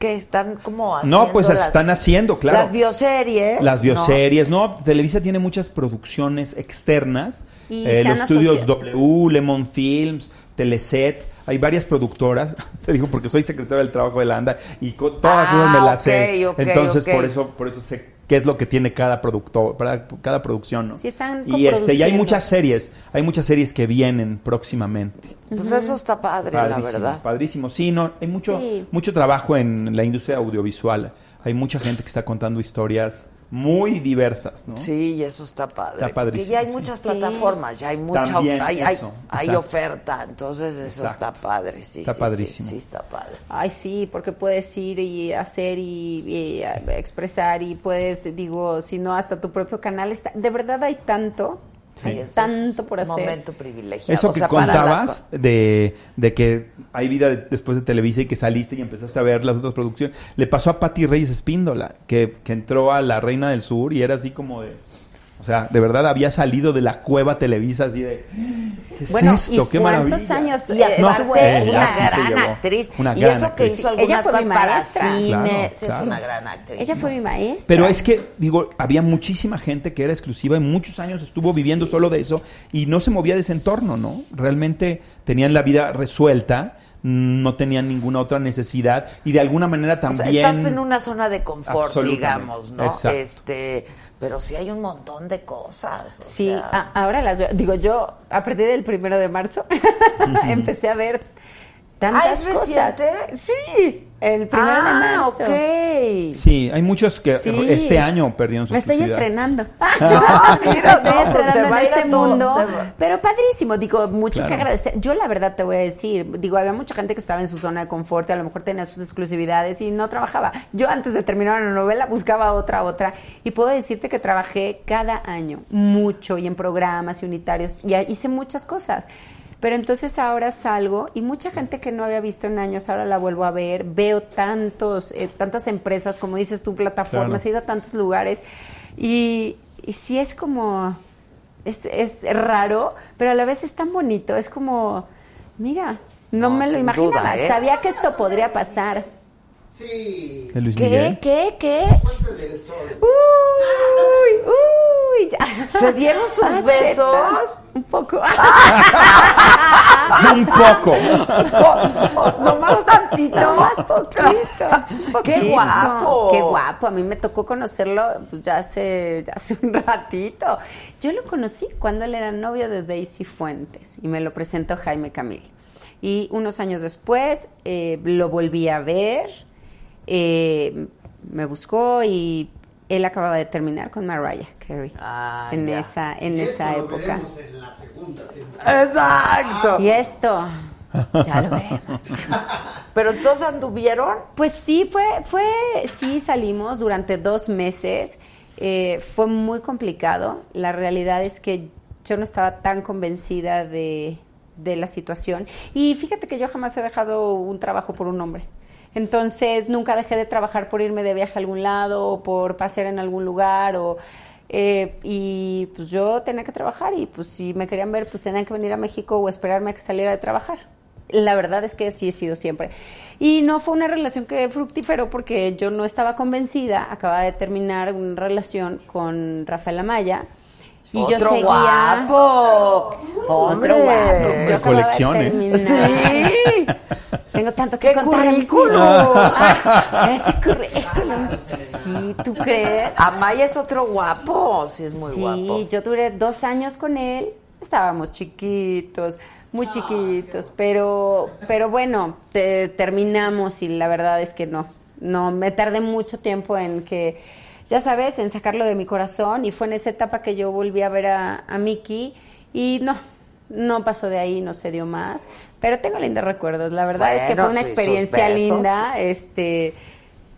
¿qué están como haciendo No, pues las- están haciendo, claro. Las bioseries. Las bioseries, ¿no? Televisa tiene muchas producciones externas. Y Eh, se los han estudios. W, Lemon Films, Teleset. Hay varias productoras. Te digo porque soy secretario del trabajo de la ANDA y todas Ah, esas me las ok, sé. ok, Entonces, ok. por eso por eso sé qué es lo que tiene cada productor, para cada producción, ¿no? Sí, están y este y hay muchas series, hay muchas series que vienen próximamente. Pues eso está padre, la verdad. Padrísimo, sí, no, hay mucho, Sí. mucho trabajo en la industria audiovisual. Hay mucha gente que está contando historias muy diversas, ¿no? Sí, y eso está padre. Está porque padrísimo, ya hay sí. muchas Sí. plataformas, ya hay mucha También hay, hay, eso, hay exacto. oferta, entonces eso Exacto. está padre, sí, Está sí, padrísimo. Sí, sí, está padre. Ay, sí, porque puedes ir y hacer y, y, eh, expresar y puedes, digo, si no, hasta tu propio canal. Está, de verdad hay tanto, Sí, hay tanto por Un hacer. momento privilegiado. Eso O que sea, para la contabas de, de que hay vida de- después de Televisa y que saliste y empezaste a ver las otras producciones, le pasó a Patti Reyes Espíndola, que, que entró a La Reina del Sur y era así como de... O sea, de verdad había salido de la cueva Televisa así de... ¿Qué es Bueno, esto? ¿y ¡Qué ¿Cuántos maravilla! años Y eh, aparte, estuvo ahí? una sí se gran llevó. actriz. Una y gran eso que actriz. hizo Ella algunas fue mi cosas para maestra. cine. Claro, sí, claro. es una gran actriz. Ella fue mi maestra. Pero es que, digo, había muchísima gente que era exclusiva y muchos años estuvo viviendo solo de eso y no se movía de ese entorno, ¿no? Realmente tenían la vida resuelta, no tenían ninguna otra necesidad y de alguna manera O sea, también... estás en una zona de confort, digamos, ¿no? Exacto. Este, pero sí hay un montón de cosas. o Sí, sea, a- ahora las veo. Digo, yo a partir del primero de marzo empecé a ver tantas ¿Ah, es cosas. reciente? Sí, el primero de ah, marzo. ok. Sí, hay muchos que Sí. este año perdieron su Me estoy estrenando. No, mira, estoy no, pues te estrenando en este todo, mundo. te Pero padrísimo, digo, mucho que agradecer. Yo la verdad te voy a decir, digo, había mucha gente que estaba en su zona de confort, y a lo mejor tenía sus exclusividades y no trabajaba. Yo antes de terminar una novela buscaba otra, otra. Y puedo decirte que trabajé cada año mucho y en programas y unitarios y hice muchas cosas. Pero entonces ahora salgo y mucha gente que no había visto en años ahora la vuelvo a ver. Veo tantos, eh, tantas empresas, como dices tú, plataformas, Claro. he ido a tantos lugares y, y sí es como, es, es raro, pero a la vez es tan bonito. Es como, mira, no, No, me lo imaginaba. duda, ¿eh? Sabía que esto podría pasar. Sí. ¿De Luis ¿Qué? Miguel? ¿Qué? ¿Qué? Fuente del sol. Uy, uy, ya. ¿Se dieron sus besos? Un poco. Un poco. Nomás tantito. Más poquito. ¡Qué guapo! Qué guapo. A mí me tocó conocerlo pues, ya, hace, ya hace un ratito. Yo lo conocí cuando él era novio de Daisy Fuentes y me lo presentó Jaime Camil. Y unos años después eh, lo volví a ver, eh, me buscó y él acababa de terminar con Mariah Carey Ah, en ya. esa, en Y esa esto lo época. veremos en la segunda temporada. Exacto. Y esto, ya lo veremos. Pero entonces anduvieron. Pues sí, fue, fue, sí salimos durante dos meses. Eh, fue muy complicado. La realidad es que yo no estaba tan convencida de, de la situación. Y fíjate que yo jamás he dejado un trabajo por un hombre. Entonces nunca dejé de trabajar por irme de viaje a algún lado o por pasear en algún lugar o eh, y pues yo tenía que trabajar y pues si me querían ver pues tenían que venir a México o esperarme a que saliera de trabajar. La verdad es que sí he sido siempre. Y no fue una relación que fructífero porque yo no estaba convencida. Acababa de terminar una relación con Rafael Amaya. Y yo Otro seguía. guapo. Otro guapo. Yo colección, ¿eh? terminar. Sí. Tengo tanto que ¡Qué contar. currículum! Ah, ese currículum. Sí, ¿tú crees? Amaya es otro guapo. Sí, es muy sí, guapo. yo duré dos años con él. Estábamos chiquitos, muy chiquitos, pero, pero bueno, te- terminamos y la verdad es que no. No, me tardé mucho tiempo en que, ya sabes, en sacarlo de mi corazón y fue en esa etapa que yo volví a ver a, a Mickey y no, no pasó de ahí, no se dio más. Pero tengo lindos recuerdos. La verdad es que fue una experiencia linda. Este,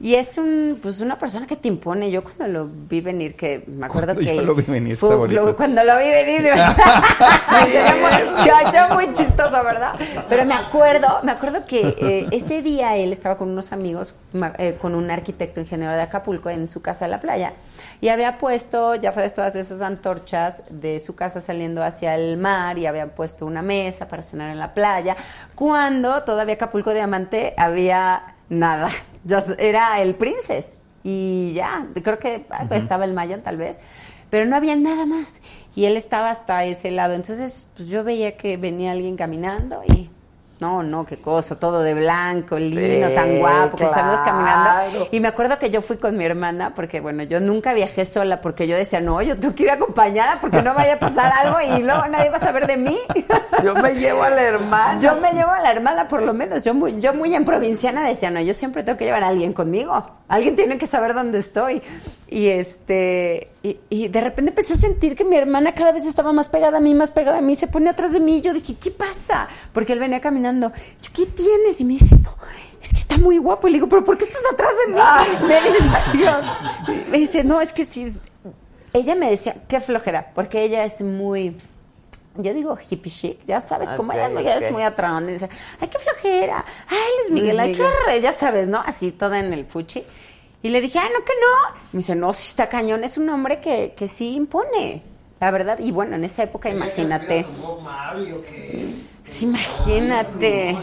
y es un, pues una persona que te impone. Yo cuando lo vi venir, que me acuerdo Cuando que. yo lo vi venir, fue- lo- cuando lo vi venir. muy, chistoso, ¿verdad? Pero me acuerdo, me acuerdo que eh, ese día él estaba con unos amigos, eh, con un arquitecto ingeniero de Acapulco en su casa de la playa. Y había puesto, ya sabes, todas esas antorchas de su casa saliendo hacia el mar y habían puesto una mesa para cenar en la playa. Cuando todavía Acapulco Diamante había nada. Ya era el Princess. Y ya, creo que ah, estaba el Mayan tal vez. Pero no había nada más. Y él estaba hasta ese lado. Entonces, pues yo veía que venía alguien caminando y. No, no, qué cosa, todo de blanco, lino, Sí, tan guapo, que salimos caminando. claro. Y me acuerdo que yo fui con mi hermana, porque bueno, yo nunca viajé sola, porque yo decía, no, yo tengo que ir acompañada, porque no vaya a pasar algo y luego nadie va a saber de mí. Yo me llevo a la hermana. Yo me llevo a la hermana, por lo menos. Yo muy, yo muy en provinciana decía, no, yo siempre tengo que llevar a alguien conmigo. Alguien tiene que saber dónde estoy. Y este, y, y de repente empecé a sentir que mi hermana cada vez estaba más pegada a mí, más pegada a mí, se pone atrás de mí. Y yo dije, ¿qué pasa? Porque él venía caminando. Yo, ¿qué tienes? Y me dice, no, es que está muy guapo. Y le digo, ¿pero por qué estás atrás de mí? Me dice, yo- me dice, no, es que sí. Ella me decía, qué flojera, porque ella es muy yo digo hippie chic, ya sabes, como Ok, ella es muy- ella es muy atrás, dice, ay, qué flojera, ay, Luis Miguel, ay, qué re, ya sabes, ¿no? Así toda en el fuchi. Y le dije, ah, no, que no. Me dice, no, si está cañón, es un hombre que, que sí impone, la verdad. Y bueno, en esa época, imagínate. Pues imagínate.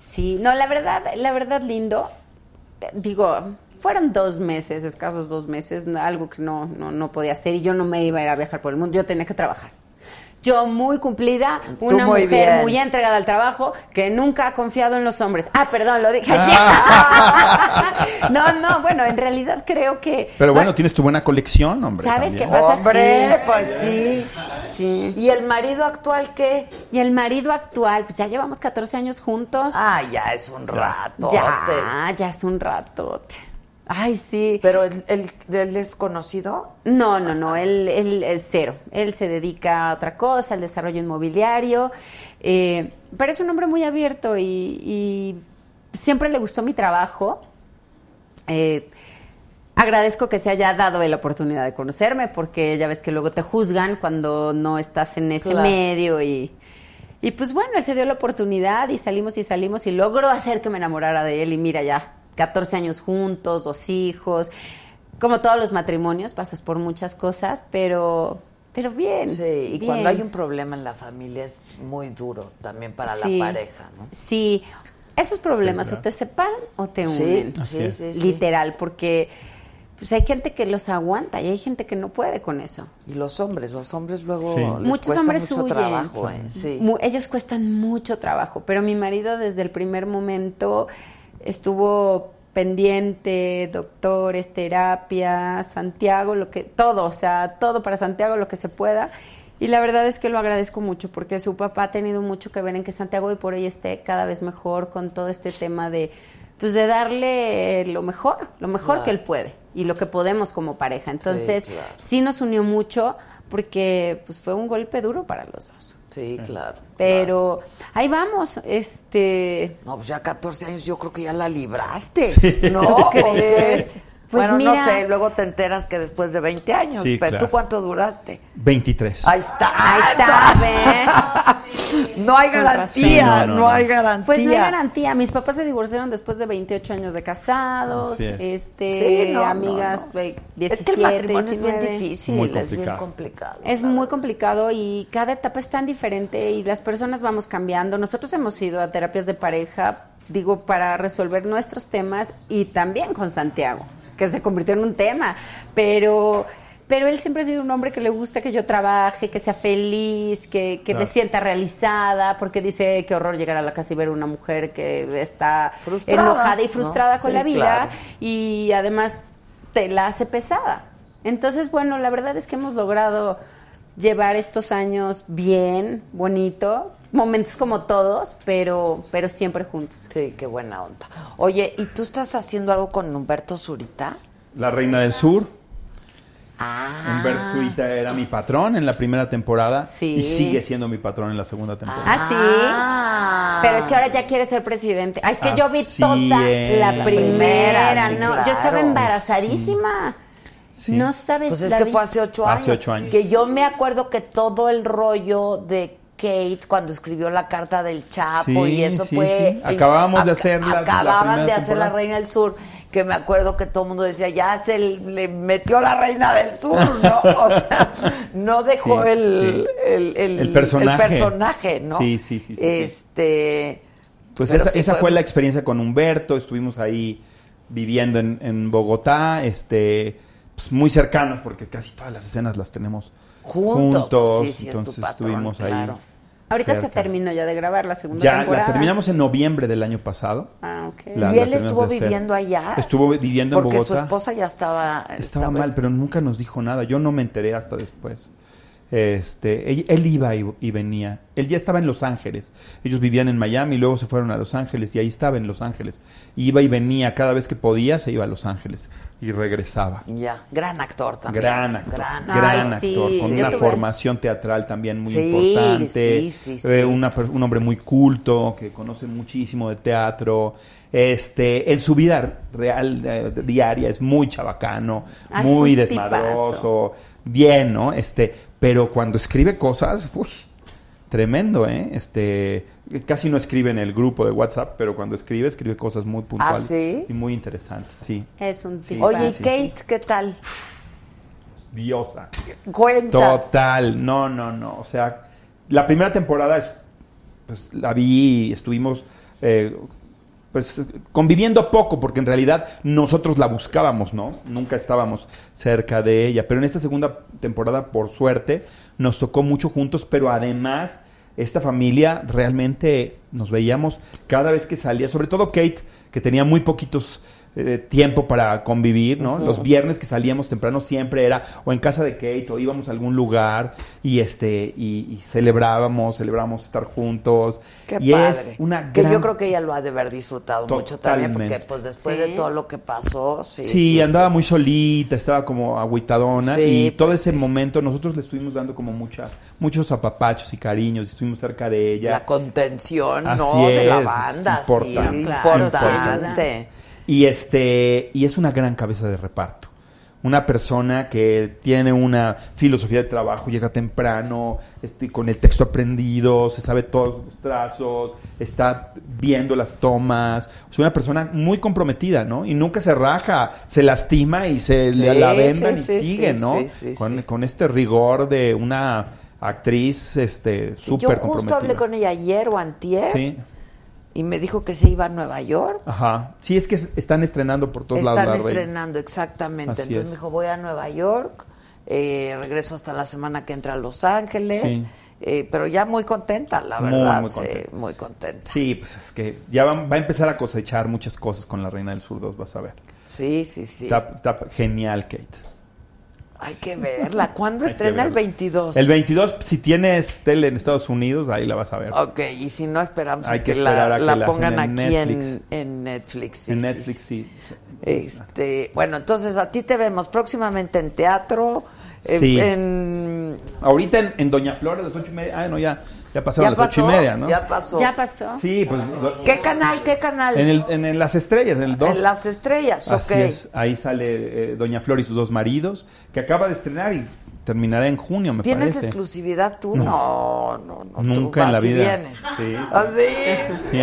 Sí, no, la verdad, la verdad, lindo. Digo, fueron dos meses, escasos dos meses, algo que no, no, no podía hacer y yo no me iba a ir a viajar por el mundo, yo tenía que trabajar. Yo muy cumplida, una muy mujer bien. muy entregada al trabajo, que nunca ha confiado en los hombres. Ah, perdón, lo dije así. no, no, bueno, en realidad creo que... Pero bueno, tienes tu buena colección, hombre. ¿Sabes también. qué pasa? Hombre, Sí. pues sí. Sí. ¿Y el marido actual qué? Y el marido actual, pues ya llevamos 14 años juntos. Ah, ya es un rato. Ya, ya es un ratote. Ay, sí. ¿Pero él, él- él es conocido? No, no, no, él, él es cero. Él se dedica a otra cosa, al desarrollo inmobiliario. eh, pero es un hombre muy abierto y, y siempre le gustó mi trabajo. Eh, agradezco que se haya dado él la oportunidad de conocerme porque ya ves que luego te juzgan cuando no estás en ese Claro. medio y... Y pues bueno, él se dio la oportunidad y salimos y salimos y logró hacer que me enamorara de él y mira ya, 14 años juntos, dos hijos. Como todos los matrimonios, pasas por muchas cosas, pero, pero bien. Sí, y bien. cuando hay un problema en la familia es muy duro también para Sí. la pareja, ¿no? Sí, esos problemas Sí, o te separan o te unen. Sí, es. sí, sí. Literal, porque pues hay gente que los aguanta y hay gente que no puede con eso. Y los hombres, los hombres luego Sí. les Muchos cuesta hombres mucho huyen. trabajo, ¿eh? Ellos cuestan mucho trabajo, pero mi marido desde el primer momento estuvo pendiente, doctores, terapia, Santiago, lo que todo, o sea, todo para Santiago lo que se pueda. Y la verdad es que lo agradezco mucho porque su papá ha tenido mucho que ver en que Santiago hoy por hoy esté cada vez mejor con todo este tema de pues de darle lo mejor, lo mejor Claro. que él puede y lo que podemos como pareja. Entonces, claro. sí nos unió mucho porque pues fue un golpe duro para los dos. Sí, claro. Pero ahí vamos, este No, pues ya 14 años yo creo que ya la libraste, ¿no? ¿Tú crees? Pues bueno, no sé, luego te enteras que después de 20 años, Sí, pero claro. ¿tú cuánto duraste? 23. Ahí está. Ahí está, ¿ves? No hay garantía, no, No, no, hay garantía. Pues no hay garantía. Mis papás se divorciaron después de 28 años de casados. Este, Sí, no, amigas, no, no. eh, 17, es que el matrimonio es 19. bien difícil, Muy es bien complicado. complicado. Es muy complicado y cada etapa es tan diferente y las personas vamos cambiando. Nosotros hemos ido a terapias de pareja, digo, para resolver nuestros temas y también con Santiago, que se convirtió en un tema, pero pero él siempre ha sido un hombre que le gusta que yo trabaje, que sea feliz, que, que me sienta realizada, porque dice qué horror llegar a la casa y ver una mujer que está Frustrada, enojada y ¿no? frustrada con Sí, la vida claro. y además te la hace pesada. Entonces, bueno, la verdad es que hemos logrado llevar estos años bien, bonito, momentos como todos, pero, pero siempre juntos. Sí, qué buena onda. Oye, ¿y tú estás haciendo algo con Humberto Zurita? La Reina del Sur. Ah. Humberto Zurita era mi patrón en la primera temporada Sí. y sigue siendo mi patrón en la segunda temporada. Ah, sí. Ah. Pero es que ahora ya quiere ser presidente. Ah, es que yo vi toda es. la La primera, sí, ¿no? claro. Yo estaba embarazadísima. Sí. No sabes. Pues es la que vi- fue hace ocho años. Hace ocho años. Que yo me acuerdo que todo el rollo de Kate cuando escribió la carta del Chapo Sí, y eso sí, fue. sí. Acabábamos de ac- hacer la- Acababan de hacer la. Reina del Sur. Que me acuerdo que todo el mundo decía, ya se le metió la Reina del Sur, ¿no? O sea, no dejó el, el, el- El personaje. el personaje, ¿no? Sí, sí, sí. Este. Pues esa, fue... la experiencia con Humberto, estuvimos ahí viviendo en, en Bogotá, este, pues muy cercanos porque casi todas las escenas las tenemos Juntos, juntos, sí, sí, es tu entonces patrón, estuvimos claro. Ahorita se terminó ya de grabar la segunda Ya temporada. la terminamos en noviembre del año pasado. Ah, ok. La- y la él estuvo hacer. viviendo allá. Estuvo viviendo en Porque Bogotá. su esposa ya estaba. Estaba mal, pero nunca nos dijo nada. Yo no me enteré hasta después. Este, él, él iba y, y venía. Él ya estaba en Los Ángeles. Ellos vivían en Miami, luego se fueron a Los Ángeles y ahí estaba en Los Ángeles. Iba y venía cada vez que podía, se iba a Los Ángeles y regresaba. Ya, gran actor también. Gran actor, Gran gran, Ay, sí, actor, con una tuve- formación teatral también muy Sí, importante, sí, sí, sí. eh, una un hombre muy culto, que conoce muchísimo de teatro, este, en su vida real, eh, diaria, es muy chabacano, Ah, muy desmadroso, bien, ¿no? Este, pero cuando escribe cosas, uy, tremendo, ¿eh? Este, casi no escribe en el grupo de WhatsApp, pero cuando escribe, escribe cosas muy puntuales ¿Ah, sí? y muy interesantes, sí. Es un Sí, tipo. Oye, ¿y sí, Kate qué tal? Diosa. Cuenta. Total, no, no, no. O sea, la primera temporada es, pues la vi y estuvimos eh, pues conviviendo poco, porque en realidad nosotros la buscábamos, ¿no? Nunca estábamos cerca de ella. Pero en esta segunda temporada, por suerte, nos tocó mucho juntos, pero además esta familia realmente nos veíamos cada vez que salía, sobre todo Kate, que tenía muy poquitos eh, tiempo para convivir, ¿no? Los viernes que salíamos temprano siempre era o en casa de Kate o íbamos a algún lugar y este y, y celebrábamos, celebrábamos estar juntos. Qué y padre. es una Que yo creo que ella lo ha de haber disfrutado mucho también, porque pues después Sí. de todo lo que pasó, sí. Sí, andaba muy solita, estaba como agüitadona Sí, y todo pues ese momento nosotros le estuvimos dando como mucha, muchos apapachos y cariños, y estuvimos cerca de ella. La contención, Así ¿no? de la es, banda, es importante, sí, claro, importante. Y este, y es una gran cabeza de reparto. Una persona que tiene una filosofía de trabajo, llega temprano, este, con el texto aprendido, se sabe todos los trazos, está viendo las tomas. Es una persona muy comprometida, ¿no? Y nunca se raja, se lastima y se Sí, la vendan sí, y sí, sigue, ¿no? sí, sí, con, con este rigor de una actriz este, Sí, súper yo justo hablé con ella ayer o antier Sí, y me dijo que se iba a Nueva York. ajá. Sí, es que es- están estrenando por todos Están lados. la reina. estrenando, exactamente. Así Entonces es. me dijo, voy a Nueva York, eh, regreso hasta la semana que entra a Los Ángeles, Sí. eh, pero ya muy contenta, la Muy, verdad. muy sí, contenta. muy contenta. Sí, pues es que ya va, va a empezar a cosechar muchas cosas con la Reina del Sur 2, vas a ver. Sí, sí, sí. Está, está genial, Kate. Hay que verla. ¿Cuándo Hay estrena el verla. 22? El 22, si tienes tele en Estados Unidos, ahí la vas a ver. Ok, y si no esperamos Hay a que que, la, a que la la pongan en aquí en, Netflix. en Netflix. sí, en sí, Netflix, sí. sí. Este, bueno, entonces a ti te vemos próximamente en teatro. en- Sí. en- Ahorita en, en Doña Flor a las ocho y media. Ah, no, ya, ya pasaron ya las pasó, ocho y media, ¿no? Ya pasó. Ya pasó. Sí, pues. ¿Qué canal? ¿Qué canal? En, el, en, las estrellas, en el 2. En las estrellas, Así ok. es. Ahí sale eh, Doña Flor y sus dos maridos, que acaba de estrenar y terminará en junio, me ¿Tienes parece. exclusividad tú? No. No, no, no. tú Nunca en la vida. vienes. Sí. Así. Sí,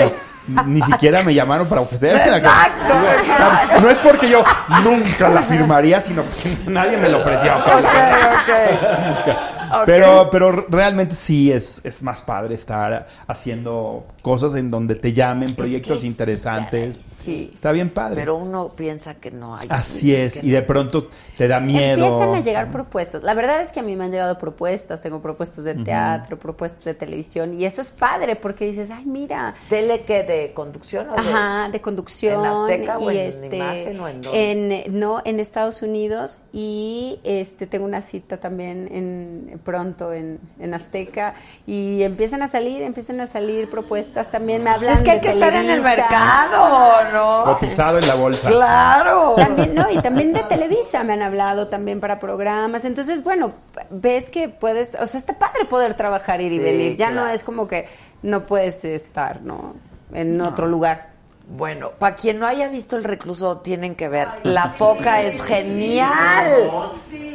ni siquiera me llamaron para ofrecer. Exacto, exacto. No es porque yo nunca la firmaría, sino porque nadie me lo ofreció. Pero, pero realmente sí es, es más padre estar haciendo cosas en donde te llamen, proyectos que interesantes. Sí. Está bien padre. Pero uno piensa que no hay. Así es, y de pronto te da miedo. Empiezan a llegar propuestas. La verdad es que a mí me han llegado propuestas. Tengo propuestas de teatro, propuestas de televisión. Y eso es padre porque dices, ay, mira. ¿Tele que de conducción o de- Ajá, de conducción. ¿En Azteca o en este, Imagen o en dónde? en, No, en Estados Unidos. Y este tengo una cita también en pronto en, en Azteca. Y empiezan a salir, empiezan a salir propuestas. También me Pues hablan es que hay de que estar en el Televisa. mercado, ¿no? Cotizado en la bolsa. Claro. También, no, y también de Televisa me han hablado también para programas. Entonces, bueno, ves que puedes, o sea, está padre poder trabajar, ir y Sí, venir. Ya no es como que no puedes estar, ¿no? En otro lugar. Bueno, para quien no haya visto el recluso, tienen que ver. La foca es genial.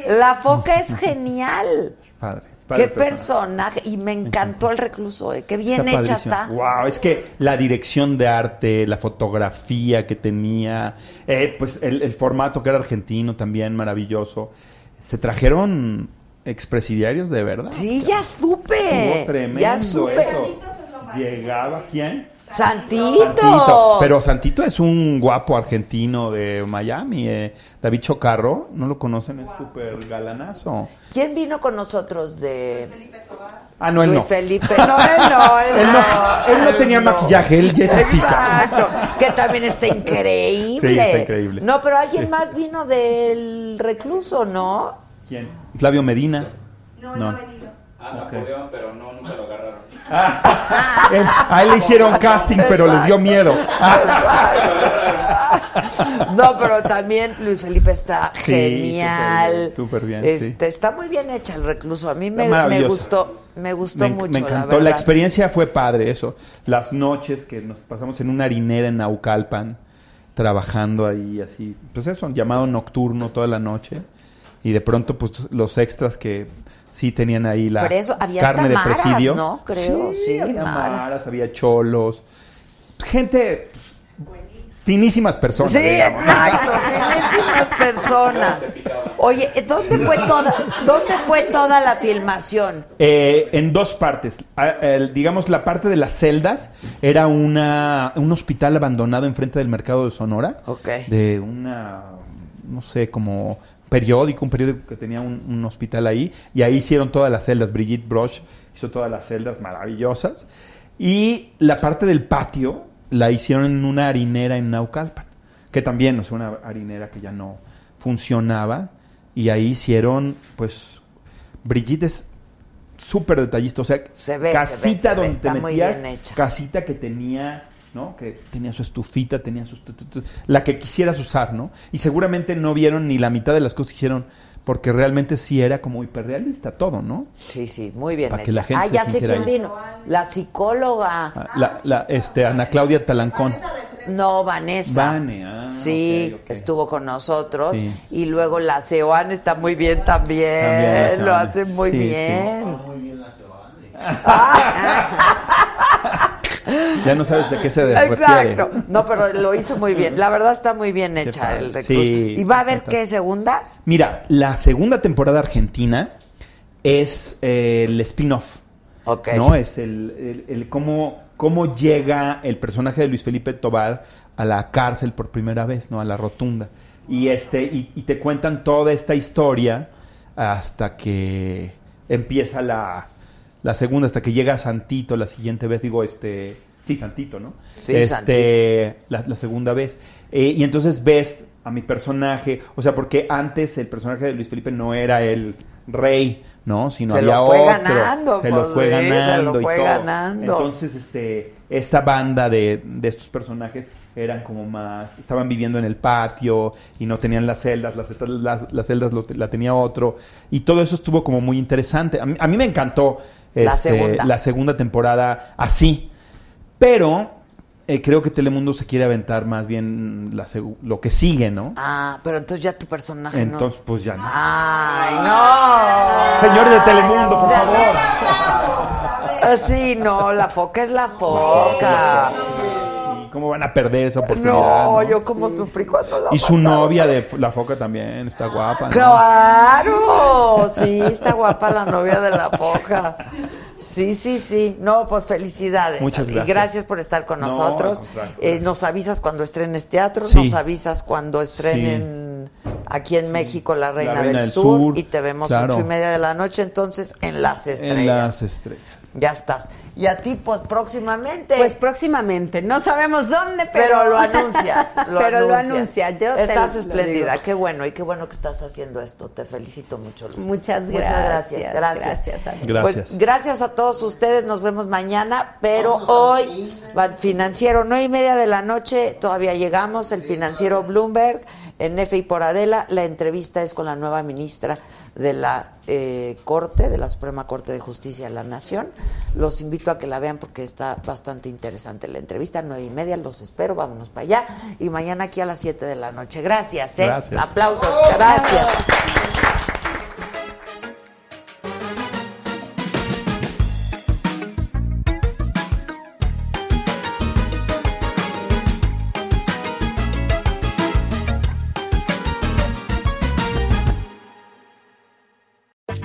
La foca es genial. Padre. es padre Qué personaje. personaje. Y me encantó el recluso. eh, Qué bien Está hecha está. Wow, es que la dirección de arte, la fotografía que tenía, eh, pues el, el formato que era argentino también maravilloso. Se trajeron expresidiarios de verdad. Sí, ya supe. Estuvo tremendo ya supe. eso. Llegaba quién? Santito. Santito. Pero Santito es un guapo argentino de Miami. eh. David Chocarro, ¿no lo conocen? Es súper galanazo. ¿Quién vino con nosotros de Ah, no, él Luis no. Felipe? No, él no, él, Él no, él no tenía maquillaje, él ya es así. Exacto, que también está increíble. Sí, está increíble. No, pero alguien Sí. más vino del recluso, ¿no? ¿Quién? Flavio Medina. No, No. no ha venido. Ah, Napoleón, pero no, nunca lo agarraron. Él- a él le hicieron casting, pero les dio miedo. No, pero también Luis Felipe está Sí, genial. súper bien, súper bien, sí. Este, Está muy bien hecha el recluso. A mí me, me gustó, me gustó me, mucho. me encantó. La, experiencia fue padre, eso. Las noches que nos pasamos en una harinera en Naucalpan, trabajando ahí, así. Pues eso, llamado nocturno toda la noche. Y de pronto, pues los extras que sí tenían ahí la Pero eso, había carne hasta de presidio. ¿no? Creo, sí, había maras. maras, había cholos. Gente, finísimas personas. Sí, digamos. exacto, finísimas personas. Oye, ¿dónde fue toda, dónde fue toda la filmación? Eh, en dos partes. Ah, digamos, la parte de las celdas era una, un hospital abandonado enfrente del mercado de Sonora. Ok. De una, no sé, como periódico, un periódico que tenía un, un hospital ahí. Y ahí hicieron todas las celdas. Brigitte Broch hizo todas las celdas maravillosas. Y la parte del patio la hicieron en una harinera en Naucalpan. Que también, o sea, una harinera que ya no funcionaba. Y ahí hicieron, pues, Brigitte es súper detallista, o sea, Se ve, casita se ve, se ve, donde te metías, casita que tenía, ¿no? Que tenía su estufita, tenía sus... la que quisieras usar, ¿no? Y seguramente no vieron ni la mitad de las cosas que hicieron, porque realmente sí era como hiperrealista todo, ¿no? Sí, sí, muy bien Para que la gente ah, se ya sé quién ahí. vino. La psicóloga. Ah, La, la, este, Ana Claudia Talancón. No, Vanessa. Vane, ah, sí, estuvo con nosotros. Sí. Y luego la Seoane está muy bien también. También la Lo Seoane. hace muy Sí, sí. bien. Ya no sabes de qué se refiere. Exacto. No, pero lo hizo muy bien. La verdad está muy bien hecha el recurso. Sí, ¿Y va a haber qué segunda? Mira, la segunda temporada argentina es eh, el spin-off. Ok. ¿No? Es el, el- el cómo, cómo llega el personaje de Luis Felipe Tobar a la cárcel por primera vez, ¿no? A la rotunda. Y este, y, y te cuentan toda esta historia hasta que empieza la, la segunda, hasta que llega Santito la siguiente vez, digo, este. Sí, Santito, ¿no? Sí, este, la, la segunda vez. Eh, y entonces ves a mi personaje, o sea, porque antes el personaje de Luis Felipe no era el rey, ¿no? Sino Se había lo fue otro. ganando, Se lo pues, fue sí, se lo ganando. y fue todo. ganando. Entonces, este, esta banda de, de estos personajes eran como más, estaban viviendo en el patio y no tenían las celdas, las, las, las celdas lo- la tenía otro. Y todo eso estuvo como muy interesante. A mí, a mí me encantó La este, segunda. la segunda temporada así. Pero eh, creo que Telemundo se quiere aventar más bien la lo que sigue, ¿no? Ah, pero entonces ya tu personaje Entonces, pues ya no. ¡Ay, no! Señores de Telemundo, por favor. Ah, Sí, no, la foca es la foca. ¿Cómo van a perder esa oportunidad? No, no? yo como sufrí cuando la Y su mataron. novia de la foca también está guapa. ¿no? ¡Claro! Sí, está guapa la novia de la foca. Sí, sí, sí. No, pues felicidades. Muchas Y gracias. gracias por estar con No, nosotros. Eh, nos avisas cuando estrenes teatro, Sí. nos avisas cuando estrenen aquí en México La Reina, Reina del, del Sur, Sur, y te vemos claro. ocho y media de la noche, entonces en las estrellas. En las estrellas. Ya estás. Y a ti, pues próximamente. Pues próximamente, no sabemos dónde, pero, pero lo anuncias. Lo pero lo anuncias. anuncia. Yo te Estás lo espléndida. digo. Qué bueno y qué bueno que estás haciendo esto. Te felicito mucho. Luz. Muchas Muchas gracias. gracias, Gracias. gracias a ti. Gracias. Pues, gracias a todos ustedes. Nos vemos mañana. Pero hoy, va el financiero, nueve y media de la noche, todavía llegamos. El financiero Bloomberg en F y por Adela. La entrevista es con la nueva ministra de la eh, Corte, de la Suprema Corte de Justicia de la Nación. Los invito a que la vean porque está bastante interesante la entrevista. Nueve y media, los espero. Vámonos para allá. Y mañana aquí a las siete de la noche. Gracias. ¿eh? Gracias. Aplausos. Gracias.